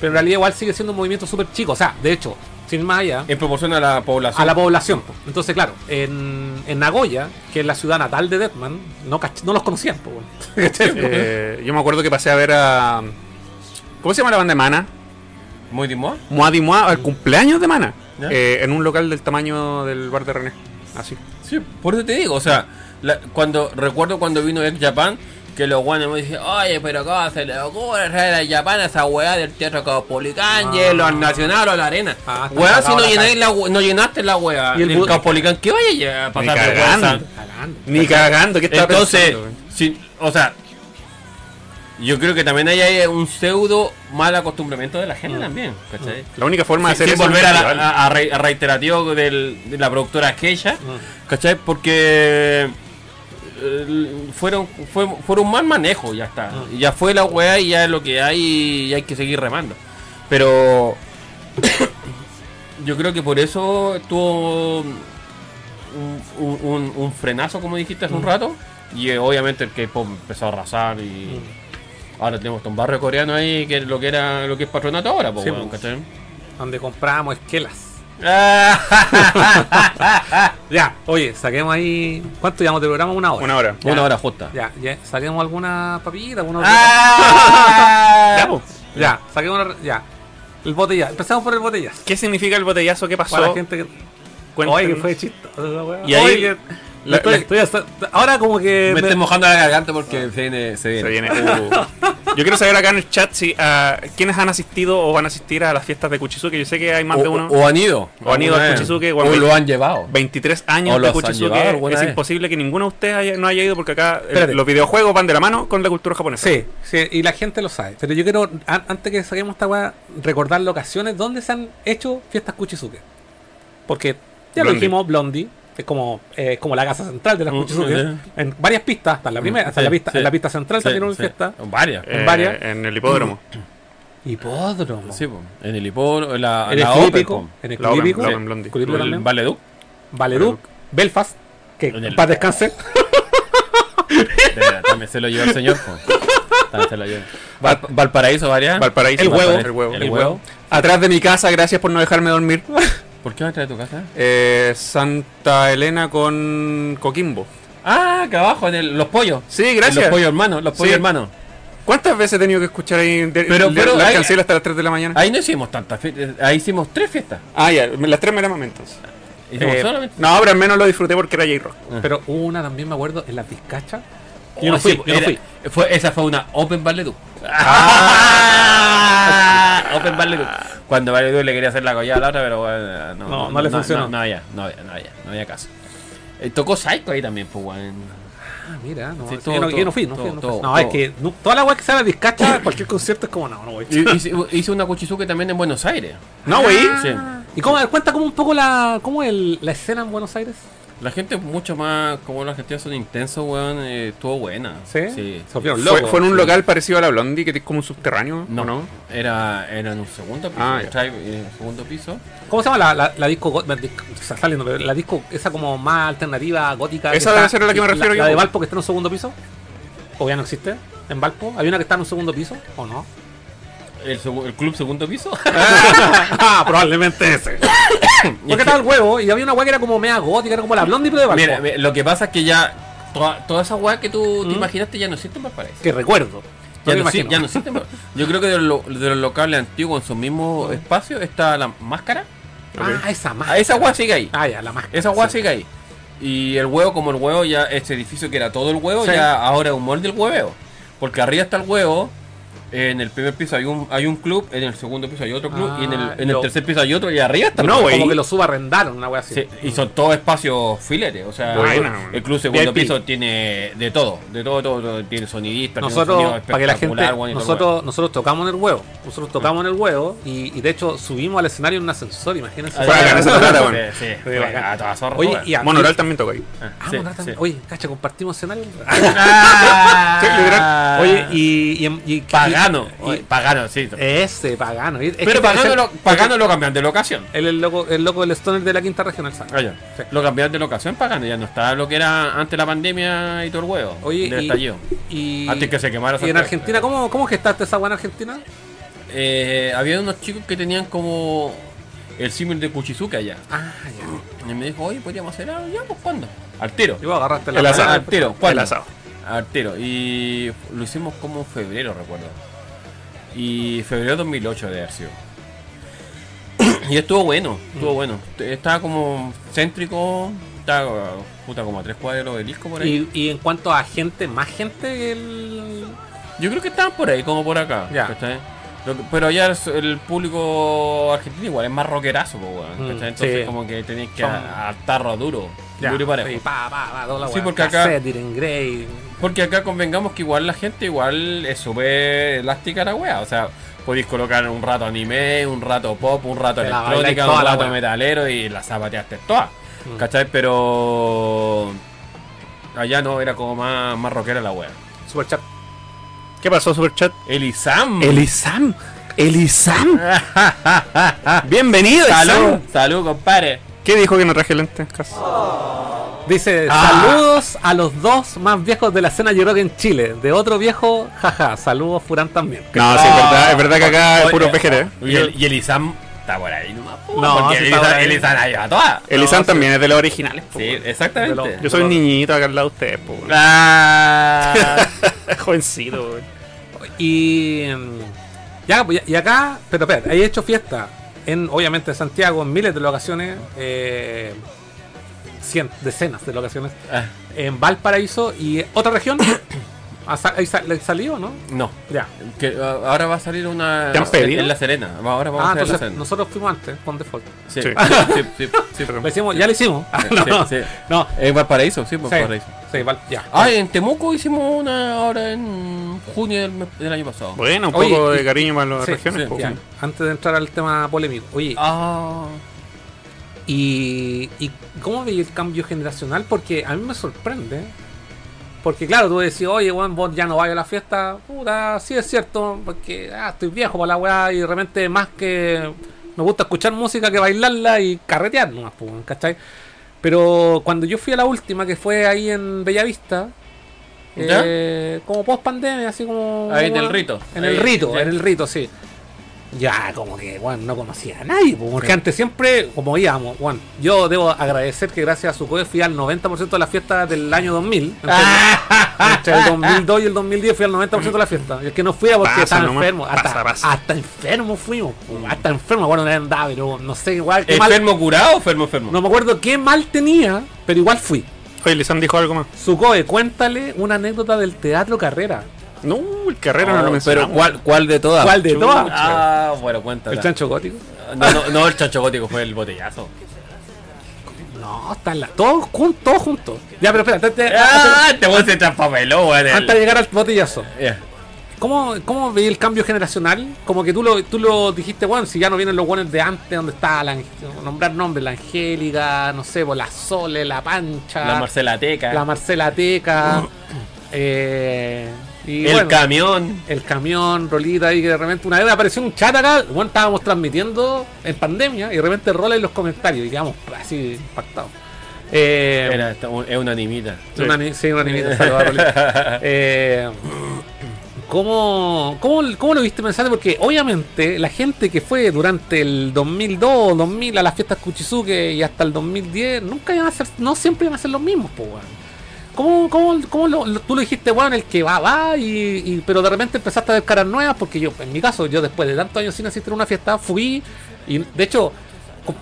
Pero en realidad igual sigue siendo un movimiento súper chico. O sea, de hecho, sin más allá, En proporción a la población. a la población. po. Entonces, claro, en, en Nagoya, que es la ciudad natal de Deadman, no, no los conocían. po. Eh, yo me acuerdo que pasé a ver a. ¿Cómo se llama la banda de Mana? Moadi Moa, al cumpleaños de Mana. Eh, en un local del tamaño del bar de René. Así. Sí, por eso te digo, o sea, la- cuando recuerdo cuando vino Ex Japan, que los guanes me dicen, oye, pero cómo se le ocurre traer a Japan esa weá del teatro Caupolicán, Ah. y los nacional o la arena. Ah, está weá, si no, la no llenaste la weá Y el Caupolicán, ¿qué vaya a pasar Ni cagando. Cagando. Ni cagando, ¿qué estaba Entonces, pensando, güey? si, o sea, yo creo que también hay un pseudo mal acostumbramiento de la gente también, ¿cachai? La única forma de Sin- hacer eso volver es a, la- a- a re- a reiterativo del- de la productora Keisha, Mm. ¿cachai? Porque fueron fue, fueron un mal manejo, ya está. Mm. Y Ya fue la weá y ya es lo que hay y hay que seguir remando. Pero yo creo que por eso tuvo un, un- un- un frenazo, como dijiste hace un Mm. rato. Y eh, obviamente el K-pop empezó a arrasar y ahora tenemos un barrio coreano ahí que es lo que era lo que es patronato ahora, Sí, po. ¿cachai? Donde compramos esquelas. Ya, oye, saquemos ahí. ¿Cuánto llevamos de programa? Una hora. Una hora. Ya. Una hora justa. Ya, ya, saquemos alguna papita, alguna Ah. Ya, po. Ya, saquemos una. Ya. El botella. Empezamos por el botellazo. ¿Qué significa el botellazo? ¿Qué pasó? Para la gente que. Cuéntanos. Oye, que fue chistoso. Y ahí- Oye, que- la- estoy- la- estoy hasta- ahora como que. Me me- estoy mojando la garganta porque se viene. Se Se viene. Uh. Yo quiero saber acá en el chat si ah, quiénes han asistido o van a asistir a las fiestas de Kuchizuke. Yo sé que hay más de uno. o han ido. O han ido vez. Kuchizuke, o O lo han llevado. 23 años O de alguna Es vez. imposible que ninguno de ustedes haya- no haya ido porque acá eh, Espérate. los videojuegos van de la mano con la cultura japonesa. Sí, sí, y la gente lo sabe. Pero yo quiero, an- antes que saquemos esta weá, recordar locaciones donde se han hecho fiestas Kuchizuke. Porque ya lo dijimos, Blondie, es como, eh, como la casa central de las Mm, Kuchizuke. sí. En varias pistas, hasta en la primera, hasta Sí, la pista, sí. en la pista central Sí, también hubo sí. fiesta. Varias. Eh, varias. En el hipódromo. Hipódromo. Sí, po. en el hipódromo, en la, en el la Club Open, en el. Club Hípico el. Valeduc. Valeduc, Belfast, que En el- para descanse. También se lo llevó el señor. También se lo llevó. Val- Valparaíso, varias. Valparaíso. El huevo. El huevo. El huevo. Atrás de mi casa, gracias por no dejarme dormir. ¿Por qué no trae tu casa? Eh, Santa Elena con Coquimbo. Ah, que abajo, en el- los pollos. Sí, gracias. Los pollos hermanos, los pollos Sí. hermanos. ¿Cuántas veces he tenido que escuchar ahí de, Pero- de- pero la cancela hasta las 3 de la mañana? Ahí no hicimos tantas fiestas. Ahí hicimos tres fiestas. Ah, ya, las 3 me la momentos. Hicimos Eh, solamente. No, pero al menos lo disfruté porque era J-Rock. Pero hubo una también, me acuerdo, en las Vizcachas. Oh, Yo no fui, sí, yo no era- fui. Fue, esa fue una Open Valeduc. Ah, Open Valeduc. Cuando Valeduc le quería hacer la collada a la otra, pero bueno, no, No, no le funcionó. No, había, no había, no había, no había caso. Eh, tocó Psycho ahí también, pues, weón. Ah, mira, no, Sí, todo, yo, no, todo, yo no fui, no todo, fui. No, fui. es que toda la weá que sale de Vizcacha, cualquier concierto es como, no, no voy. Hice, hice una Kuchizuke también en Buenos Aires. No, güey. Sí. ¿Y cómo, cuenta como un poco la, cómo el, la escena en Buenos Aires? La gente mucho más, como los argentinos son intensos, weón, eh, estuvo buena. ¿Sí? Sí. Fue, en un sí. local parecido a la Blondie, que es como un subterráneo. No, ¿o no. Era, era en un segundo piso. Ah. Tribe, eh, segundo piso. ¿Cómo se llama la, la, la disco? está saliendo, pero la disco, esa como más alternativa, gótica. que Esa debe ser a la que me refiero la, yo, La de po. Valpo que está en un segundo piso. ¿O ya no existe? ¿En Valpo? ¿Hay una que está en un segundo piso? ¿O no? El, club segundo piso. ah, probablemente ese. Porque estaba el huevo y había una hueá que era como mea gótica, era como la blondie pero de Valpo. Mira, lo que pasa es que ya toda, toda esa weá que tú te ¿Mm? imaginaste ya no existe en Valparaíso. que recuerdo. Ya no, ya no existe Val- Yo creo que de, lo- de los locales antiguos en su mismo espacio está la máscara. Ah, esa más. Ah, esa weá sigue ahí. Ah, ya, la máscara. Esa weá sí. sigue ahí. Y el huevo, como el huevo, ya este edificio que era todo el huevo, Sí. ya ahora es un molde del hueveo. Porque arriba está el huevo, en el primer piso hay un, hay un club, en el segundo piso hay otro club, Ah, y en el, en el tercer piso hay otro, y arriba está No, güey. Como que lo subarrendaron, una hueá así. Sí, y son todos espacios filetes, o sea, el, club segundo VIP. piso tiene de todo, de todo, todo, todo, tiene sonidista, tiene un Nosotros, sonido para que la gente, espectacular, bueno, nosotros, nosotros tocamos en el huevo. Nosotros tocamos en el huevo y, y de hecho subimos al escenario en un ascensor, imagínense. Sí, sí, a Oye, weón. y a- Monoral también toca ahí. Ah, Ah, sí. también. Oye, cacha, compartimos escenario. Ah, Sí, literal. Oye, y, y, y- Pagano, y- oye, pagano, sí. ese pagano. Es Pero pagano lo, pagano lo cambian de locación. Es el loco, el loco del stoner de la quinta región, el Ah, ya. Sí. Lo cambiaron de locación pagano, ya no está lo que era antes de la pandemia y todo el huevo. Oye, del y, estallido. y, Antes que se quemara y en. Argentina, ¿cómo, cómo gestaste esa buena Argentina? Eh, había unos chicos que tenían como el símil de Kuchizuka allá. Ah, ya. Y me dijo, oye, podríamos hacer algo. Ya, pues, ¿cuándo? Al tiro. Y vos agarraste la El asado. tiro, ¿cuándo? El asado. Al tiro. Y lo hicimos como en febrero, recuerdo. Y febrero 2008 de sido. Y estuvo bueno, estuvo bueno. Estaba como céntrico, estaba puta como a tres cuadros del disco por ahí. Y, y en cuanto a gente, más gente que el. Yo creo que estaban por ahí, como por acá. Ya. pero ya el, público argentino igual es más rockerazo, weón, Mm. Entonces sí. como que tenéis que Son- atarlo a duro. Ya, duro y parejo. sí, pa, pa, pa, Sí, porque acá- Cassette. Porque acá convengamos que igual la gente igual es súper elástica la wea. O sea, podéis colocar un rato anime, un rato pop, un rato electrónica, un toda rato metalero y la zapateaste todas. Mm. ¿Cachai? Pero allá no, era como más, más rockera la wea. Super chat. ¿Qué pasó, Superchat? Elisam. Elisam. Elisam. Bienvenido, Salud, Elisam. salud, compadre. ¿Qué dijo que no traje lentes? Cas? Dice, Ah. saludos a los dos más viejos de la escena que en Chile. De otro viejo, jaja, saludos Furán también. No, sí, es verdad, es verdad que acá es puro PGR. Y, el, y está por ahí nomás. po, No, porque sí Elisam, por ahí. Elisam la lleva toda. Elisam No, también es de los originales. po. Sí, exactamente. Yo soy un niñito acá al lado de ustedes, po. Ah. Jovencito, weón. Y. mm, Ya, pues, y acá, pero espera, he hecho fiesta en, obviamente, Santiago, en miles de locaciones, eh, cien, decenas de locaciones, Ah, en Valparaíso y otra región. ¿Ha sa- ¿Ahí sal- salió, no? no. Ya. Que, ah, ahora va a salir una. ¿Te han pedido? En La Serena. Ahora vamos Ah, a hacer La entonces Serena. nosotros fuimos antes, con default. Sí, Sí. sí, sí, sí. Hicimos, ya lo hicimos. Ah, no, sí. no. En Valparaíso, sí, Sí, Valparaíso. sí, Val- ya. Ah, en Temuco hicimos una ahora en junio del, mes- del año pasado. Bueno, un Oye, poco y- de cariño para las Sí, regiones. Ya, antes de entrar al tema polémico. Oye, Ah. y, y ¿cómo veis el cambio generacional? Porque a mí me sorprende. Porque claro, tú decís, oye, weón, vos ya no vayas a la fiesta. Puta, sí es cierto, porque ah, estoy viejo para la weá y de repente más que me gusta escuchar música que bailarla y carretear nomás, pues, ¿cachai? Pero cuando yo fui a la última, que fue ahí en Bellavista, eh, como post pandemia, así como. Ahí en el rito. En Ahí, el rito, ya. en el rito, sí. Ya, como que, bueno, no conocía a nadie, po, porque antes siempre, como íbamos, bueno, yo debo agradecer que gracias a su fui al 90% de las fiestas del año 2000. Entre, entre el 2002 y el 2010 fui al 90% de la fiesta. Y es que no fui a porque Pasa estaba enfermo. Hasta, pasa, hasta enfermo fuimos. po, Hasta enfermo, bueno, no andaba, pero no sé, igual qué mal. ¿Enfermo curado o enfermo enfermo? No me acuerdo qué mal tenía, pero igual fui. Oye, Elisam dijo algo más. Sucoe, cuéntale una anécdota del teatro carrera. No, el carrera no, No, lo mencionamos. pero ¿cuál, ¿cuál de todas? ¿Cuál de chucha. todas? Ah, bueno, cuéntala. El chancho gótico. No, no, no, el chancho gótico fue el botellazo. No, están la, todos, todos juntos. Ya, pero espera, antes, de- Ah, te voy a hacer weón. antes de llegar al botellazo. Ya. ¿Cómo, ¿Cómo veis el cambio generacional? Como que tú lo, tú lo dijiste, bueno, si ya no vienen los buenos de antes, donde está la, nombrar nombres, la Angélica, no sé, pues, la Sole, la Pancha, La Marcela Teca. la Marcela Teca, eh, y el bueno, camión. el camión, Rolita, y que de repente una vez apareció un chat acá, bueno, estábamos transmitiendo en pandemia, y de repente rola en los comentarios, y quedamos así impactados. Eh, Era, es una animita. una, ni- sí, una animita. Eh, ¿cómo, cómo, cómo lo viste pensando? Porque obviamente la gente que fue durante el 2002, 2000 a las fiestas Kuchizuke y hasta el 2010, nunca iban a ser, no siempre iban a ser los mismos, pues, weón. ¿Cómo, cómo, cómo lo- lo- tú lo dijiste, weón, el que va, va, y, y- pero de repente empezaste a ver caras nuevas? Porque yo, en mi caso, yo después de tantos años sin asistir a una fiesta, fui y de hecho,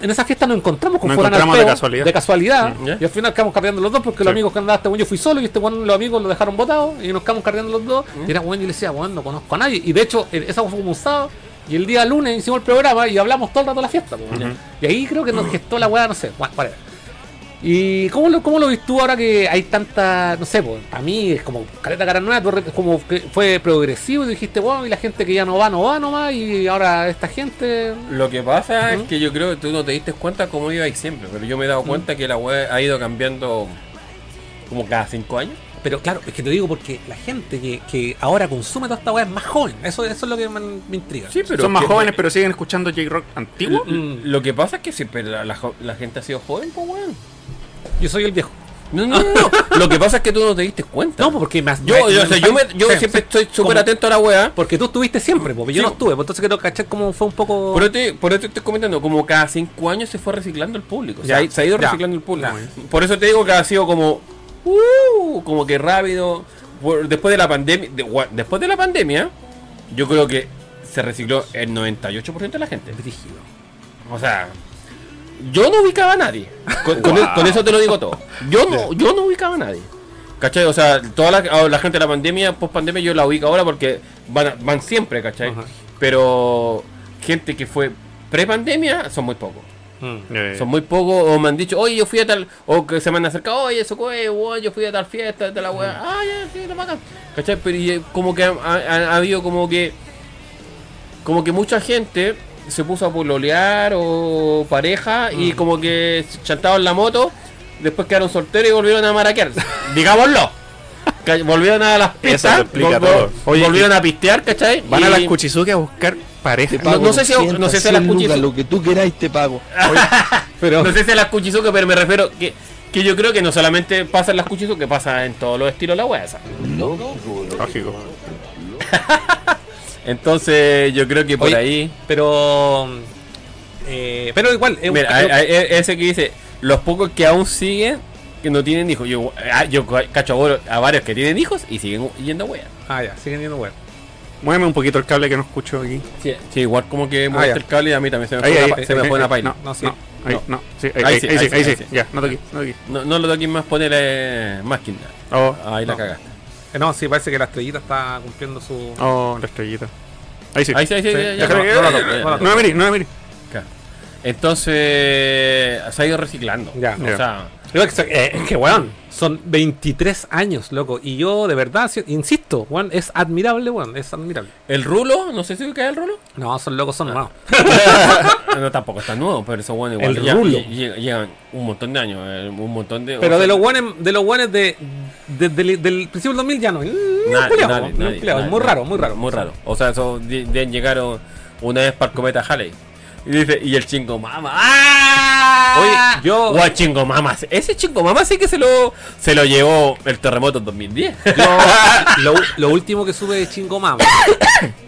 en esa fiesta nos encontramos con Nos de casualidad. De casualidad. ¿Ya? Y al final quedamos cargando los dos porque Sí. los amigos que andaban este weón, yo fui solo y este weón, los amigos lo dejaron botados y nos quedamos cargando los dos. Y era weón, yo le decía, weón, no conozco a nadie. Y de hecho, eh, esa fue como un sábado. Y el día lunes hicimos el programa y hablamos todo el rato de la fiesta. Y ahí creo que nos gestó la weá, no sé, wha- whatever. ¿Y cómo lo, cómo lo ves tú ahora que hay tanta, no sé, pues, para mí es como caleta cara nueva, como que fue progresivo y dijiste, bueno, y la gente que ya no va, no va nomás, y ahora esta gente... Lo que pasa es que yo creo que tú no te diste cuenta cómo iba ahí siempre, pero yo me he dado cuenta que la web ha ido cambiando como cada cinco años. Pero claro, es que te digo porque la gente que, que ahora consume toda esta weá es más joven, eso, eso es lo que me, me intriga. Sí, pero Son más jóvenes, pero siguen escuchando J-Rock antiguo. Lo que pasa es que siempre la, la jo- la gente ha sido joven, pues weón. Yo soy el viejo. No, no, no. Lo que pasa es que tú no te diste cuenta. No, porque me, yo, yo, o sea, yo, me- yo sí, siempre sí, estoy súper atento a la wea. Porque tú estuviste siempre, porque yo no estuve, pues entonces quiero cachar cómo fue un poco... Por eso, te, por eso te estoy comentando, como cada cinco años se fue reciclando el público. Ya, se, ha, se ha ido ya, reciclando el público. ya. Por eso te digo que ha sido como. uh, como que rápido. Por- después de la pandemia. de- después de la pandemia, yo creo que se recicló el 98% de la gente. Brígido. O sea. Yo no ubicaba a nadie. Con, e- con eso te lo digo todo. Yo no, yo no ubicaba a nadie. ¿Cachai? O sea, toda la, a la gente de la pandemia, post pandemia, yo la ubico ahora porque van, van siempre, ¿cachai? Ajá. Pero gente que fue pre-pandemia son muy pocos. Mm. Son muy pocos, o me han dicho, oye, yo fui a tal, o que se me han acercado, oye, eso weón, yo fui a tal fiesta, de la weá, ah, ya, sí, lo bacán. ¿Cachai? Pero y, eh, como que ha, ha- ha habido como que, como que mucha gente se puso a pololear o pareja y como que chantaban la moto, después quedaron solteros y volvieron a maraquear. Digámoslo. Volvieron a las pistas, vol-. Oye, volvieron a pistear, ¿cachai? Van a las Kuchizuki a buscar pareja. No- no sé si- no sé si la escuché- Lo que tú queráis te pago. Pero... No sé si es las Kuchizuke, pero me refiero que, que yo creo que no solamente pasa en las Kuchizuke, pasa en todos los estilos la wea esa. Lógico. Entonces yo creo que por Oye, ahí. Pero... eh, pero igual... es un- Mira, hay- hay- hay ese que dice, los pocos que aún siguen, que no tienen hijos. Yo, ah, yo cacho a varios- a varios que tienen hijos y siguen yendo wea. Ah, ya, siguen yendo weón. Muéveme un poquito el cable que no escucho aquí. Sí, igual como que Ah, el cable y a mí también se me Ahí, fue, ahí, se me ahí, fue una ahí, paila. No, No, sí. no, ahí, No. no. Sí, ahí, Ahí ahí, sí, ahí, sí, sí, ahí ahí sí. sí. Ya, no toqué, no toqué. No, no lo toques más, ponerle más quinta. Oh, Ahí la cagaste. Eh, no, sí, parece que la estrellita está cumpliendo su... oh, la estrellita. Ahí sí. Ahí sí, ahí sí, no, que- no, no, mires. Claro. Entonces se ha ido reciclando. Ya. O Ya. sea, eh, es que, weón, son 23 años, loco. Y yo, de verdad, si- insisto, weón, es admirable, weón, es admirable. el rulo, no sé si ubicas el rulo. No, son locos, son nuevos. no, tampoco está nuevo, pero esos El igual ya- rulo. lle- llegan un montón de años, eh, un montón de. Pero o de los buenos de los buenos de, de- del- del principio del 2000 ya no. nadie, Culeado, nadie, culeado, nadie, nadie, muy raro, muy raro. Muy raro. O sea, eso de- deben llegar o- una vez para el cometa Halley. Y dice, y el chingo mama. ¡Ah! Oye, yo- O el chingo mama. Ese chingo mama sí que se lo, se lo llevó el terremoto en 2010. Yo, lo, lo último que supe de Chingo Mama.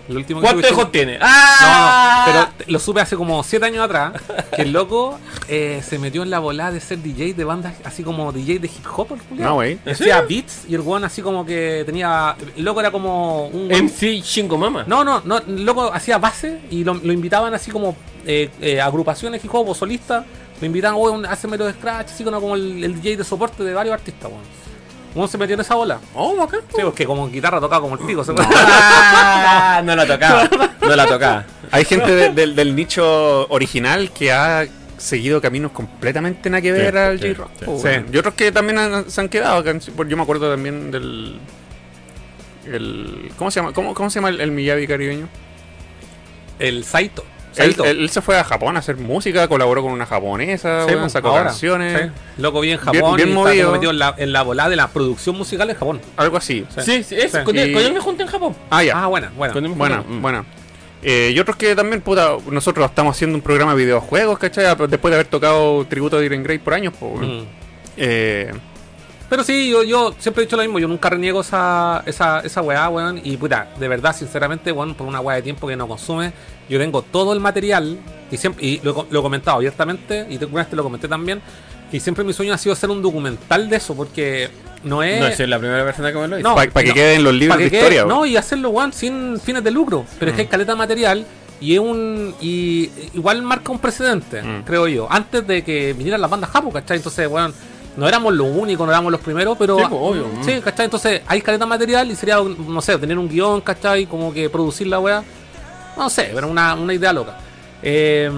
Lo último que ¿Cuántos hijos tiene? No, ¡Ah! no, pero lo supe hace como 7 años atrás. Que el loco eh, se metió en la volada de ser DJ de bandas así como DJ de hip hop. el. No, güey. Hacía beats y el weón así como que tenía. El loco era como un. MC chingo mama. No, no, no, el loco hacía base y lo, lo invitaban así como eh, eh, agrupaciones hip hop o solistas. Lo invitaban, weón, hace mero de scratch, así como, el, el DJ de soporte de varios artistas, weón. Uno se metió en esa bola. Oh, bacán. Sí, porque como guitarra tocaba como el pico. se Ah, no la tocaba. No la tocaba. Hay gente de- del, del nicho original que ha seguido caminos completamente nada que ver Sí, al sí, J-Rock. sí. Y otros que también han- se han quedado. Yo me acuerdo también del. el ¿Cómo se llama? ¿Cómo, cómo se llama el, el Miyagi caribeño? El Saito. Él, Saito. él- él se fue a Japón a hacer música, colaboró con una japonesa, Sí, weón, pues, sacó ahora, canciones, sí. Loco bien en Japón bien y movido. metido en la, en la volada de la producción musical en Japón. algo así. Sí, sí, es, Sí. Con, él, Y- con él me junté en Japón. Ah, ya. Ah, buena, buena. Buena. Mm. buena. Eh, y otros que también, puta, nosotros estamos haciendo un programa de videojuegos, ¿cachai? Después de haber tocado tributo a Diren Grey por años, pues. Mm. Eh, Pero sí, yo, yo siempre he dicho lo mismo, yo nunca reniego esa, esa, esa weá, weón. Y puta, de verdad, sinceramente, weón, por una weá de tiempo que no consume, yo tengo todo el material, y siempre, y lo, lo he comentado abiertamente, y te- te lo comenté también, y siempre mi sueño ha sido hacer un documental de eso, porque no es. No es la primera persona que me lo dice. No, Para que no. queden los libros de que quede- historia. weón. No, y hacerlo, weón, sin fines de lucro. Pero es que hay caleta de material y es un. y igual marca un precedente, Mm. creo yo. Antes de que vinieran las bandas Japo, ¿cachai? Entonces, weón, no éramos los únicos, no éramos los primeros, pero. Sí, pues, obvio, mm. Sí, ¿cachai? Entonces hay caleta de material y sería, no sé, tener un guion, ¿cachai? Como que producir la weá. No sé, pero una, una idea loca. Eh,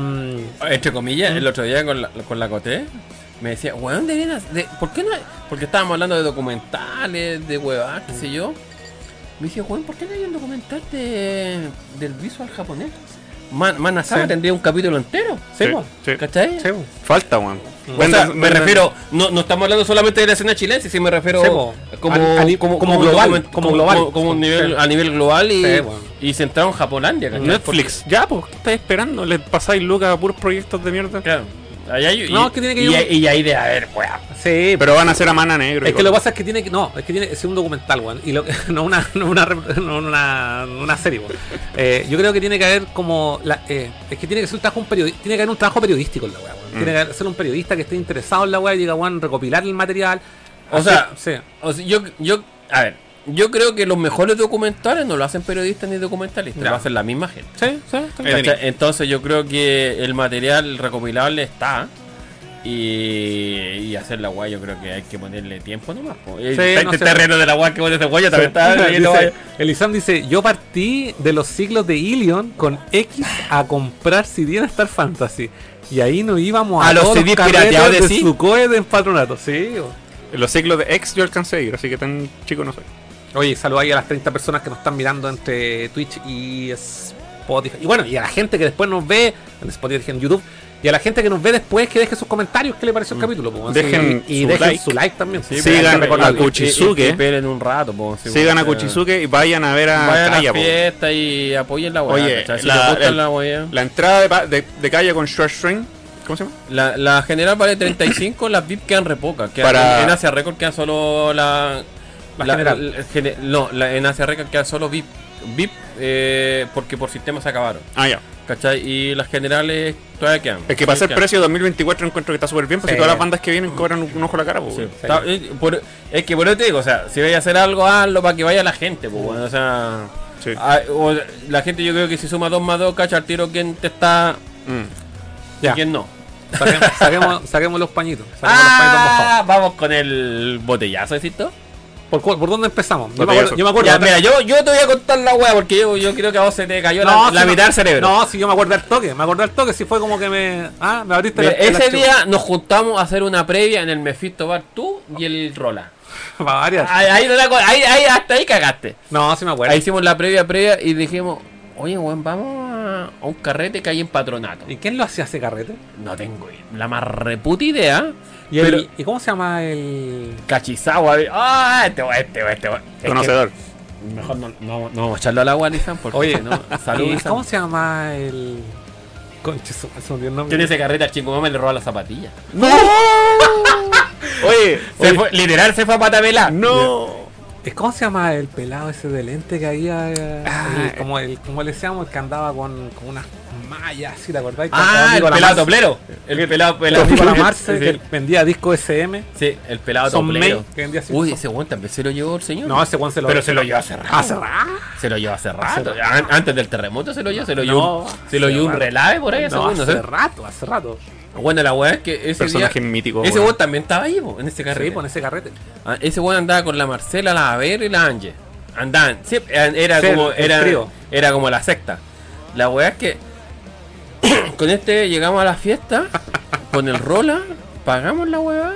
Entre comillas, el otro día con la, con la Coté me decía, weón, hacer- de, ¿por qué no? Porque estábamos hablando de documentales, de huevadas, qué sé yo. Me dice, weón, ¿por qué no hay un documental de, del visual japonés? Man, Manasara Sí. tendría un capítulo entero. sí, Sí, po. sí. ¿Cachai? Falta, weón. O sea, me refiero, no, no estamos hablando solamente de la escena chilena, sí me refiero como, A- como global, como global. como, como un nivel, Sí. a nivel global y, Sí, bueno. y centrado en Japolandia. ¿cachai? Netflix. Ya, pues, ¿qué estáis esperando? ¿Le pasáis lucas a puros proyectos de mierda? Claro. Ahí hay, No, y, es que tiene que y, hay- y hay de haber, weá. Sí, Pero van a hacer a mana negro. Es que lo que pasa es que tiene que. No, es que tiene que ser un documental, weón. Y lo, no, una, no, una, no una, una serie, weón. Eh, yo creo que tiene que haber como. La, eh, es que tiene que ser un trabajo, un periodi- tiene que haber un trabajo periodístico en la weá, weón. Mm. Tiene que ser un periodista que esté interesado en la weá y diga, weón, recopilar el material. O sea, sí. O sea, yo, yo, a ver, yo creo que los mejores documentales no lo hacen periodistas ni documentalistas, lo hacen la misma gente. Sí, sí. Eh. Entonces yo creo que el material recopilable está. Y, y hacer la guay, yo creo que hay que ponerle tiempo nomás. po. Y Sí, este no sé. terreno de la guay que pone ese guay también está Dice. Elisam dice, yo partí de los siglos de Ilion con X a comprar CD en Star Fantasy. Y ahí nos íbamos a, A los CD pirateados de de sí. Sucoe de Empatronato. Sí, los siglos de ex yo alcancé a ir, así que tan chico no soy. Oye, saludos ahí a las 30 personas que nos están mirando entre Twitch y Spotify. Y bueno, y a la gente que después nos ve en Spotify, en YouTube. Y a la gente que nos ve después que deje sus comentarios qué le pareció el capítulo. pues, así, Dejen y, y su dejen like. su like también. Sí, Sigan a. Kuchisuke. Y- y- y esperen un rato. po, sí, Sigan a Kuchisuke y vayan a ver a Vayan a la po. fiesta y apoyen la. Oye, Si la- el- la. La entrada de, pa- de, de Kaya con Short String, ¿cómo se llama? La, la general vale 35, las VIP quedan re pocas. quedan- Para- En Asia Record quedan solo la. La general. la- gene- no, la- en Asia Record quedan solo VIP. VIP eh, porque por sistema se acabaron. Ah, ya. ¿Cachai? Y las generales todavía quedan. Es que para ser precio 2024 encuentro que está súper bien, porque Sí. todas las bandas que vienen cobran un, un ojo a la cara, po, Sí. Está- eh, por- es que por eso te digo, o sea, si vais a hacer algo, hazlo para que vaya la gente, pues, bueno, o sea. Sí. o la gente, yo creo que si suma 2 más 2, cacha al tiro quién te está Mm. Ya. y quién no. Saquemos, saquemos, saquemos los pañitos. Saquemos los pañitos mojados. Ah, vamos con el botellazo, ¿decito? ¿Por, por dónde empezamos? Yo me acuerdo. Yo me acuerdo Ya, mira, yo, yo te voy a contar la wea porque yo, yo creo que a vos se te cayó la, No, la mitad del cerebro. No, si yo me acuerdo del toque. Me acuerdo del toque. Si fue como que me. Ah, me abriste Mira, la- ese día nos juntamos a hacer una previa en el Mephisto Bar, tú y el Rola. Para variar. Ahí, hasta ahí cagaste. No, sí me acuerdo. Ahí hicimos la previa, previa y dijimos, oye, weón, vamos a, a un carrete que hay en Patronato. ¿Y quién lo hacía ese carrete? No tengo la más reputa idea. ¿Y, pero el- ¿Y cómo se llama el.? Cachizawa, ah, este este este weón. Es que Conocedor. Mejor no, no, no vamos a echarlo al agua, Lizan, porque Oye, no. Salud, ¿y Lizan. ¿Cómo se llama el. Conche, se me el nombre. Tiene ese carrete al chingo y le roba las zapatillas. Oye, Se oye, fue- literal se fue a patabela. no. Eh, ¿Cómo se llama el pelado ese de lente que había? eh, Ah, el- como el, como le decíamos, el que andaba con, con unas mallas, ¿sí te acordáis? Ah, el pelado Marce. toplero. El pelado, pelado. Nicolás Sí, Marce, que vendía disco SM. Sí, el pelado Son toplero. May, que vendía. Uy, ese weón también se lo llevó el señor. No, ese Juan se lo Pero se lo llevó hace rato. Hace rato. Se lo llevó hace rato. Antes del terremoto se lo llevó. Se lo llevó, No, se lo llevó un relave por ahí. hace rato, hace rato. Bueno, la weá es que ese Personaje día, mítico. Ese weón. también estaba ahí, po, en ese carrete. Sí, con ese carrete. Ah, ese weón andaba con la Marcela, la Aver y la Ange. Andaban, siempre, era Sí, como, era, era como la secta. La weá es que con este llegamos a la fiesta, con el rola, pagamos la weá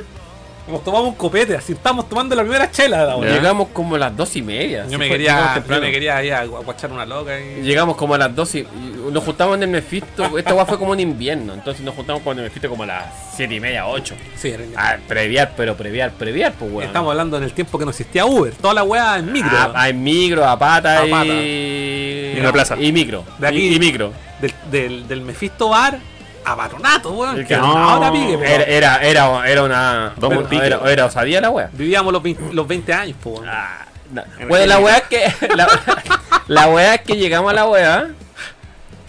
Nos tomamos un copete, así estamos tomando la primera chela. la. Llegamos como a las dos y media. Yo me quería, yo me quería ir a guachar una loca y... Llegamos como a las 12 y nos juntamos en el Mephisto. Esta weá fue como en invierno. Entonces nos juntamos con el Mephisto como a las 7 y media, 8. Sí, era- Ah, previar, pero previar, previar, pues weón. Estamos hablando en el tiempo que no existía Uber. Toda la weá en micro. Ah, hay micro, a pata A y... pata. Y una plaza. Y micro. De aquí- Y, y micro. Del, del, del Mephisto Bar a Baronato, weón. Que no, ahora pique, pero Era, era, era, era una. Dos era, era, osadía la wea. Vivíamos los 20, los 20 años, po, weón. Ah, no. Bueno, la wea es que. La, la es que llegamos a la wea.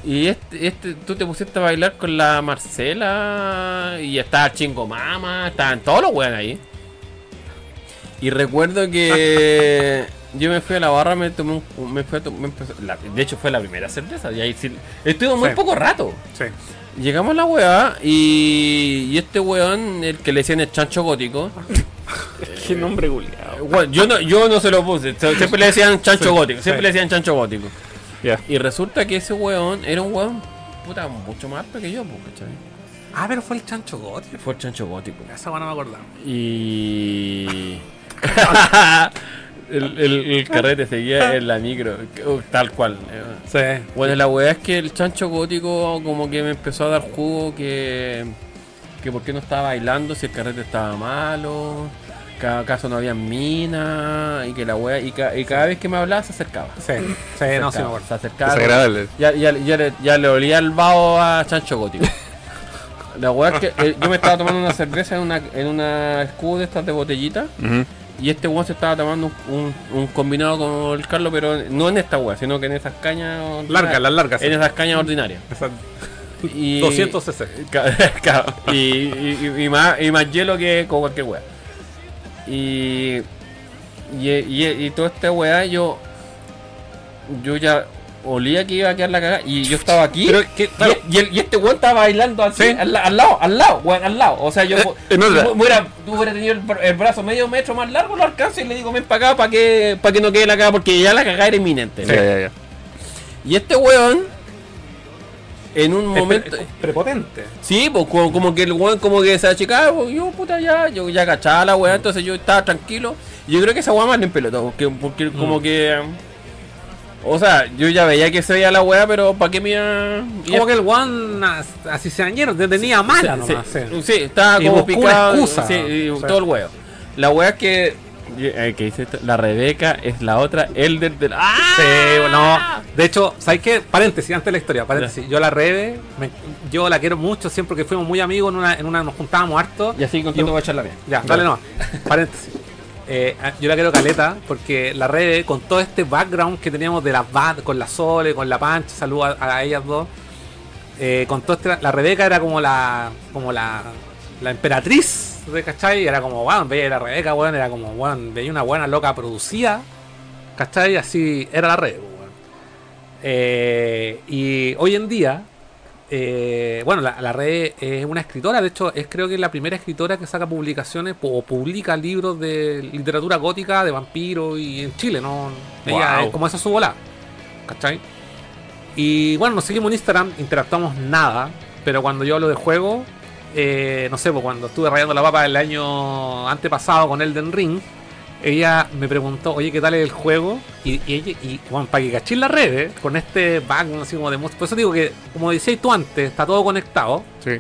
Y este, este, tú te pusiste a bailar con la Marcela. Y estaba Chingo Mama. Estaban todos los weones ahí. Y recuerdo que. Yo me fui a la barra, me tomé un. Me fui a to- me empezó- la- de hecho, fue la primera cerveza. Y ahí sí. Estuve muy Sí. poco rato. Sí. Llegamos a la weá y, y este weón, el que le decían el chancho gótico, Qué nombre culiado. bueno, yo no, yo no se lo puse, se- siempre le decían chancho Sí, gótico, siempre sí. le decían chancho gótico. Ya. Y resulta que ese weón era un weón puta mucho más alto que yo, pues, ¿cachai? Ah, pero fue el chancho gótico. Fue el chancho gótico. Esa weá no me acordaba. Y. el, el- el carrete seguía en la micro, uh, tal cual. eh. Sí. Bueno, la weá es que el chancho gótico como que me empezó a dar jugo que, que por qué no estaba bailando si el carrete estaba malo, que acaso no había mina y que la weá, y, ca- y cada vez que me hablaba se acercaba. Sí, sí, Se no, sí me acercaba, acuerdo. se acercaba. Desagradable. Ya, ya, ya, le, ya le olía el vaho a chancho gótico. La weá es que eh, yo me estaba tomando una cerveza en una, en una escudo de estas de botellita. Y este weón se estaba tomando un, un- un combinado con el Carlos, pero no en esta weá, sino que en esas cañas. Largas, las largas. En esas cañas ordinarias. Esa- Y, 200 cc. Ca- ca- y, y, y- y más, y más hielo que con cualquier weá. Y, y, y, y toda esta weá, yo. Yo ya olía que iba a quedar la cagada. Y yo estaba aquí. Pero que, claro, y, y el- y este weón estaba bailando así, Sí. al, la- al lado, al lado, weón, al lado. O sea, yo. Eh, hubiera, tenido el, bra- el brazo medio metro más largo, lo alcanzo y le digo, ven para acá para que, para que no quede la cagada, porque ya la cagada era inminente. Ya, ya, ya. Y este weón, en un es momento. pre- prepotente. Sí, pues como, como que el weón como que se achicaba, pues, yo puta ya, yo ya cachaba la weá, entonces yo estaba tranquilo. Y yo creo que esa weá más le empelotó, porque, porque como que. O sea, yo ya veía que se veía la weá, pero ¿para qué me iba- Como que el one as- así se añero, te tenía mala Sí, nomás. sí, sí. sí, estaba Y como picado. excusa. sí, y todo el weón. La weá es que. eh, que dice esto, la Rebeca es la otra Elder de la. ¡Ah! Sí, bueno, de hecho, ¿sabes qué? Paréntesis, antes de la historia, paréntesis. Yo la Rebe, me- yo la quiero mucho, siempre que fuimos muy amigos, en una, en una nos juntábamos harto. Y así contento voy a echar la mía. Ya, dale nomás. Paréntesis. Eh, yo la quiero caleta porque la Rebe, con todo este background que teníamos de las bandas, con la Sole, con la Pancha, saludos a, ellas dos. eh, con todo este, la Rebeca era como la como la, la emperatriz de ¿cachai? Era como, weón, veía la Rebeca, weón, era como, weón, veía una buena loca producida, ¿cachai? Así era la weón. Eh, y hoy en día, eh, bueno, la, la red es una escritora, de hecho, es creo que es la primera escritora que saca publicaciones o publica libros de literatura gótica, de vampiros y en Chile, ¿no? Ella Wow. es como esa es su bola, ¿cachai? Y bueno, nos seguimos en Instagram, interactuamos nada, pero cuando yo hablo de juego, eh, no sé, pues cuando estuve rayando la papa el año antepasado con Elden Ring, ella me preguntó, oye, ¿qué tal es el juego? Y, y, y bueno, para que cachis la red, eh, con este background así como de música. Por eso digo que, como decías tú antes, está todo conectado. Sí.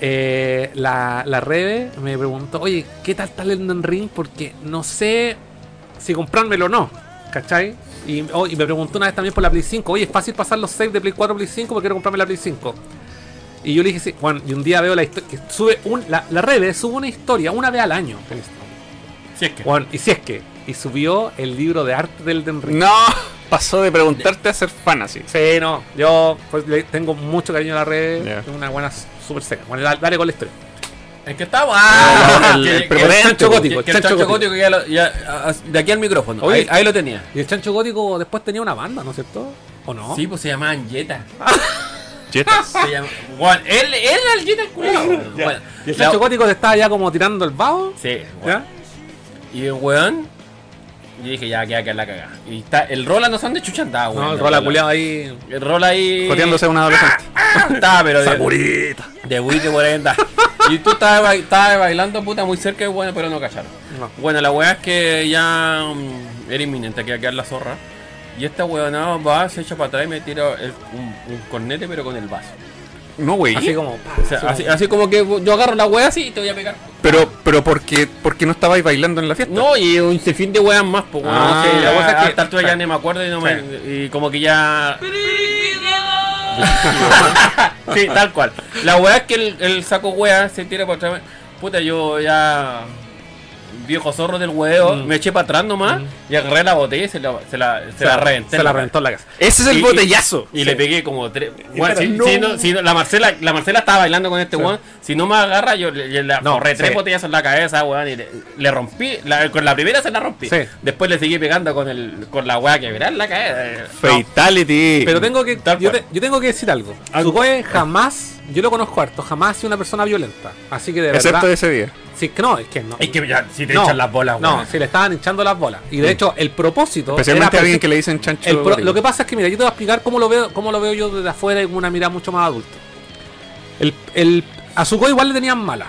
Eh, la, la Rebe me preguntó, oye, ¿qué tal está el Ring? Porque no sé si comprármelo o no, ¿cachai? Y, oh, y me preguntó una vez también por la Play 5, oye, ¿es fácil pasar los saves de Play 4 a Play 5 porque quiero comprarme la Play 5? Y yo le dije, sí, Juan, y un día veo la historia, que sube un, la, la Rebe sube una historia una vez al año. En. Si es que. Juan, y si es que, y subió el libro de arte del Elden Ring. No, pasó de preguntarte a ser fan así. Sí, no, yo pues, le tengo mucho cariño a la red, es una buena super seca. Bueno, dale, dale con la historia. Es que estamos. ¡Ah! el- Que- el que- prepotente, chancho gótico, Que, el chancho chancho gótico. gótico ya, lo- ya- a- a- de aquí al micrófono. Oye. ahí, ahí lo tenía. Y el chancho gótico después tenía una banda, ¿no es cierto? ¿O no? Sí, pues se llamaban Jetta. Jetas. Se llama, él, él era el Jetta el. Bueno, Y el la- chancho gótico te estaba ya como tirando el vaho. Sí, ¿Ya? Y el weón. Yo dije, ya, queda que la cagada. Y está, el Rola no son de chucha andaba, weón. No, el rola culiado ahí. El Rola ahí. Joteándose a un adolescente. Estaba, pero de, de que por ahí andaba. Y tú estabas, ba- estabas bailando puta muy cerca de bueno, pero no cacharon. No. Bueno, la weá es que ya mm, era inminente que iba a quedar la zorra. Y esta weá va, se echa para atrás y me tira el- un, un cornete, pero con el vaso. No, güey. Así como. pa, O sea, así así, como- así como que yo agarro la weá así y te voy a pegar. Pero, pero ¿por qué, por qué no estabais bailando en la fiesta? No, y un sinfín de weas más, pues. Ah, sí, la cosa es que- esta altura ya ni me acuerdo y, no me- y como que ya. sí, tal cual. La wea es que el, el saco wea se tira por atrás. Puta, yo ya. Viejo zorro del huevo, Mm. me eché para atrás nomás y agarré la botella y se la, se la, se la reventé. Se la reventó en la casa. Ese es el Y- botellazo. Y le pegué como tres. Bueno, si, no. si no- si no- la, Marcela, la Marcela estaba bailando con este weón. Si no me agarra, yo le, le, le No, forré tres sí. botellazos en la cabeza, weón. Y le, le rompí. la- con la primera se la rompí. Sí. Después le seguí pegando con el con la weá que verá en la cabeza. Fatality. Pero tengo que. Yo, te- yo tengo que decir algo. Sugoi jamás. Yo lo conozco harto. Jamás ha sido una persona violenta. Así que de Excepto verdad. ese día. Sí, que no, es que no. Es que ya, si te No, echan las bolas, No, si le estaban hinchando las bolas. Y de hecho, el propósito. Especialmente era a alguien que le dicen chancho. el pro- gótico. lo que pasa es que, mira, yo te voy a explicar cómo lo veo, cómo lo veo yo desde afuera y con una mirada mucho más adulta. El, el, a igual le tenían mala.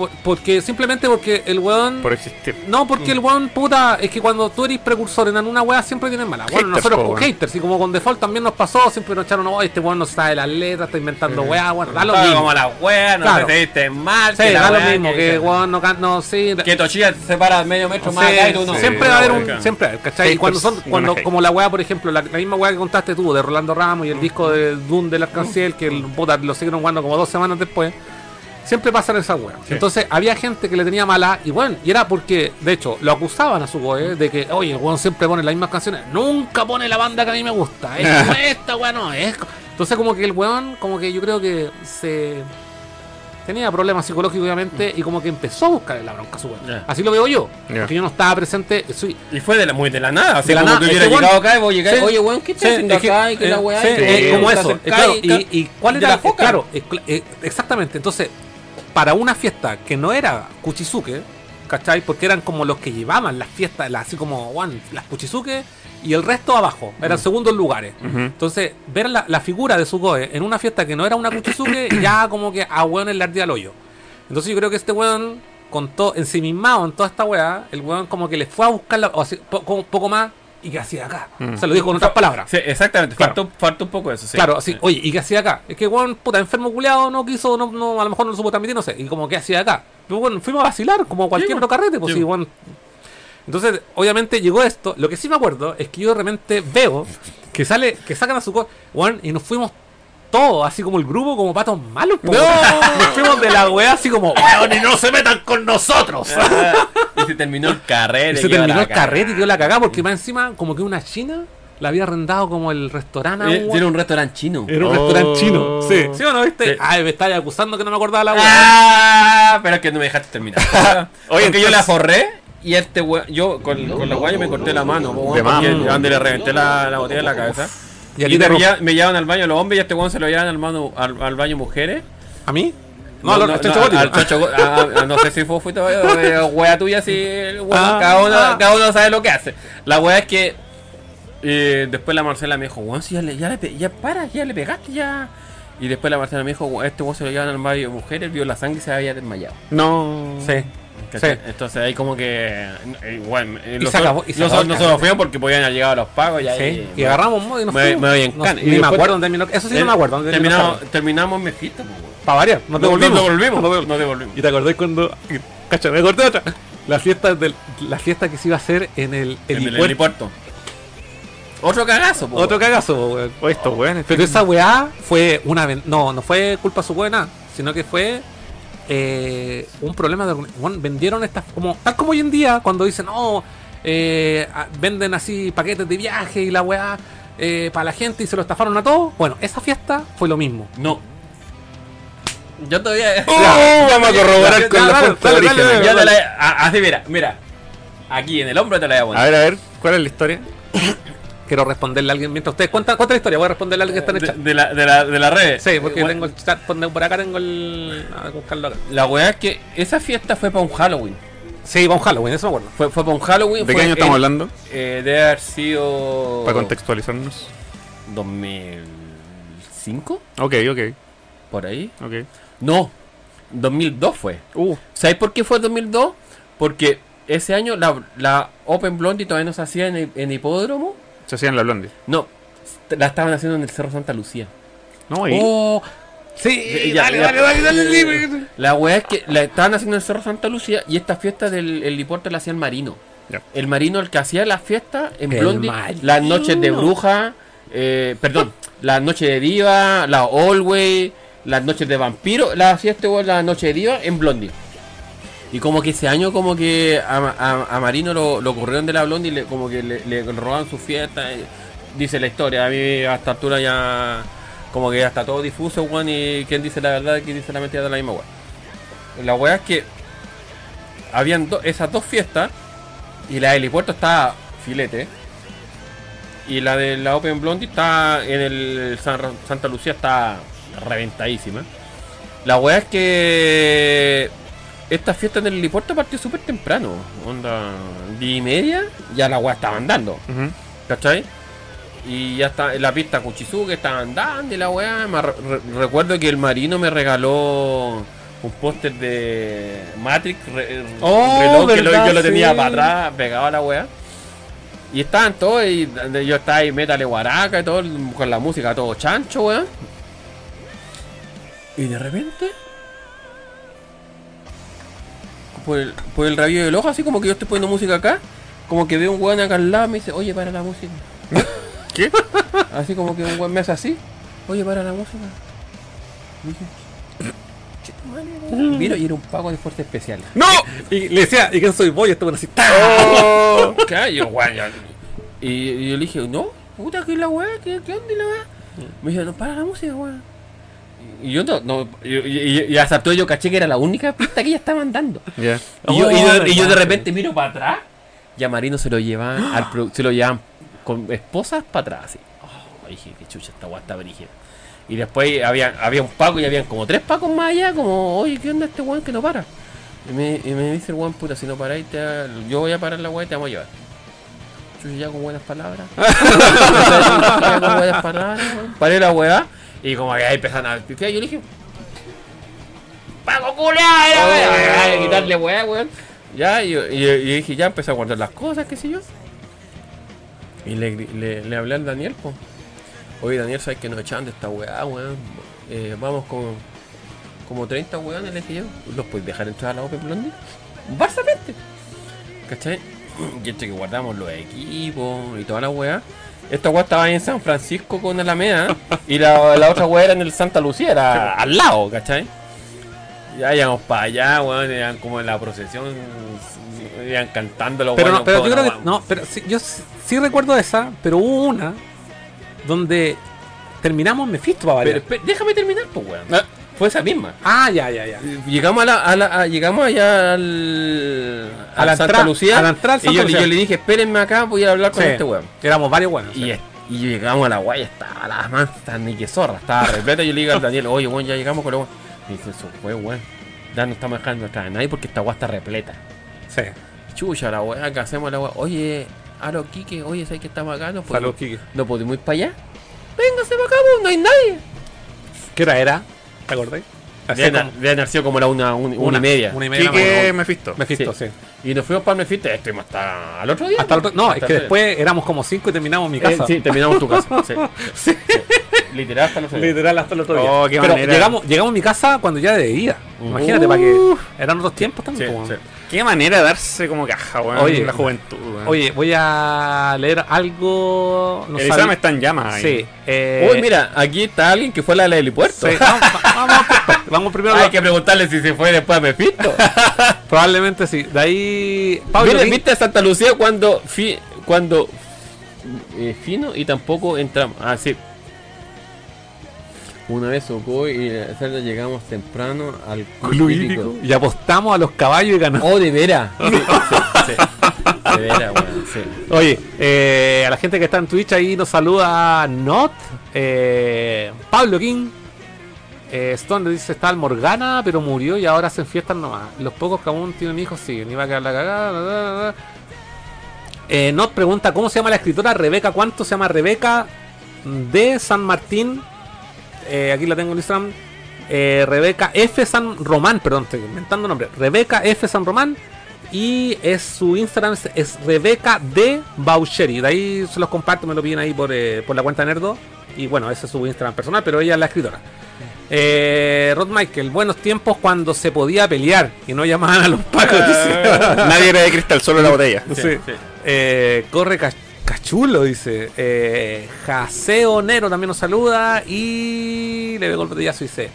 Por- porque, simplemente porque el weón. Por existir. No, porque el weón, puta, es que cuando tú eres precursor en una wea siempre tienes mala. Bueno, Haters, nosotros con weón. haters, y como con default también nos pasó, siempre nos echaron, oh, este weón no sabe las letras, está inventando weá, bueno, da lo mismo. como la weá, no Claro. te diste mal. Sí, que da lo weá, mismo, que weón no can- no, sí. que Tochilla se para medio metro más acá y tú no. siempre va a haber un. weón. Siempre, va a haber, ¿cachai? Y cuando son, cuando, como la weá, por ejemplo, la, la misma weá que contaste tú de Rolando Ramos y el disco de Doom del Arcanciel, que el, puta, lo siguieron jugando como dos semanas después. Siempre pasan esas weas. Entonces había gente que le tenía mala y bueno, y era porque, de hecho, lo acusaban a su goe de que, oye, el weón siempre pone las mismas canciones, nunca pone la banda que a mí me gusta. Es esta weá no es. Entonces como que el weón, como que yo creo que se tenía problemas psicológicos obviamente y como que empezó a buscar la bronca a su weón. Así lo veo yo. Ya. Porque yo no estaba presente. Soy, Y fue de la, muy de la nada. Así De la como nada, que hubiera weón- llegado acá y vos llegar, Sí. oye, weón, ¿qué estás Sí, haciendo es que- acá? Y que la eh, weá. sí, es como eso. eh, claro, y- y, cuál era la eh, foca. Claro, eh, cl- eh, exactamente. Entonces, para una fiesta que no era Kuchizuke, ¿cachai? Porque eran como los que llevaban las fiestas, las- así como one, las Kuchizuke y el resto abajo, eran segundos lugares. Entonces, ver la, la figura de Sugoe en una fiesta que no era una Kuchizuke, ya como que a weón le ardía el hoyo. Entonces yo creo que este weón, con todo, ensimismado en toda esta weá, el weón como que le fue a buscar la, o así, poco, poco más y que hacía acá. Mm. Se lo dijo con otras palabras. Sí, exactamente. Claro. Faltó un poco eso, sí. Claro, así, oye, ¿y qué hacía acá? Es que weón, puta, enfermo culeado, no quiso, no, no, a lo mejor no lo supo transmitir, no sé. Y como, ¿qué hacía acá? Pero bueno, fuimos a vacilar, como cualquier Sí, otro carrete, pues sí. weón. Entonces, obviamente llegó esto. Lo que sí me acuerdo es que yo de repente veo que sale, que sacan a su co, weón, y nos fuimos todos, así como el grupo, como patos malos, po, weón. Nos fuimos de la weá así como, weón, y no se metan con nosotros. y se terminó el carrete. Y se terminó el carrete y quedó la cagada porque más encima, como que una china la había arrendado como el restaurante. Eh. Era un restaurante chino. Era un Oh. restaurante chino. Sí. ¿Sí o no viste? Sí. Ay, me estáis acusando que no me acordaba la weá. Ah, pero es que no me dejaste terminar. Oye, Oye, que yo entonces- la forré y este weón, yo con, con la weá yo me corté la mano, De porque le reventé la, la botella en la cabeza. Y Y, a ti te me, llevan al baño los hombres y este weón se lo llevan al, mano, al, al baño mujeres. ¿A mí? No, al Chancho Gótico. al no sé si fue fuiste wea tuya, si Ah, cada, uno, ah. cada uno sabe lo que hace. La wea es que eh, después la Marcela me dijo, weón, si ya le, ya le ya para, ya le pegaste, ya. Y después la Marcela me dijo, "Weón, este weón se lo llevan al baño de mujeres, vio la sangre y se había desmayado. No. Sí. Sí. Entonces ahí como que eh, bueno, eh, Y los- se y se los- el nosotros carrete. fuimos porque podían haber llegado los pagos y ahí Sí. Y agarramos modo y nos Me- fuimos. me voy en No- cana. Y Ni me acuerdo dónde terminó. Eso sí no me acuerdo. dónde terminó terminamos, terminamos en pues, weón. Para variar, no te No- volvimos. No devolvimos. No te- No devolvimos. ¿Y te acordás cuando. Cacha, me acordé otra. La fiesta, del, la fiesta que se iba a hacer en el En el helipuerto. helipuerto. Otro cagazo, po, Otro weón. cagazo, po, weón. Oye, estos weones. Pero esa weá fue una. No, no fue culpa su buena, sino que fue eh, un problema de. bueno, vendieron estas. como Tal como hoy en día, cuando dicen, no, eh, a- venden así paquetes de viaje y la weá eh, para la gente y se lo estafaron a todos. Bueno, esa fiesta fue lo mismo. No. Yo todavía. Oh, vamos a corroborar Ya, con ya, la fuente dale, origen. dale, Ya te la a- Así, mira, mira. Aquí en el hombro te la voy a poner. A ver, a ver, ¿cuál es la historia? Quiero responderle a alguien mientras ustedes cuentan, la historia. Voy a responderle a alguien que está en el de, chat. de la, de, la, de la red. Sí, porque Bueno, tengo el chat por por acá, tengo el. A buscarlo acá. La weá es que esa fiesta fue para un Halloween. Sí, va un Halloween, eso me acuerdo. Fue, fue para un Halloween. ¿De qué año estamos hablando? Eh, debe haber sido. Para contextualizarnos. 2005, Ok, ok, por ahí. ok. No, 2002 fue. Uh, ¿Sabes por qué fue 2002? Porque ese año la, la Open Blondie todavía no se hacía en, en hipódromo. Se hacían la blondie. No, la estaban haciendo en el Cerro Santa Lucía. No, y Oh, sí, Ya, dale, ya. dale, dale, dale, dale. La weá es que la estaban haciendo en el Cerro Santa Lucía y esta fiesta del el deporte la hacía el Marino. Ya. El Marino el que hacía las fiestas en El Blondie, Marino. las noches de bruja, eh, perdón, las noches de diva, la Always, las noches de vampiro, la hacía este weón la noche de diva en Blondie. Y como que ese año como que a, a- Marino lo, lo corrieron de la Blondie y le, como que le, robaban su fiesta. Dice la historia, a mí a esta altura ya como que ya está todo difuso, weón, y quién dice la verdad y quién dice la mentira de la misma weá. La weá es que habían do- esas dos fiestas y la del helipuerto estaba filete. Y la de la Open Blondie está en el San- Santa Lucía está reventadísima. La weá es que esta fiesta en el helipuerto partió súper temprano. Onda 10 y media, ya la weá estaba andando. Ujú. ¿Cachai? Y ya está en la pista Kuchizuke, estaba andando y la weá. Re- recuerdo que el marino me regaló un póster de Matrix, re- Oh, reloj que lo- verdad, yo lo tenía sí. para atrás, pegado a la weá. Y estaban todos, y yo estaba ahí Metal Guaraca y todo, con la música todo chancho, weón. Y de repente, por el, por el rabillo del ojo, así como que yo estoy poniendo música acá, como que veo un weón acá al lado y me dice, oye, para la música. ¿Qué? Así como que un weón me hace así, oye, para la música. Y dije. Miro y era un pago de fuerza especial. ¡No! Y le decía, ¿y quién soy vos? Y este bueno así. Oh. Yo, Y, y yo le dije, no, puta, ¿qué es la weá? ¿Qué, qué onda y la weá? Me dijo, no, para la música, weón. Y yo no, no y, y- y hasta todo yo caché que era la única pista que ella estaba andando. Ya. Y yo, y yo- y yo de repente miro para atrás y a Marino se lo llevan, al se lo llevan con esposas para atrás. Así. Oh, dije, qué chucha, esta guasta brígida. Y después había, había un Paco y habían como tres Pacos más allá, como, oye, ¿qué onda este weón que no para? Y me, y me dice el weón, puta, si no paráis, te yo voy a parar la weá y te vamos a llevar. Chucha, ya con buenas palabras. ya con buenas palabras. Paré la weá y como que ahí empezaron a piquear. Yo le dije, Paco culiao, a quitarle weá, weón. Ya, y, y- y dije, ya empecé a guardar las cosas, qué sé yo. Y le, le, le hablé al Daniel, pues. Oye, Daniel, ¿sabes que nos echan de esta weá, weón? Eh, vamos con como 30 weones, le dije yo. ¿Los puedes dejar entrar a la Open Blondie? Básicamente. ¿Cachai? Y entre que guardamos los equipos y toda la weá. Esta weá estaba ahí en San Francisco con Alameda y la, la otra weá era en el Santa Lucía, era al lado, ¿cachai? Ya íbamos para allá, weón, iban como en la procesión, iban cantando los Pero, no, pero yo creo que. No, pero sí, yo sí, sí recuerdo esa, pero hubo una donde terminamos Mephisto para Pero variar. espe- déjame terminar, pues, weón. Fue esa misma. Ah, ya, ya, ya. Llegamos a la, a la- a- llegamos allá al, A la Santa Lucía a la entrada y yo, le dije espérenme acá voy a hablar con Sí, este weón Éramos varios buenos. y, sí. es- y llegamos a la guaya estaba la mansa ni que zorra estaba repleta yo le digo al Daniel oye weón ya llegamos con los weón me dice eso fue weón ya no estamos dejando entrar a nadie porque esta guaya está repleta Sí. chucha la weá que hacemos la weá oye Alo Kike oye ¿sabes que estamos acá? No Salud, podemos, Kike. no podemos ir para allá véngase para acá pues, no hay nadie ¿Qué hora era? ¿Te acordáis? Deben, como deben haber sido como la una, un- una, y media Una y media. Quique Mephisto. Mephisto, sí. y nos fuimos para el Mefite estuvimos hasta al otro día Hasta el otro- no, Hasta es que el- después éramos como cinco y terminamos mi Eh, casa. sí, terminamos tu casa. Sí. Sí. Literal hasta los Literal hasta el otro día. Oh, qué Pero manera. llegamos, llegamos a mi casa cuando ya debía. Imagínate, para que eran otros tiempos también. Sí, como- sí. Qué manera de darse como caja, weón. Oye. la juventud, weón. Oye, voy a leer algo. no el sal- examen está en llamas ahí. Sí. eh, Uy, mira, aquí está alguien que fue a la del helipuerto. sí, vamos, vamos, vamos primero. a Hay que preguntarle si se fue después a Mephisto. Probablemente sí. De ahí. Pablo, Mira, ¿qué- ¿viste a Santa Lucía cuando fi, cuando eh, fino y tampoco entramos? Ah, sí. Una vez tocó y eh, Zelda llegamos temprano al Club hípico. Y apostamos a los caballos y ganamos. Oh, de veras. Sí, sí, sí. De veras, weón, sí. Oye, eh, a la gente que está en Twitch ahí nos saluda Not, eh, Pablo King, eh, Stone le dice está el Morgana, pero murió y ahora hacen fiestas nomás. Los pocos que aún tienen hijos siguen, ni va a quedar la cagada. da, da, da. Eh, Not pregunta cómo se llama la escritora Rebeca, ¿cuánto se llama Rebeca de San Martín? Eh, aquí la tengo en Instagram. eh, Rebeca F. San Román, perdón, estoy inventando nombre. Rebeca F. San Román. Y es su Instagram es- es Rebeca de Baucheri. De ahí se los comparto, me lo piden ahí por, eh, por la cuenta Nerdo. Y bueno, ese es su Instagram personal, pero ella es la escritora. Eh, Rod Michael, buenos tiempos cuando se podía pelear y no llamaban a los pacos. Nadie era de cristal, solo la botella. Sí. Eh, corre Ca- Cachulo, dice. Eh, Jaseo Nero también nos saluda. Y le veo el botellazo, dice.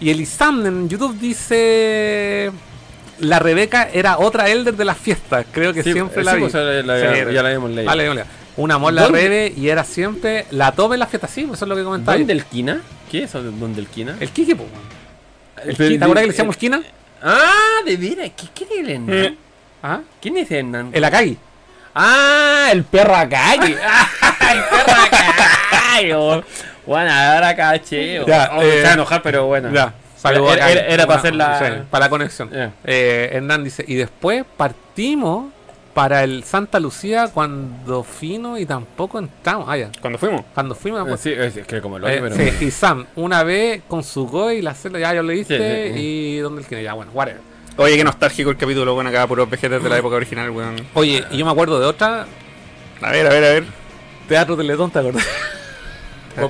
Y Elisam en YouTube dice. La Rebeca era otra Elder de las fiestas. Creo que Sí, siempre eh, la vi. pues, la- la- Sí, ya la habíamos leído. Una amor la ¿Dónde? Rebe y era siempre la top en las fiestas. Sí, pues eso es lo que comentaba. ¿Dónde el Quina? ¿Qué es eso de dónde el Quina? El Kike, pues. El Kike, ¿Te acuerdas que le decíamos Kina? Ah, de veras, ¿qué quiere el Hernán? ¿Ah? ¿Quién es Hernán? El Akagi. Ah, el perro acá. el perro acá. Bueno, ahora caché. Ya, Oh, eh, a enojar, pero bueno. Ya, saludos Era, acá. era- era para hacer la. sí, para la conexión. Eh, Hernán dice, y después partimos para el Santa Lucía cuando fino y tampoco entramos. Ah, ya. Cuando fuimos. Cuando fuimos. Eh, Sí, es que como lo eh, pero. sí, y Sam, una vez con su Goy y la celda, ya yo le diste, Sí, sí, sí. y ¿dónde el kine? Ya, bueno, whatever. Oye, qué nostálgico el capítulo, bueno, acá puros vejetes de la época original, weón. Oye, y yo me acuerdo de otra, A ver, a ver, a ver. Teatro Teletón, ¿te acordás?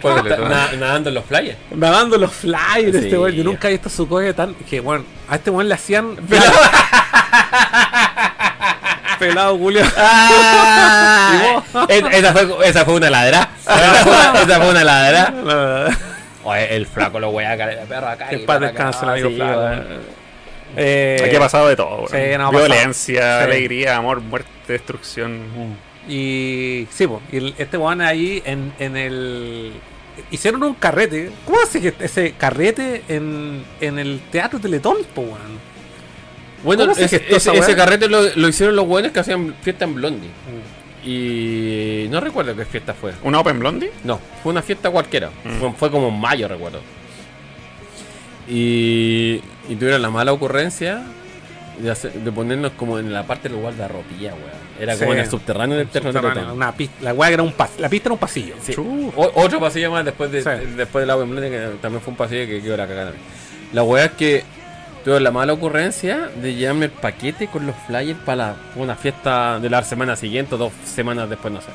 ¿Cuál de Na- na- nadando en los flyers. Nadando los flyers, Sí. este weón. Yo nunca he visto su Goy tan. Que bueno, a este weón le hacían. Pelado, Julio. Ah, Es- esa, fue, esa fue una ladra. Esa fue una, esa fue una ladra. Oye, el flaco lo voy a caer de perro acá. Que y en paz perro acá. descanse el amigo Sí, flaco. Eh, Aquí ha pasado de todo, weón. sí, no, Violencia, pasado. Sí. alegría, amor, muerte, destrucción. Y sí, po, y este weón ahí en, en el. Hicieron un carrete. ¿Cómo hace que ese carrete en, en el teatro Teletón, po, weón? Bueno, ¿Cómo se ese, ese- ese weá? carrete lo, lo hicieron los buenos que hacían fiesta en Blondie. Y no recuerdo qué fiesta fue. ¿Una Open Blondie? No, fue una fiesta cualquiera. Mm. Fue, fue como en mayo, recuerdo. Y, y tuvieron la mala ocurrencia de, hacer- de ponernos como en la parte del guardarropía, weón. Era como Sí. en el subterráneo del Terno Subterráneo, una pista, la weá era un pas- la pista era un pasillo. Sí. O- otro pasillo más después de Sí. después del agua que también fue un pasillo que quedó la cagada. La weá es que tuve la mala ocurrencia de llevarme el paquete con los flyers para una fiesta de la semana siguiente o dos semanas después, no sé.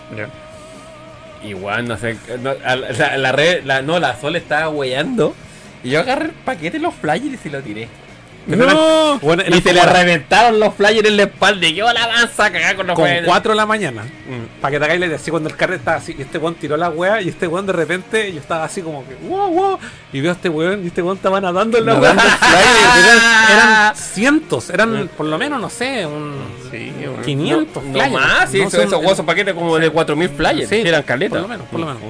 Igual, no sé. no, a la, la- la red, la, no, la Sol estaba weyando. Y yo agarré el paquete, los flyers y lo tiré. No, bueno, y se le reventaron los flyers en la espalda. Y yo la avanza a cagar con los con flyers. 4 de la mañana. Mm. Para que te hagáis la idea, así cuando el carrete estaba así, y este weón tiró la weá, y este weón de repente, yo estaba así como que, wow, wow, y veo a este weón, y este weón estaba nadando en la weá. Eran, eran cientos, eran por lo menos, no sé, un Sí, weón. 500 No flyers. más, sí, No esos, sé, esos paquetes como de 4000 flyers. Sí, eran caletas. Por lo menos, por lo menos.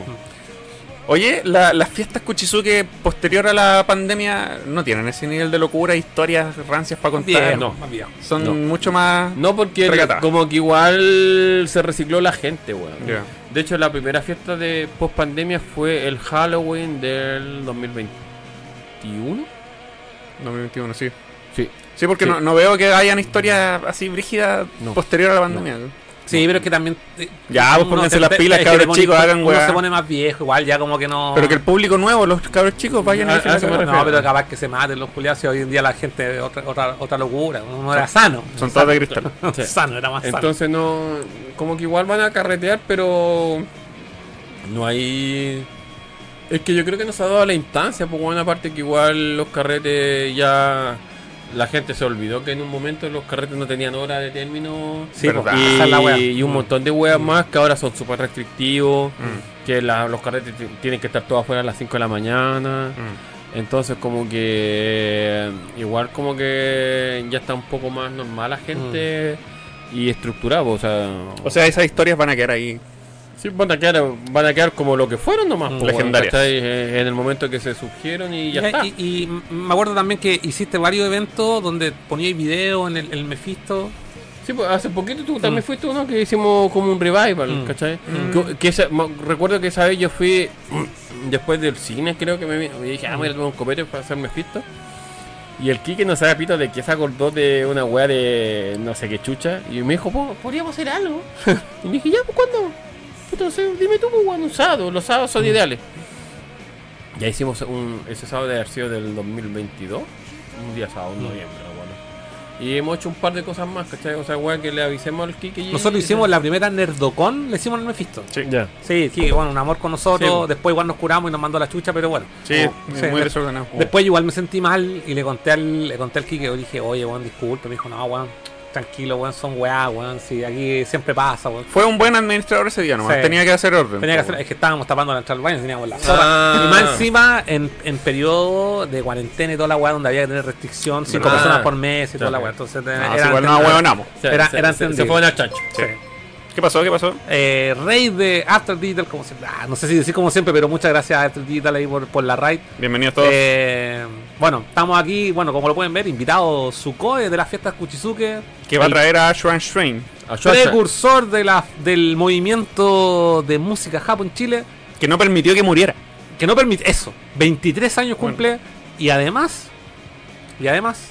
Oye, la- las fiestas Kuchizuke posterior a la pandemia no tienen ese nivel de locura, historias rancias para contar. Bien, no. Son No. mucho más. No, porque como que igual se recicló la gente, weón. De hecho, la primera fiesta de post pandemia fue el Halloween del 2021. 2021, sí. Sí. Sí, porque Sí. No, no veo que hayan historias así brígidas No. posterior a la pandemia. Sí, pero es que también. eh, Ya, pues, uno pónganse las pilas, cabros chicos, hagan Uno weá. se pone más viejo, igual ya como que no. Pero que el público nuevo, los cabros chicos, vayan A- a a refiero. No, pero capaz que se maten los culiados y hoy en día la gente otra, otra, otra locura. Uno era sano. Son todos de cristal. Sí. sano, era más sano. Entonces no. Como que igual van a carretear, pero. No hay. Es que yo creo que nos ha dado la instancia, porque una parte que igual los carretes ya. La gente se olvidó que en un momento los carretes no tenían hora de término. Sí, Y, un montón de weas más que ahora son súper restrictivos. Mm, Que la- los carretes tienen que estar todos afuera a las 5 de la mañana. mm. Entonces como que igual como que ya está un poco más normal la gente y estructurado, o sea, O sea, esas historias van a quedar ahí. Sí, van a quedar van a quedar como lo que fueron nomás, Mm. Legendarias. Eh, en el momento que se surgieron y ya Y- está. Y, me acuerdo también que hiciste varios eventos donde poníais video en el, el Mephisto. Sí, pues hace poquito tú también Mm. fuiste uno que hicimos como un revival, Mm. ¿cachai? Mm. Que, que esa- ma- recuerdo que esa vez yo fui después del cine, creo que me, vi- me dije, ah, voy a tomar un copete para hacerme fisto. Y el Kike no sabe pito de que se acordó de una weá de no sé qué chucha. Y me dijo, "Po, podríamos hacer algo. y dije, ya, pues cuándo? Sé, dime tú, weón, un sábado. Los sábados son ideales. Ya hicimos un. Ese sábado de haber sido del 2022. Un día sábado, Mm. en noviembre, bueno. Y hemos hecho un par de cosas más, ¿cachai? O sea, weón, que le avisemos al Kike y. Nosotros hicimos la primera Nerdocon, le hicimos al Mephisto. Sí. Ya. Sí, sí, bueno, un amor con nosotros. Sí. Después igual nos curamos y nos mandó la chucha, pero bueno. Sí, Oh, muy sí, de- desordenado. Después igual me sentí mal y le conté al, le conté al Kike, le dije, oye, weón, disculpe. Me dijo, no, weón, tranquilo, weón, son weá, weón. Sí, aquí siempre pasa, weón. Fue un buen administrador ese día, nomás. Sí. Tenía que hacer orden. Tenía que hacer, es que estábamos tapando la entrada al baño, teníamos la sopa. Ah. Y más encima, en, en periodo de cuarentena y toda la weá, donde había que tener restricción, cinco ¿Verdad? personas por mes y toda la weá. Entonces, Ah, era, sí, igual no huevonamos. Se, Era- era se- se fue en el chancho. Sí. ¿Qué pasó? ¿Qué pasó? Eh, rey de After Digital, como siempre. Ah, no sé si decir como siempre, pero muchas gracias a After Digital ahí por, por la raid. Bienvenidos todos. Eh, bueno, estamos aquí, bueno, como lo pueden ver, invitado Sukoe de las fiestas Kuchizuke. que va a traer a Shuan Strain. precursor de la, del movimiento de música Japón Chile, Que no permitió que muriera. que no permite eso. 23 años cumple y además, y además,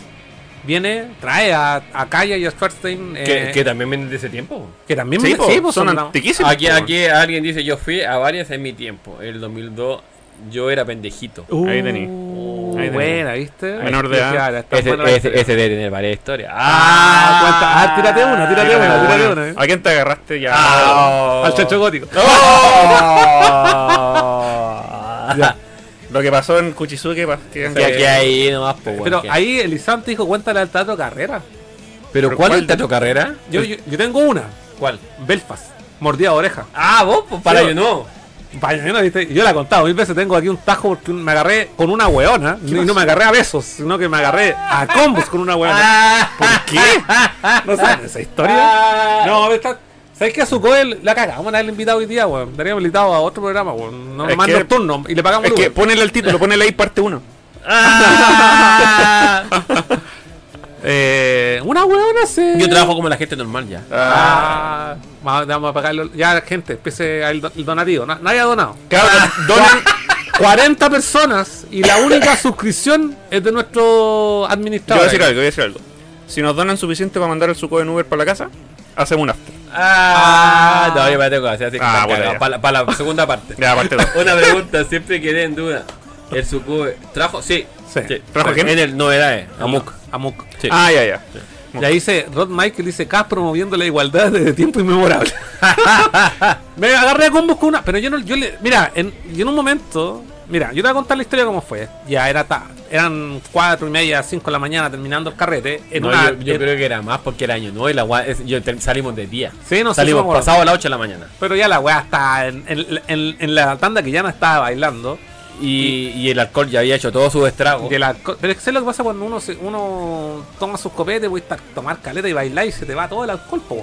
viene, trae a, a Kaya y a Schwarzstein, Que, eh, que también vienen de ese tiempo. que también Sí, po, sí, pues, son son- antiquísimos. Aquí, po. aquí alguien dice: Yo fui a varias en mi tiempo. El 2002 yo era pendejito. Uh, Ahí tení. Ahí tení. buena, ¿viste? Menor de edad. Ese, debe tener varias historias. Ah, cuenta. Ah, tírate una, tírate una, tírate una. una. eh. ¿A quién te agarraste ya? Ah, Al chancho gótico. Ya. Lo que pasó en Kuchizuke. pa- que- Que aquí ahí nomás, po, weón, Pero que- ahí Elizante dijo, cuéntale al Tato Carrera. ¿Pero ¿Pero cuál es el Tato Carrera? Yo, yo, yo tengo una. ¿Cuál? Belfast. Mordida de oreja. Ah, vos, pues para Sí, yo no. Vaya, ¿no? ¿viste? Yo la he contado mil veces. Tengo aquí un tajo porque me agarré con una weona. Y no me agarré a besos, sino que me agarré a combos con una weona. ¿Por qué? ¿No saben esa historia? No, está. ¿Sabes qué? A su coel la cagamos de haberle invitado hoy día, weón. Daríamos invitado a otro programa, weón. No, más que- nocturno. Y le pagamos Es el que ponele el título, ponele ahí parte 1. Eh, una weona se. Yo trabajo como la gente normal ya. Ah, vamos vamos a pagarlo. Ya, gente, empiece el, do- el donativo. Na- nadie ha donado. Claro, donen. 40 personas y la única suscripción es de nuestro Yo voy a administrador. decir algo, voy a decir algo. Si nos donan suficiente para mandar el suco en Uber para la casa, hacemos un after. Ah, no, yo me tengo que hacer así Ah, bueno, para, la, segunda parte. Ya, parte 2. Una pregunta, siempre quedé en duda. ¿El Sukube trajo? Sí. Sí. ¿Trajo quién? En el novedades, Amuk. Amuk. Sí. Ah, ya, ya. Ya dice Rod Michael dice Cas promoviendo la igualdad desde tiempo inmemorable. me agarré a combos con una. Pero yo no, yo le. Mira, en, yo en un momento. Mira, yo te voy a contar la historia cómo fue. Ya era ta- eran cuatro y media, cinco de la mañana terminando el carrete. En No, una, yo, yo en- creo que era más porque era año nuevo y la gua- es- yo te- salimos de día. Sí, no sé, Salimos sí pasado a las 8 de la mañana. Pero ya la weá está en, en- en- en la tanda que ya no estaba bailando. Y, y el alcohol ya había hecho todo su estrago. Y el alcohol- pero es que ¿sabes lo que pasa cuando uno se, uno toma sus copetes, voy a tomar caleta y bailar y se te va todo el alcohol, po,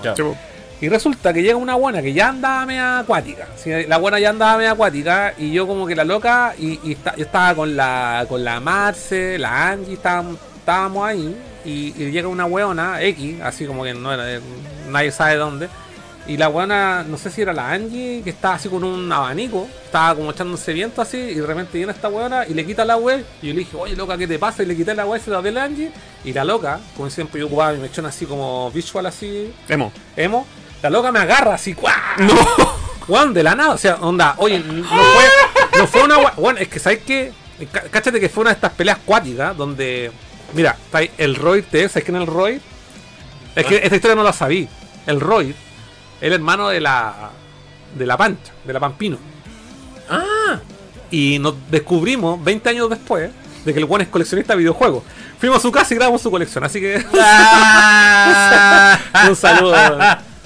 Y resulta que llega una buena que ya andaba media acuática. La buena ya andaba media acuática. Y yo como que la loca. Y, y está- yo estaba con la con la Marce, la Angie, estábamos, estábamos ahí. Y, y llega una weona, X, así como que no era de- nadie sabe dónde. Y la buena, no sé si era la Angie, que estaba así con un abanico. Estaba como echándose viento así. Y de repente viene esta weona y le quita la web. Y yo le dije, oye loca, ¿qué te pasa? Y le quité la web y se la a la Angie. Y la loca, como siempre yo ocupaba mi mechón así como visual así, Emo. emo, la loca me agarra así, ¡cuá! ¡No! Juan, de la nada, o sea, onda, oye, no fue, no fue una Bueno, es que sabes que, cáchate que fue una de estas peleas cuáticas donde, mira, está ahí el Roy T, ¿sabes quién es el Roy? Es que esta historia no la sabí. El Roy, el hermano de la, de la Pancha, de la Pampino. Ah, Y nos descubrimos 20 años después de que el Juan es coleccionista de videojuegos. Fuimos a su casa y grabamos su colección, así que un saludo.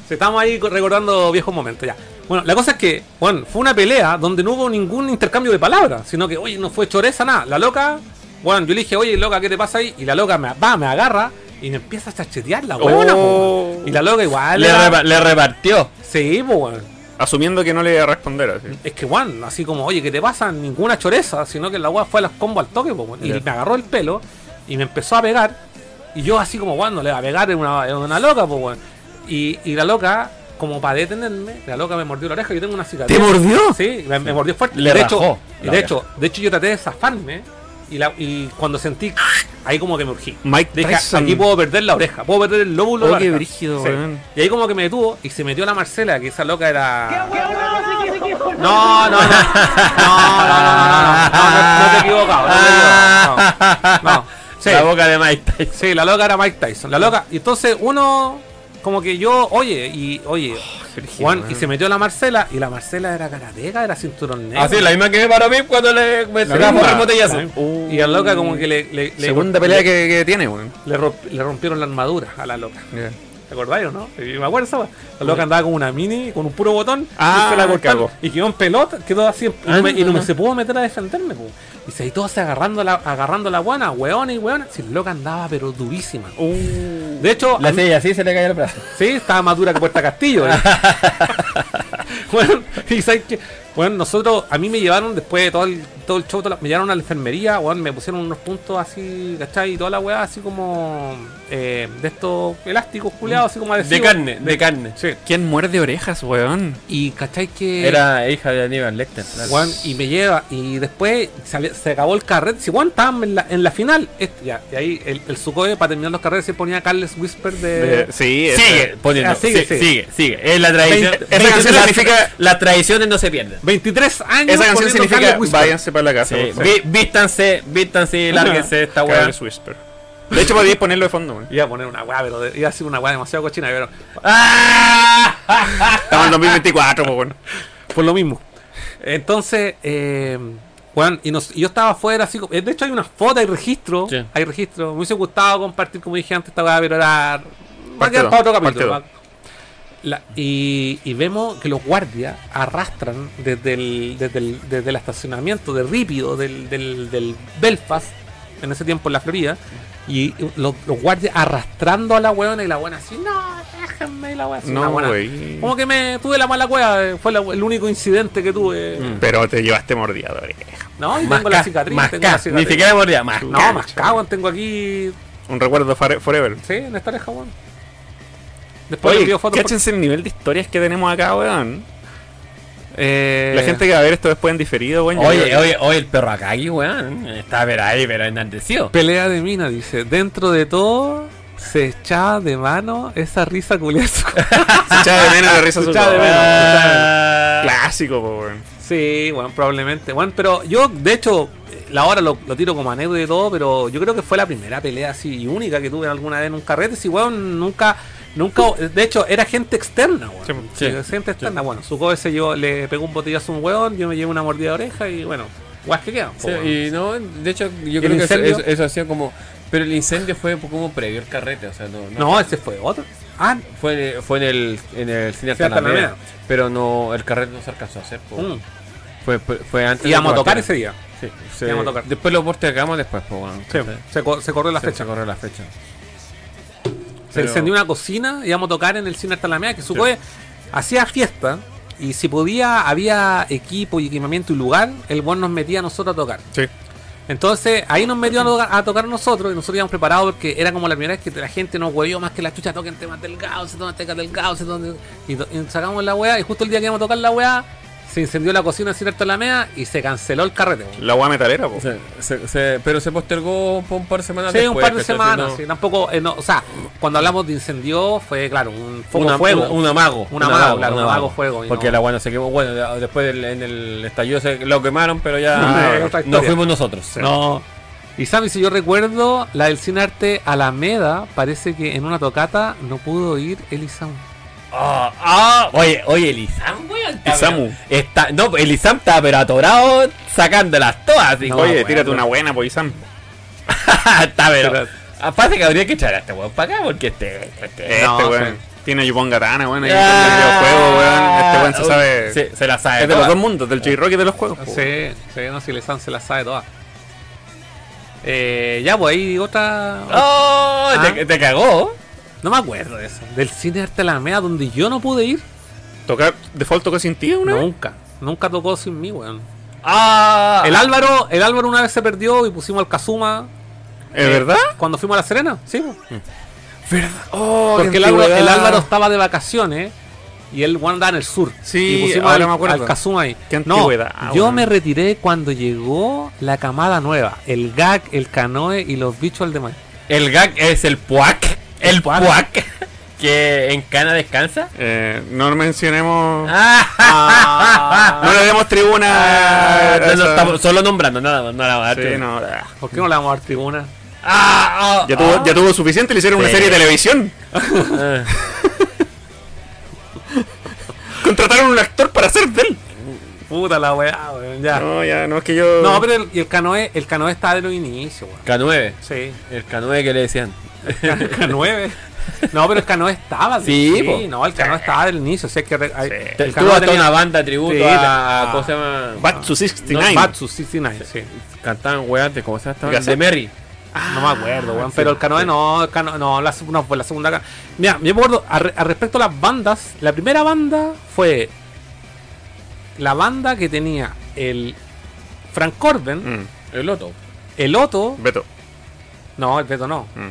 Sí, Estamos ahí recordando viejos momentos ya. Bueno, la cosa es que, bueno, fue una pelea donde no hubo ningún intercambio de palabras, sino que, oye, no fue choreza, nada. La loca, bueno, yo le dije, oye, loca, ¿qué te pasa ahí? Y la loca me va, me agarra y me empieza a chachetear la huevona, Oh. Y la loca igual. le, era- repa- le repartió. Sí, pues, weón. Asumiendo que no le iba a responder así. Es que, Juan, así como, oye, ¿qué te pasa? Ninguna choreza, sino que la weá fue a los combos al toque, po, weón. y me agarró el pelo y me empezó a pegar. Y yo, así como, Juan, no le va a pegar, es una, una loca, pues. Y, y la loca, como para detenerme, la loca me mordió la oreja. Yo tengo una cicatriz. ¿Te mordió? Sí, me, me mordió fuerte. Le de hecho, rajó de hecho, de hecho, yo traté de zafarme. Y, la, y cuando sentí, ahí como que me urgí. Mike Dije, Tyson. aquí puedo perder la oreja, puedo perder el lóbulo. de Oh, la qué brígido, Sí. Y ahí como que me detuvo y se metió la Marcela, que esa loca era... No, no, no. No, no, no, no, no, no, no, no te he equivocado, no. Sí, La boca de Mike Tyson. sí, la loca era Mike Tyson. La loca, y entonces uno, como que yo, oye, y oye, Juan, y se metió la Marcela, y la Marcela era karateca, era cinturón negro. Así, la misma que me paró a mí cuando le me el botellazo. Uh, Y la loca como que le, le, le- Segunda le- pelea que, que tiene, weón. le, romp- le rompieron la armadura a la loca. Ya. ¿Te acordáis o no? Me acuerdo esa. La loca andaba con una mini, con un puro botón, Ah, y se la cortaron, y quedó en pelota, quedó así, y Ah, no, me, y no me no. se pudo meter a defenderme, po. Y se todos se agarrando la, agarrando la buena, weón y weón. Si loca andaba pero durísima. De hecho, La silla así se le cayó el brazo. sí, estaba más dura que Puerta Castillo. eh. bueno, y sabes que, bueno, nosotros, a mí me llevaron después de todo el, todo el show, toda la- me llevaron a la enfermería, weón, me pusieron unos puntos así, ¿cachai? Y toda la weá así como eh, de estos elásticos culiados, así como De carne, de carne. Sí. ¿Quién muerde orejas, weón? Y cachai que. Era hija de Aníbal Lecter. Weón, y me lleva, y después sale- se acabó el carrete. Si Juan estábamos en la, en la final, este, ya, y ahí el, el Sucoe para terminar los carretes se ponía Carles Whisper de. De- sí, Sigue poniendo. Ah, sigue, sigue, sigue. sigue, sigue. Es la tradición. Esa canción las- significa- Las tradiciones no se pierden. 23 años. Esa canción significa Carles Whisper. váyanse para la casa. Sí, vístanse, vístanse y lárguense esta weá. Carlos Whisper. De hecho, podíais ponerlo de fondo, weón. Iba a poner una weá, pero de- iba a ser una weá demasiado cochina, pero ¡Ah! Estamos en 2024, pues, weón. por lo mismo. Entonces, eh, weón, y, nos- y yo estaba afuera, así como- De hecho, hay una foto, hay registro. Sí. Hay registro. Me hubiese gustado compartir, como dije antes, esta weá, pero era. Va a quedar para otro capítulo. La- y vemos que los guardias arrastran desde el, desde el, desde el estacionamiento de Rípido del, del, del Belfast, en ese tiempo en la Florida, y los, los guardias arrastrando a la weona y la buena así, no, déjenme y la weona. así, No, güey. Como que me tuve la mala cueva, eh, fue la- el único incidente que tuve. Mm. Pero te llevaste mordida de oreja. No, y Más tengo la ca- cicatriz. más tengo la cicatriz. Ni siquiera mordía, más No, más cago, tengo aquí. Un recuerdo forever. Sí, en esta oreja, weón. Después le Oye, envío fotos. por- cáchense el nivel de historias que tenemos acá, weón. Eh, La gente que va a ver esto después en diferido, weón. Oye, oye, oye, el perro acá aquí, weón. Está pero ahí, pero enardecido. Pelea de mina, dice. Dentro de todo, se echaba de mano esa risa culiada. Se echaba de menos la risa Se su echaba de weón. menos. Ah. Clásico, po, weón. sí, bueno, probablemente. Bueno, pero yo, de hecho, la hora lo, lo tiro como anécdota y todo, pero yo creo que fue la primera pelea así y única que tuve alguna vez en un carrete. Si, weón, nunca. Nunca, de hecho, era gente externa, weón. Sí, Sí, sí, gente externa. Bueno, su coche se llevó, le pegó un botellazo a un weón, yo me llevé una mordida de oreja y bueno, guas que quedan. po, y no, de hecho, yo creo que eso, eso, eso ha sido como. Pero el incendio fue como previo al carrete, o sea, no. No, ese fue otro. Ah, Fue, fue en el, en el cine Sí, Alta Alameda. Alameda, Pero no, el carrete no se alcanzó a hacer. po. mm. Fue, fue, antes. íbamos a tocar ese día. Sí, se- íbamos a tocar. Después lo postergamos después, pues bueno. Sí, se, se corrió la fecha. Se corrió la fecha. Se encendió una cocina, íbamos a tocar en el cine Talamea, que su coe hacía fiesta. Y si podía, había equipo y equipamiento y lugar, el buen nos metía a nosotros a tocar. Sí. Entonces ahí nos metió a, tocar- a tocar nosotros y nosotros íbamos preparados porque era como la primera vez que la gente nos huevió más que la chucha toquen temas delgados, se toman temas delgados, y, y sacamos la weá y justo el día que íbamos a tocar la weá se incendió la cocina del cine Talamea y se canceló el carrete. La weá metalera, po. Se- se- se- pero se postergó por un par de semanas Sí, un par de semanas, No- sí, tampoco, eh, no, o sea, cuando hablamos de incendio fue, claro, un foco una, fuego. Un, un amago. Un amago, claro, un amago fuego, Porque no- la guana se quemó. Bueno, después del, en el estallido se lo quemaron, pero ya no fuimos nosotros. No. Y sabes, si yo recuerdo, la del cine arte Alameda, parece que en una tocata no pudo ir Elisam. Ah, ah, oye, oye, el Isam, weón. está Isamu. Está, no, el Isam está pero atorado sacándolas todas. hijo. Oye, weón. tírate una buena, po, Isam. está pero. Aparte que habría que echar a este weón para acá porque este. este Este, No, weón. sí. Tiene Yupon Gatana, weón. Ahí Ah, el videojuego, weón. Este weón se sabe. Se, se la sabe. Es de los dos mundos, del J-Rock y de los juegos. Sí, sí, no, si Elisam se la sabe todas. Eh, ya, pues ahí otra. ¡Oh! Ah. Te, te cagó. No me acuerdo de eso. Del cine arte Alameda, donde yo no pude ir. Tocar Default tocó sin ti una vez. Nunca. Nunca tocó sin mí, weón. ¡Ah! El Álvaro, el Álvaro una vez se perdió y pusimos al Kazuma. ¿Es eh, verdad? Cuando fuimos a La Serena, sí, pues. ¿Verdad? Oh, Porque el Álvaro, el Álvaro estaba de vacaciones y él andaba en el sur. Sí, y pusimos ahora al, me acuerdo. al Kazuma ahí. Qué no, yo me retiré cuando llegó la camada nueva. El gag, el canoe y los bichos al demás. El gag es el puac. El puac. puac. que en Cana descansa. Eh, no mencionemos. Ah, No le demos tribuna. Ah, a no, no, estamos solo nombrando, nada más, nada más. Sí, no, ah. ¿Por qué no le vamos a dar tribuna? Ah, ah, Ya tuvo, ya tuvo suficiente, le hicieron una serie de televisión. ah. Contrataron un actor para hacer de él. Puta la weá, weón, ya. No, No, ya, no es que yo. pero el, el canoe, el canoe está de los inicios, weón. K9. Sí. El K9 que le decían. El K9. No, pero el canoe estaba. Sí, po. no, el canoe estaba del inicio. O sea, que hay- Sí. el hasta tenía- una banda tributo Sí, a, a- ¿Cómo se llama? Batsu 69. No, Batsu 69, sí. Cantaban weas de ¿Cómo se llama? De Merry. no me acuerdo, weón. pero el canoe sí. no, el canoe, no, la, no fue la segunda. Mira, yo me acuerdo, a, re- a respecto a las bandas, la primera banda fue la banda que tenía el Frank Corben, Mm, El Loto. el Otto, Beto. no, el Beto no. Mm.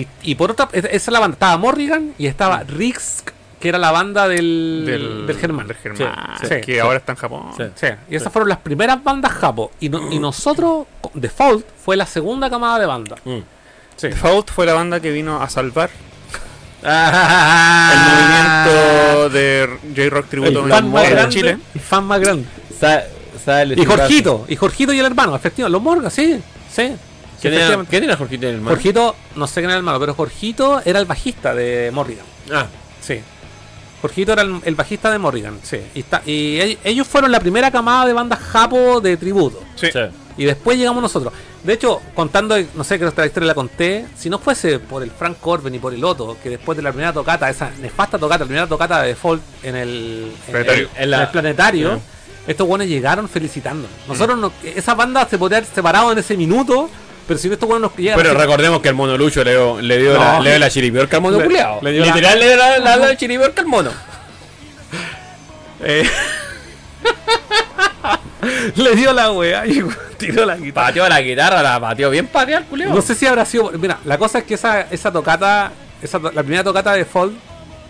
Y, y por otra, esa esa es la banda, estaba Morrigan y estaba Rix, que era la banda del, del, Germán. Del Germán. Sí, que sí. ahora está en Japón. Sí. Sí, y esas fueron las primeras bandas japo. Y, no- y nosotros, Default, fue la segunda camada de banda. Mm. Sí. Default fue la banda que vino a salvar Ah, el movimiento de J-Rock Tributo el fan en más grande. Chile. El fan más grande. Sa- sale Y. Jorgito, y Jorgito y el hermano, efectivamente. Los Morgan, sí, sí. ¿Quién era, efectivamente. ¿Quién era Jorgito en el mar? Jorgito, no sé quién era el hermano, pero Jorgito era el bajista de Morrigan. Ah, Sí. Jorgito era el, el bajista de Morrigan, sí. Y, está- y ell- ellos fueron la primera camada de bandas japo de tributo. Sí. sí. Y después llegamos nosotros. De hecho, contando, no sé que nuestra historia la conté, si no fuese por el Frank Corbin y por el Otto, que después de la primera tocata, esa nefasta tocata, la primera tocata de Default en el en Planetario. el- En la- en el planetario, Ya. estos buenos llegaron felicitándonos. Nosotros, no- esa banda se podría haber separado en ese minuto, pero si estos buenos nos llegan Pero recordemos que el mono Lucho le dio, le dio, No. la, le dio la chiripiorca al mono la- Literal le dio la, la, la chiripiorca al mono. eh, le dio la wea y tiró la guitarra. Pateó la guitarra, la pateó bien patear, culiao. No sé si habrá sido. Mira, la cosa es que esa, esa tocata, esa, la primera tocata de Fold,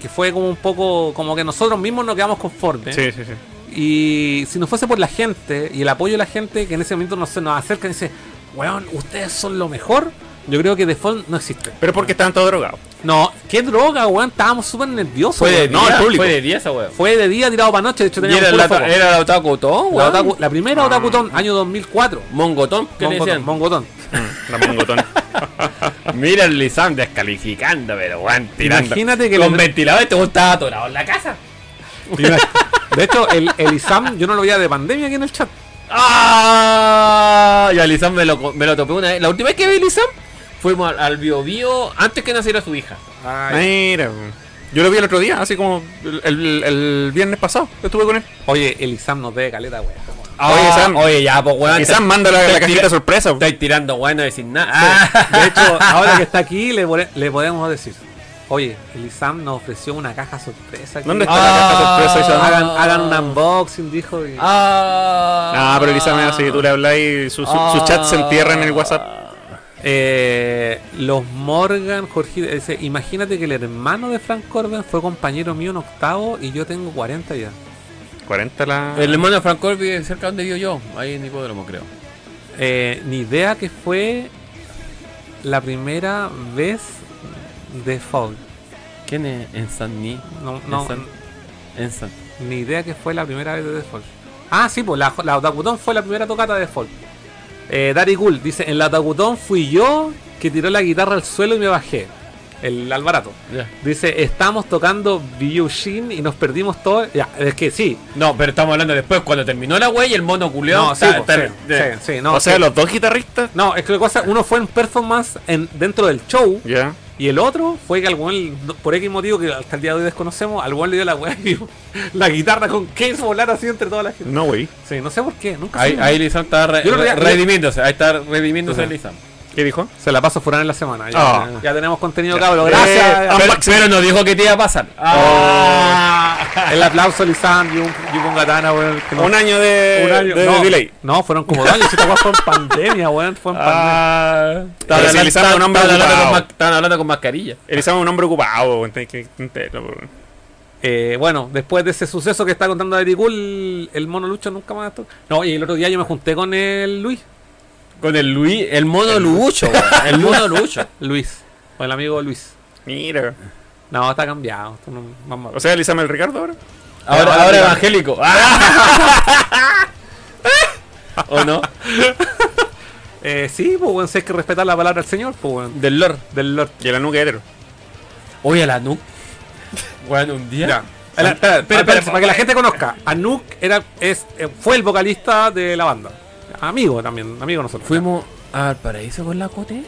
que fue como un poco. como que nosotros mismos nos quedamos conformes. Sí, sí, sí. Y si no fuese por la gente y el apoyo de la gente que en ese momento nos, se nos acerca y dice, weón, ustedes son lo mejor, yo creo que Default no existe. Pero porque estaban todos drogados. No, qué droga, weón, estábamos súper nerviosos. Fue de día, no, el público. fue de día esa weón. Fue de día tirado para noche, de hecho teníamos era la, era la la, weón. otaku- la primera Ah. Otakutón, año 2004. Mongotón, ¿qué le Mongotón, decían? Mongotón. Mm, La mongotón. Mira el Lisam descalificando, pero weón, tirando. Imagínate que Con le- ventilador este weón estaba atorado en la casa. De hecho, el, el Isam yo no lo veía de pandemia aquí en el chat. ¡Ah! Y al Lisam me lo, me lo topé una vez. La última vez que vi a Lisam fuimos al, al Bio Bio antes que naciera su hija. Mira. Yo lo vi el otro día, así como el, el- el viernes pasado. que Estuve con él. Oye, el Isam nos debe caleta, weón. Oye, Sam. Oye, ya, pues weón. Y Sam manda la, la cajita sorpresa. Estáis tirando weón, no decir nada. Ah. De hecho, ahora que está aquí, le, le podemos decir: Oye, el Isam nos ofreció una caja sorpresa. ¿Dónde está Ah. la caja sorpresa? Isam? Hagan, hagan un unboxing, dijo. y- Ah. Ah, pero Elisa me hace, tú le hablas y su, su, su chat se entierra en el WhatsApp. Eh, los Morgan, Jorge, dice: Imagínate que el hermano de Frank Corbin fue compañero mío en octavo y yo tengo 40 ya. 40 la. El hermano de Frank Corby es cerca donde vivo yo, ahí en Hipódromo, creo. Eh, ni idea que fue la primera vez de Fall. ¿Quién es en San Ni? No, no. Ni idea que fue la primera vez de Default. Ah, sí, pues la, la Otakutón fue la primera tocata de Default. Eh, Dari Cool dice: En la Otakutón fui yo que tiró la guitarra al suelo y me bajé. El Alvarato. Ya. Dice: Estamos tocando Shin y nos perdimos todo. Ya, es que sí. No, pero estamos hablando después, cuando terminó la wey y el mono culiao. No, sí, está- pues, está- sí, de- sí, sí, no, o sea, sí. los dos guitarristas. No, es que la cosa, uno fue en performance en, dentro del show Ya. Y el otro fue que al weón, por X motivo que hasta el día de hoy desconocemos, al weón le dio la weá y la guitarra con case volar así entre toda la gente. No, güey. Sí, no sé por qué, nunca Ahí, ahí Lisam está re- ya- redimiéndose, ahí está redimiéndose Ajá. Lisam. ¿Qué dijo? Se la paso fuera en la semana. Ya, Ah. ya tenemos contenido, cabrón. Gracias. Eh, Pero, pero no dijo que te iba a pasar. Ah. El aplauso Lisam y un, y un gatana, weón. no- Un año de, un año. de no, delay. no, fueron como dos años. Esta fue en pandemia, weón. Fue en pandemia. Ah, estaban si hablando, con ocupado. ma- estaban hablando con mascarilla. Elisa es un hombre ocupado, güey. Eh, bueno, después de ese suceso que está contando Eric Cool, el mono Lucho nunca más. No, y el otro día yo me junté con el Luis. Con el Luis, el mono Lucho, weón, el mono Lucho. Luis. Con el amigo Luis. Mira. No, está cambiado. no- vamos O sea, el Ricardo ahora. Ahora, ahora ahora diga. evangélico. Ah. ¿O no? Eh, sí, pues weón, si hay que respetar la palabra del Señor, pues weón. Del Lord. Del Lord. Y la nuca hetero. Oye, la NUC. Bueno, un día. Ya. Espera, espera, espera, espera, para que la gente conozca. Anuk era, es, eh, fue el vocalista de la banda. Amigo también, amigo nosotros. Fuimos al paraíso con la Cote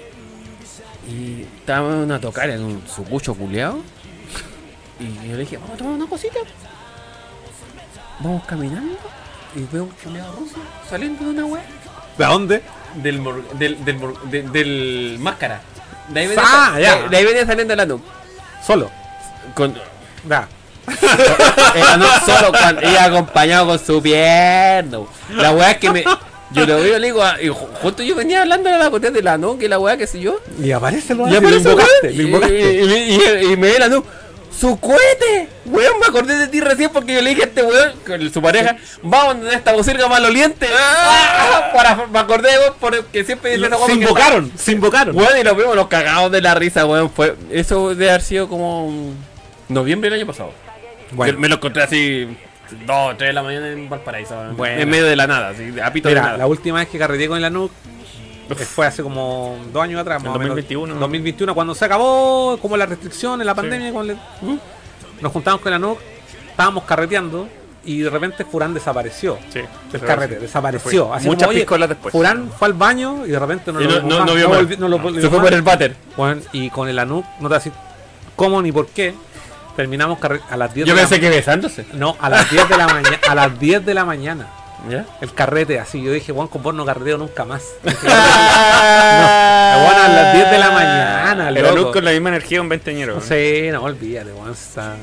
y estábamos a tocar en un sucucho culeado. Y yo le dije, vamos a tomar una cosita. Vamos caminando y veo un culeado ruso saliendo de una wea. ¿De dónde? Del, mor- del, del, mor- de- del máscara. De ahí venía, Ah, sa- ya. de, de ahí venía saliendo la NUC. Solo. Con, Ya. Era no solo cuando iba acompañado con su pierna. La weá que me. Yo lo veo, le digo, ah, y ju- justo yo venía hablando de la cuestión de la no, que la weá, que sé yo. Y aparece el Y weón, aparece, y- invocaste. Y, y- y- y me ve la no. ¡Su cohete! Weón, me acordé de ti recién porque yo le dije a este weón, con su pareja, vamos a esta bocirga maloliente. Ah, para, me acordé, weón, porque siempre dice Se invocaron, se invocaron. Weón, y nos vimos los cagados de la risa, weón. Fue, eso debe haber sido como noviembre del año pasado. Bueno. Yo me lo encontré así, 2, 3 de la mañana en Valparaíso. Bueno. en medio de la nada, así, a pito de Mira, nada. la última vez que carreteé con el Anuk eh, fue hace como dos años atrás, En o menos. 2021, ¿no? 2021, cuando se acabó como la restricción en la pandemia, con el- nos juntamos con el Anuk, estábamos carreteando y de repente Furán desapareció. Sí. El carrete, desapareció. Así Muchas como, piscolas después. Furán fue al baño y de repente no Y lo no- no- vio más. volvi- no lo Se fue más. por el váter. Bueno, y con el Anuk, no te decir cómo ni por qué, terminamos a las 10 Yo de la pensé que besándose. No, a las 10 de la mañana, a las 10 de la mañana. ¿Ya? El carrete así, yo dije, Juan, con vos no carreteo nunca más. no, bueno, a las 10 de la mañana, Era loco. luz con la misma energía un veinteañero. No sé, no, olvídate, Juan. está-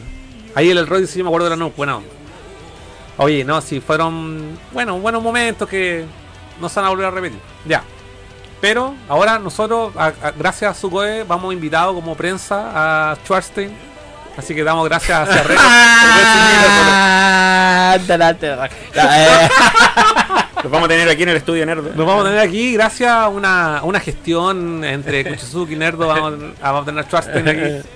Ahí el Roy sí me acuerdo de la no, buena onda. Oye, no, si fueron, bueno, buenos momentos que no se van a volver a repetir. Ya. Pero ahora nosotros, a- a- gracias a Sucoe, vamos invitados como prensa a Schwarzstein. Así que damos gracias a Cerrero. Los vamos a tener aquí en el estudio Nerd. Nos vamos a tener aquí, gracias a una, una gestión entre Kuchizuki y Nerdo, vamos, a- vamos a tener a Schwarzstein aquí.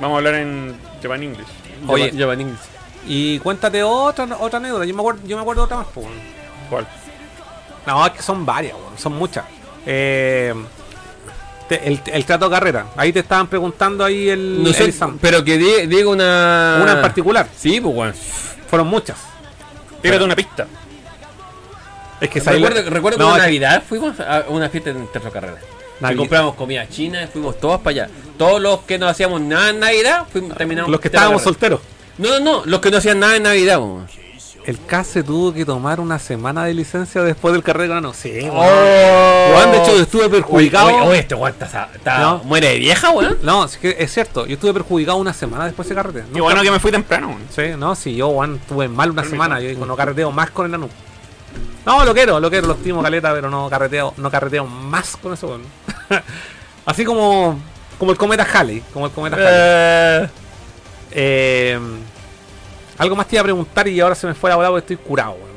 Vamos a hablar en Japan English. Oye. Giovanni Inglés. Y cuéntate otra, otra anécdota. Yo me acuerdo, yo me acuerdo otra más, pues. ¿Cuál? No, es que son varias, weón, son muchas. Eh, te- el, el trato de carrera. Ahí te estaban preguntando ahí el, No sé, el pero que di- diga una. Una en particular. Sí, pues, weón. Fueron muchas. Tírate una pista. Es que salió- Recuerdo, recuerdo No, que en que- Navidad fuimos a una fiesta en Tercer Carrera. Y compramos comida china y fuimos todos para allá. Todos los que no hacíamos nada en Navidad, fuimos, terminamos. Los que estábamos solteros. No, no, no, los que no hacían nada en Navidad, weón. El K se tuvo que tomar una semana de licencia después del carrera. No, sí, weón. Oh. Weón, de hecho, estuve perjudicado. Oye, oye, este weón está, está- No. muere de vieja, weón. No, es que es cierto. Yo estuve perjudicado una semana después de ese carrete. Qué bueno que me fui temprano. weón. Sí, no, si yo, Juan, estuve mal una Permiso. semana. Yo digo, no carreteo más con el Anu. No, lo quiero, lo quiero, lo estimo caleta, pero no carreteo, no carreteo más con eso, weón. Así como, como el cometa Halley, como el cometa Halley. Eh, Eh, algo más te iba a preguntar y ahora se me fue la bola porque estoy curado, weón.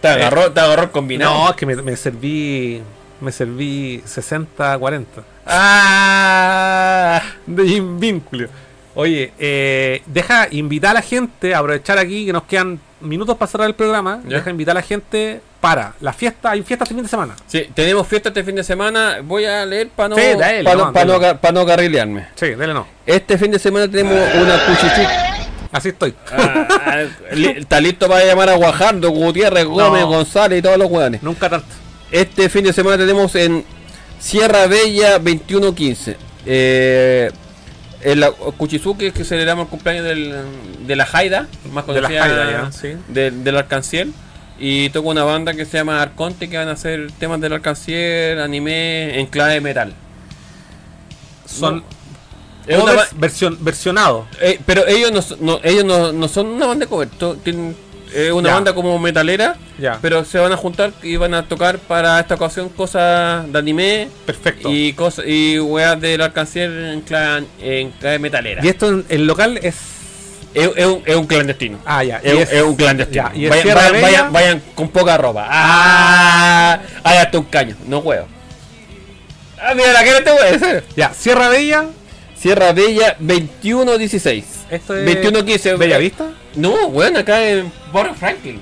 te agarró, te agarró combinado. No, es que me, me serví, me serví 60-40. Ah, de Jim. Oye, eh, deja invitar a la gente, aprovechar aquí que nos quedan minutos para cerrar el programa. Ya. Deja invitar a la gente para la fiesta. Hay fiesta este fin de semana. sí, tenemos fiesta este fin de semana. Voy a leer para no, Sí, dale, pa no, no, pa no, dale. ca- pa no carrilearme. Sí, dele no. Este fin de semana tenemos una cuchichic. Así estoy. Ah, li- está listo para llamar a Guajardo, Gutiérrez, Gómez, No. González y todos los hueones. Nunca tanto. Este fin de semana tenemos en Sierra Bella 2115. Eh, en la Cuchizuki que celebramos el cumpleaños del, de la Jaida, más De la conocida Jaida, ya, sí. del, del Arcanciel. Y toca una banda que se llama Arconte que van a hacer temas del Arcanciel, anime en clave metal. Son No. Es una versión, versionado. eh, pero ellos no, son- no- ellos no, no son una banda de cover, tienen eh, una Ya. banda como metalera, Ya. pero se van a juntar y van a tocar para esta ocasión cosas de anime Perfecto. y cosas y weas del alcancier en clave, en clave metalera. Y esto en el local es. Es, es un, es un clandestino. Ah, ya. Es, es un clandestino. ya, y es vayan, vayan, Bella. vayan- vayan con poca ropa. Ah, hay hasta un caño. No huevo. Ah, mira, la que te voy a decir. Ya, Sierra Bella. Sierra Bella 2116. Esto es 2115. Bella Vista. No, bueno, acá en Barrio Franklin.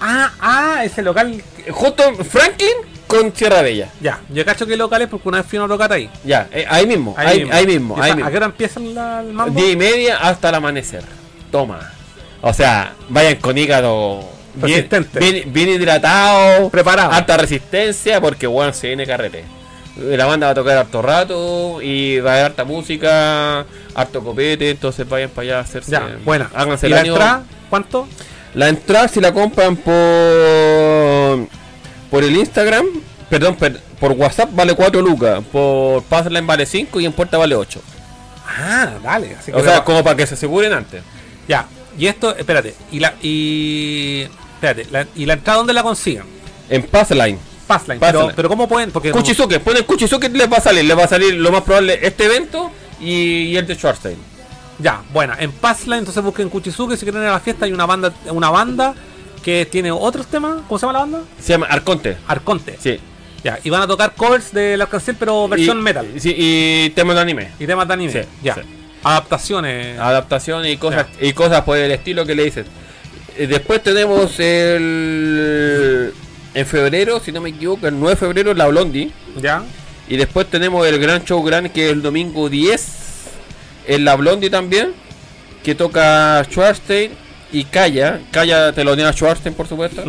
Ah, ah, ese local. Justo Franklin con Sierra Bella. Ya, yo cacho que local es porque una vez fui a una ahí. Ya, eh, ahí mismo, ahí, ahí mismo, ¿Y ahí esa- mismo. ¿A qué hora empieza la- el mambo? 10 y media hasta el amanecer. Toma. O sea, vayan con hígado bien, Resistente. bien, bien hidratado, Preparado. alta resistencia, porque bueno, se viene carrete. La banda va a tocar harto rato y va a haber harta música, harto copete, entonces vayan para allá a hacerse. Ya, buena. Háganse ¿Y el la año. entrada? ¿Cuánto? La entrada si la compran por por el Instagram, perdón, per- por WhatsApp vale 4 lucas, por Passline vale 5 y en puerta vale 8. Ah, dale. Así que O sea, va- como para que se aseguren antes. Ya, y esto, espérate, y la, y, espérate, la- y la entrada dónde la consiguen? En Passline. Passline. Pero, pero ¿cómo pueden? Porque como- Kuchizuke, ponen Kuchizuke les va a salir, les va a salir lo más probable este evento y, y el de Schwarzstein. ya, bueno, en Passline entonces busquen Kuchizuke si quieren ir a la fiesta hay una banda, una banda que tiene otros temas, ¿cómo se llama la banda? Se llama Arconte. Arconte. Sí. Ya, y van a tocar covers de la canción pero versión Y- metal Sí, y temas de anime. y temas de anime. Sí, ya. sí. Adaptaciones. Adaptación y cosas y cosas por el estilo que le dices. Eh, Después tenemos el en febrero, si no me equivoco, el 9 de febrero la Blondie. ya. Y después tenemos el gran show grande que es el domingo 10 en la Blondie también, que toca Schwarzstein y Kaya. Kaya telonea a Schwarzstein, por supuesto.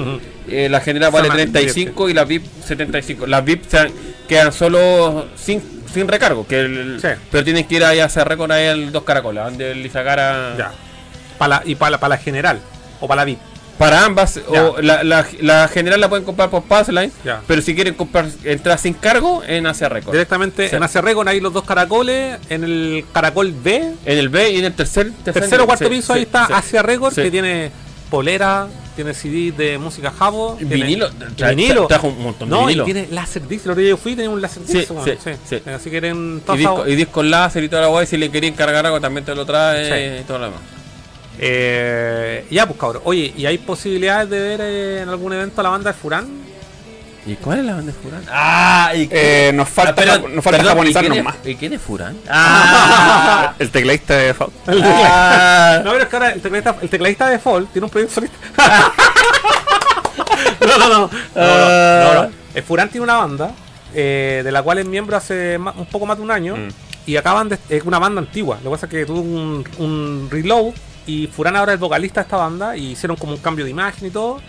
Eh, la general vale Sama- 35 y la VIP 75. Las VIP se han- quedan solo sin, sin recargo, que el- Sí. pero tienen que ir ahí a hacer récord ahí el dos caracolas, donde el Izagara. Ya. Para la, y para la, para la general o para la VIP. Para ambas, o la, la, la general la pueden comprar por Passline, pero si quieren comprar entradas sin cargo, en Asia Record. Directamente Sí. en Asia Recon hay los dos caracoles, en el caracol B, En el B y en el tercer, tercero o cuarto sí, piso, sí, ahí está. Asia Record, que tiene polera, tiene CD de música jabo, Vinilo, tra- vinilo. tra- trajo un montón de no, vinilo. y tiene Laserdisc, el otro día yo fui tenía un Laserdisc, Sí, weón, sí, sí, sí. Así que quieren Y disco, y disco láser y toda la guay, si le querían cargar algo también te lo trae y todo lo demás. Eh, ya, pues cabrón. Oye, ¿y hay posibilidades de ver eh, en algún evento a la banda de Furán? ¿Y cuál es la banda de Furán? Ah, y Eh, nos falta, Ah, japo- nos falta perdón, ¿y japonizarnos quién es- más. ¿Y quién es Furán? Ah, El tecladista de Fault. ah, No, pero es que ahora el tecladista, el tecladista de Fall tiene un proyecto solista. no, no, no. No, no, no, no. El Furán tiene una banda eh, de la cual es miembro hace un poco más de un año. Mm. Y acaban de. Es una banda antigua. Lo que pasa es que tuvo un, un reload. Y Furán ahora es vocalista de esta banda. Y hicieron como un cambio de imagen y todo.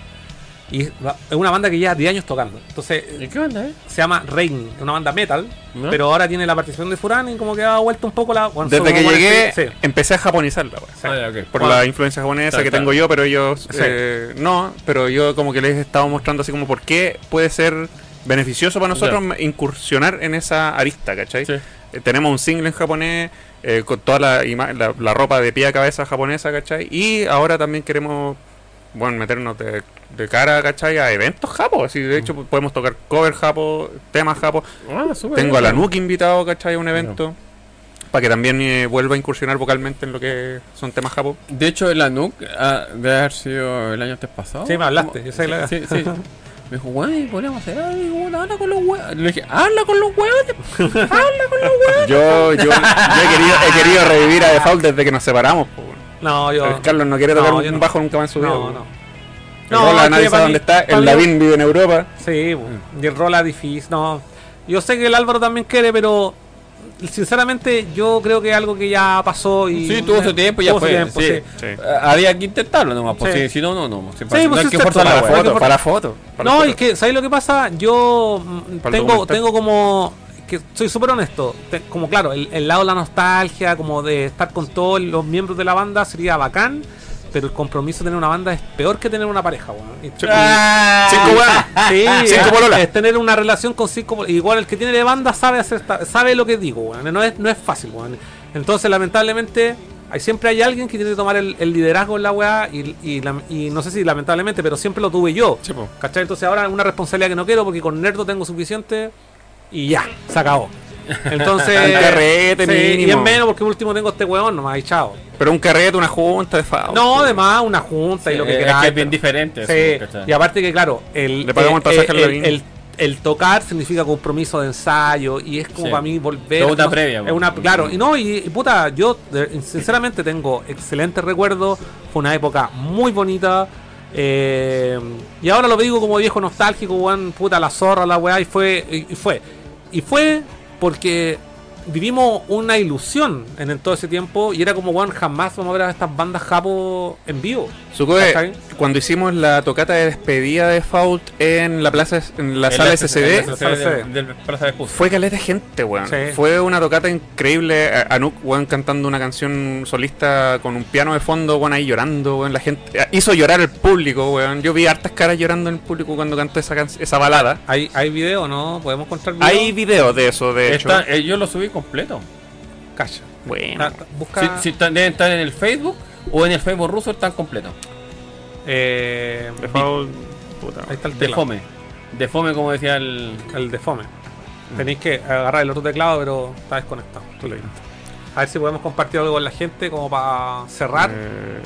Y es una banda que lleva 10 años tocando. Entonces, ¿Y qué banda, eh? se llama Rain, una banda metal, ¿No? pero ahora tiene la participación de Furán y como que ha vuelto un poco la. bueno, Desde que llegué, sí. empecé a japonizarla. Ah. Por Bueno. la influencia japonesa Claro, que claro. tengo yo, pero ellos Sí. eh, no, pero yo como que les he estado mostrando así como por qué puede ser beneficioso para nosotros incursionar en esa arista, ¿cachai? Sí. Eh, tenemos un single en japonés, eh, con toda la, ima- la, la ropa de pie a cabeza japonesa, ¿cachai? Y ahora también queremos, bueno, meternos de, de cara, ¿cachai? A eventos japo, así de hecho podemos tocar cover japo, temas japo. Ah, Tengo a la. Nuke invitado, ¿cachai? A un evento. Para que también eh, vuelva a incursionar vocalmente en lo que son temas japo. De hecho, la NUC ah, debe haber sido el año antes pasado. Sí, me hablaste, yo sé la- Sí, sí. Me dijo, güey, podríamos hacer algo, habla con los huevos. Le dije, habla con los huevos, habla con los huevos. Yo, yo, yo he, querido, he querido revivir a Default desde que nos separamos. po. No, yo. El Carlos no quiere tocar no, un no. bajo nunca más en su vida. No, po. no. El No, Rola nadie sabe dónde está. El Lavín vive en Europa. Sí, y el Rola difícil. No. Yo sé que el Álvaro también quiere, pero. Sinceramente, yo creo que es algo que ya pasó y. Sí, tuvo su tiempo, ya Tuvo su fue. tiempo, sí. sí. Sí. Había que intentarlo nomás, pues si no, no, no. Si pues, no hay sí, que forzar para foto. para foto. para No, foto. y que, ¿sabéis lo que pasa? Yo mm, Para tengo, tengo como. que soy súper honesto. te- como claro, el, el lado de la nostalgia, como de estar con todos los miembros de la banda sería bacán. Pero el compromiso de tener una banda es peor que tener una pareja, weón. Ah. Cinco weones. Sí, Cinco es- es tener una relación con cinco Igual el que tiene de banda sabe hacer sabe lo que digo, weón. No es, no es fácil, weón. Entonces, lamentablemente, hay, siempre hay alguien que tiene que tomar el, el liderazgo en la weá. Y, y la- y no sé si lamentablemente, pero siempre lo tuve yo. Sí. ¿Cachai? Entonces ahora es una responsabilidad que no quiero porque con Nerdo tengo suficiente y ya, se acabó. Entonces. Un carrete sí, y mínimo. es menos porque último tengo este weón nomás, y chao. Pero un carrete, una junta de Faust. No, además, una junta y lo que es queráis. que es bien diferente. Sí, y aparte que claro, el, Le pagamos el pasaje eh, al el, Lavín. el, el tocar significa compromiso de ensayo y es como Sí. para mí volver. Es una no, previa, Es una, claro, y no, y, y puta, yo de- sinceramente tengo excelentes recuerdos. Fue una época muy bonita. eh, y ahora lo digo como viejo nostálgico, weón, puta la zorra, la weá, y fue, y, y fue. Y fue porque vivimos una ilusión en, en todo ese tiempo y era como, weón, jamás vamos a ver a estas bandas japo en vivo. ¿Cachai? cuando hicimos la tocata de despedida de Fault en la plaza en la En sala en SCD, la Sala SCD SCD. del, del Plaza de fue caleta de gente, weón. Sí. Fue una tocata increíble. A- Anuk, weón, cantando una canción solista con un piano de fondo, weón, ahí llorando, weón. La gente eh, hizo llorar al público, weón. Yo vi hartas caras llorando en el público cuando cantó esa, esa balada. ¿Hay, hay video, no? ¿Podemos encontrar video? Hay videos de eso, de hecho. Eh, yo lo subí completo. Cacha. Bueno. Ah, Busca. Si, si están- deben estar en el Facebook o en el Facebook ruso están completos. eh, puta. ahí está el teclado. fome. De fome, como decía el. El de fome. Tenéis que agarrar el otro teclado, pero está desconectado. Tú lo viste. A ver si podemos compartir algo con la gente como para cerrar. Eh,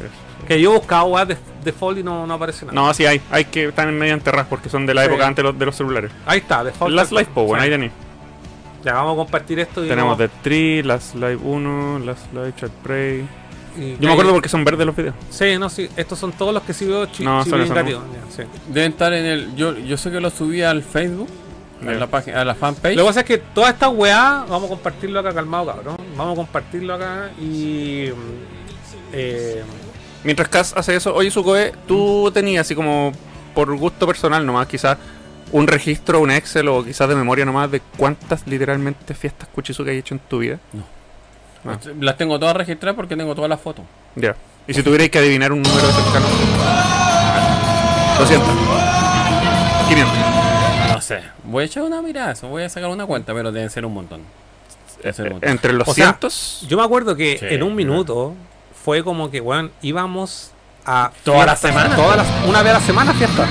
Que yo he buscado weas de, de y no, no aparece nada. no, sí hay. Hay que estar en medio enterradas porque son de la Sí. época antes de los, de los celulares. Ahí está, de Fall. Last Life, po, bueno, Sí. ahí tenéis. Ya vamos a compartir esto y Tenemos The Tree, Last Live 1, Last Live Chat Prey. y- Yo me acuerdo porque son verdes los videos. Sí, no, sí. Estos son todos los que sí veo chi No, son esos, sí. Deben estar en el. Yo, yo sé que lo subí al Facebook, a la página, a la fanpage. Lo que pasa es que toda esta weá, vamos a compartirlo acá, calmado cabrón. Vamos a compartirlo acá y. mm, Eh, Mientras Cass hace eso, oye Sucoe, tú tenías así como por gusto personal nomás, quizás un registro, un Excel o quizás de memoria nomás de cuántas literalmente fiestas Kuchizuki hay hecho en tu vida. Ah. Las tengo todas registradas porque tengo todas las fotos. Ya. Y si tuvierais que adivinar un número cercano. 200. 500. No sé. Voy a echar una mirada, voy a sacar una cuenta, pero deben ser un montón. Deben ser un montón. Entre los O sea, cientos. yo me acuerdo que Sí, en un minuto fue como que, weón, íbamos a. Toda la fiestas, semana. Todas las, una vez a la semana fiesta.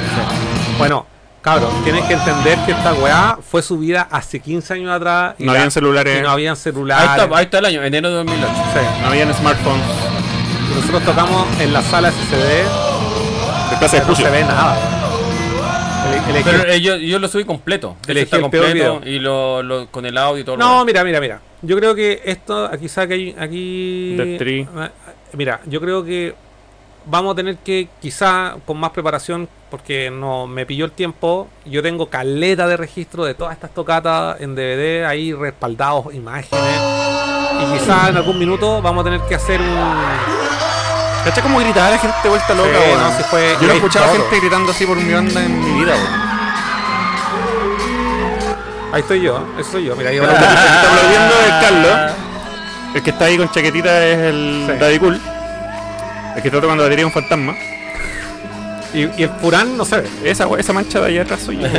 Bueno, cabrón, tienes que entender que esta weá fue subida hace 15 años atrás. y No la- habían celulares. y no habían Ahí celulares. está, ahí está el año, enero de 2008. Sí. No habían smartphones. Nosotros tocamos en la sala SCD. De Plaza de No se ve nada. El- el- Pero eh, yo, yo lo subí completo. Está el peor completo y lo, lo- con el audio y todo. No, mira, mira, mira. Yo creo que esto, aquí saca aquí. aquí. Ah, Mira, yo creo que vamos a tener que, quizá con más preparación, porque no me pilló el tiempo. Yo tengo caleta de registro de todas estas tocatas en DVD, ahí respaldados imágenes. Y quizá en algún minuto vamos a tener que hacer un. ¿Cachai cómo gritaba la gente vuelta loca, Sí, no, sí fue- Yo no he es escuchado todo. gente gritando así por mi banda en mi vida. Ahí estoy yo, eso soy yo. Mira, ahí El que va. está aplaudiendo es Carlos. El que está ahí con chaquetita es el Sí. Daddy Cool. El que está tocando batería es un fantasma. y, y el Purán no ve. Esa, esa mancha de allá atrás soy yo.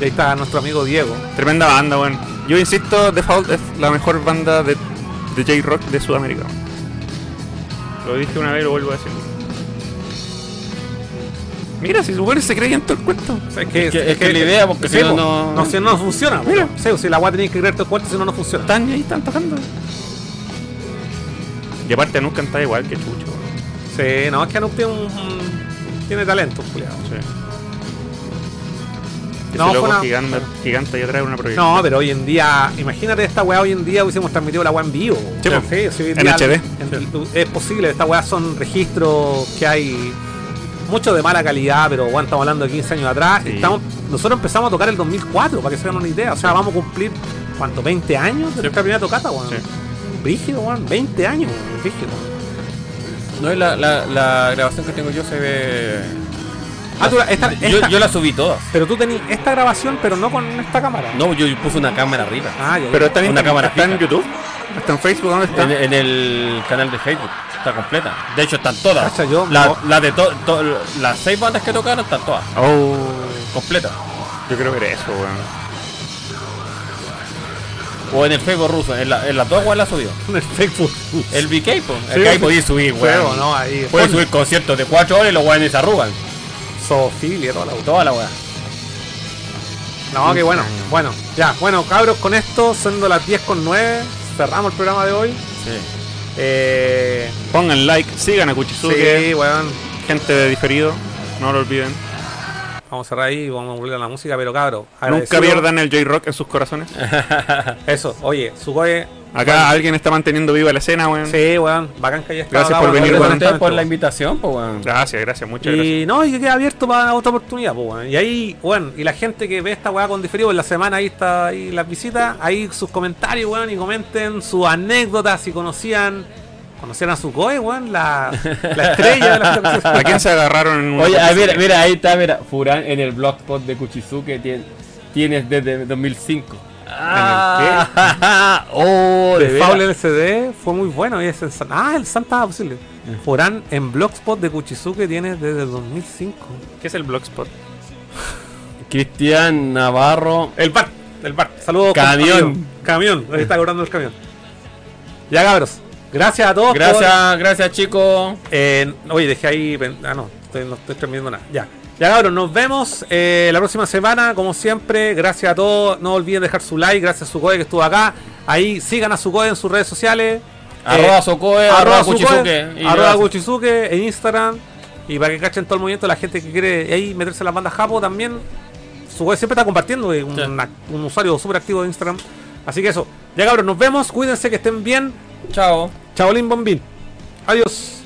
Y ahí está nuestro amigo Diego. Tremenda banda, weón. Yo insisto, Default es la mejor banda de, de J-Rock de Sudamérica. Lo dije una vez y lo vuelvo a decir. Mira, si su weón se creía en todo el cuento. O sea, es que, Es que- es que la idea, porque si no, no- no, si no funciona. Mira. Si la weá tenéis que creer todo el cuento, si no, no funciona. Están ahí, están tocando. Y aparte Anuk canta igual que Chucho. Sí, no, es que Anup tiene, un, tiene talento, culiado. Sí. No, loco una- gigante, gigante y atrás una proyección. No, pero hoy en día, imagínate esta weá hoy en día hubiésemos transmitido la weá en vivo. Sí, sí, sí, En HD. en- es posible, esta weá son registros que hay mucho de mala calidad, pero bueno, estamos hablando de 15 años atrás. Sí. Estamos, nosotros empezamos a tocar el 2004, para que se hagan una idea. O sea, vamos a cumplir, ¿cuánto? ¿20 años de nuestra primera tocata, weón? Sí. Brígido, weón. 20 años, brígido. No, la, la, la grabación que tengo yo se ve. Ah, tú la- esta- yo, esta- yo la subí todas. Pero tú tenías esta grabación, pero no con esta cámara. No, yo puse una cámara arriba. Ah, ya, ya. Pero está en, Una cámara está en fija. YouTube. Está en Facebook, ¿dónde está? En, en el canal de Facebook. Está completa. De hecho, están todas. Cacha, yo- La- no. las de to- to- las seis bandas que tocaron están todas. Oh, Completas. yo creo que era eso, weón. O en el Facebook ruso. En, la- en las dos, la subió. en el Facebook. El BK, po. El sí. podía subir, weón. ¿no? Ahí. Puedes Pon- subir conciertos de 4 horas y los weones se arrugan. Zoofilia, toda la Toda la weá. No, que bueno. Bueno, ya, bueno, cabros, con esto, siendo las 10 con 9, cerramos el programa de hoy. Sí. Eh, Pongan like, sigan a Kuchizuke. sí, weón. Gente de diferido, no lo olviden. Vamos a cerrar ahí y vamos a volver a la música, pero cabros. Nunca pierdan el J-Rock en sus corazones. Eso, oye, Sugoi. Acá alguien está manteniendo viva la escena, weón. Sí, weón, bacán que haya estado Gracias acá, por weón, venir, weón. Gracias por weón. la invitación, pues, weón. Gracias, gracias, muchas gracias. Y no, y que queda abierto para otra oportunidad, pues, weón. Y ahí, bueno, y la gente que ve esta weá con diferido en la semana, ahí está ahí las visitas, ahí sus comentarios, weón, y comenten sus anécdotas, si conocían, conocían a su goe, weón, la, la estrella de la ¿A quién se agarraron en una Oye, ah, cosa mira, ahí está, mira. Furán en el blogspot de Kuchizuke tien- tienes desde 2005. Ah, oh, de de veras. Faul LCD fue muy bueno. Y es el, ah, el Santa posible. Forán en Blogspot de Kuchizuke tiene desde el 2005. ¿Qué es el Blogspot? Cristian Navarro. El bar, el bar. Saludos. Camión. Camión, ahí está cobrando el camión. Ya cabros. Gracias a todos. por- Gracias, gracias chicos. Eh, oye, dejé ahí. Ah, no, estoy- no estoy transmitiendo nada. Ya. Ya cabros, nos vemos eh, la próxima semana, como siempre. Gracias a todos. No olviden dejar su like. Gracias a Sukoe que estuvo acá. Ahí sigan a Sukoe en sus redes sociales. Arroba Eh, arroba arroba. Kuchizuke en Instagram. Y para que cachen todo el movimiento, la gente que quiere ahí meterse en las bandas Japo también. Sukoe siempre está compartiendo. Es un, Sí. un usuario súper activo de Instagram. Así que eso. Ya cabros, nos vemos. Cuídense que estén bien. Chao. Chaolín Bombín. Adiós.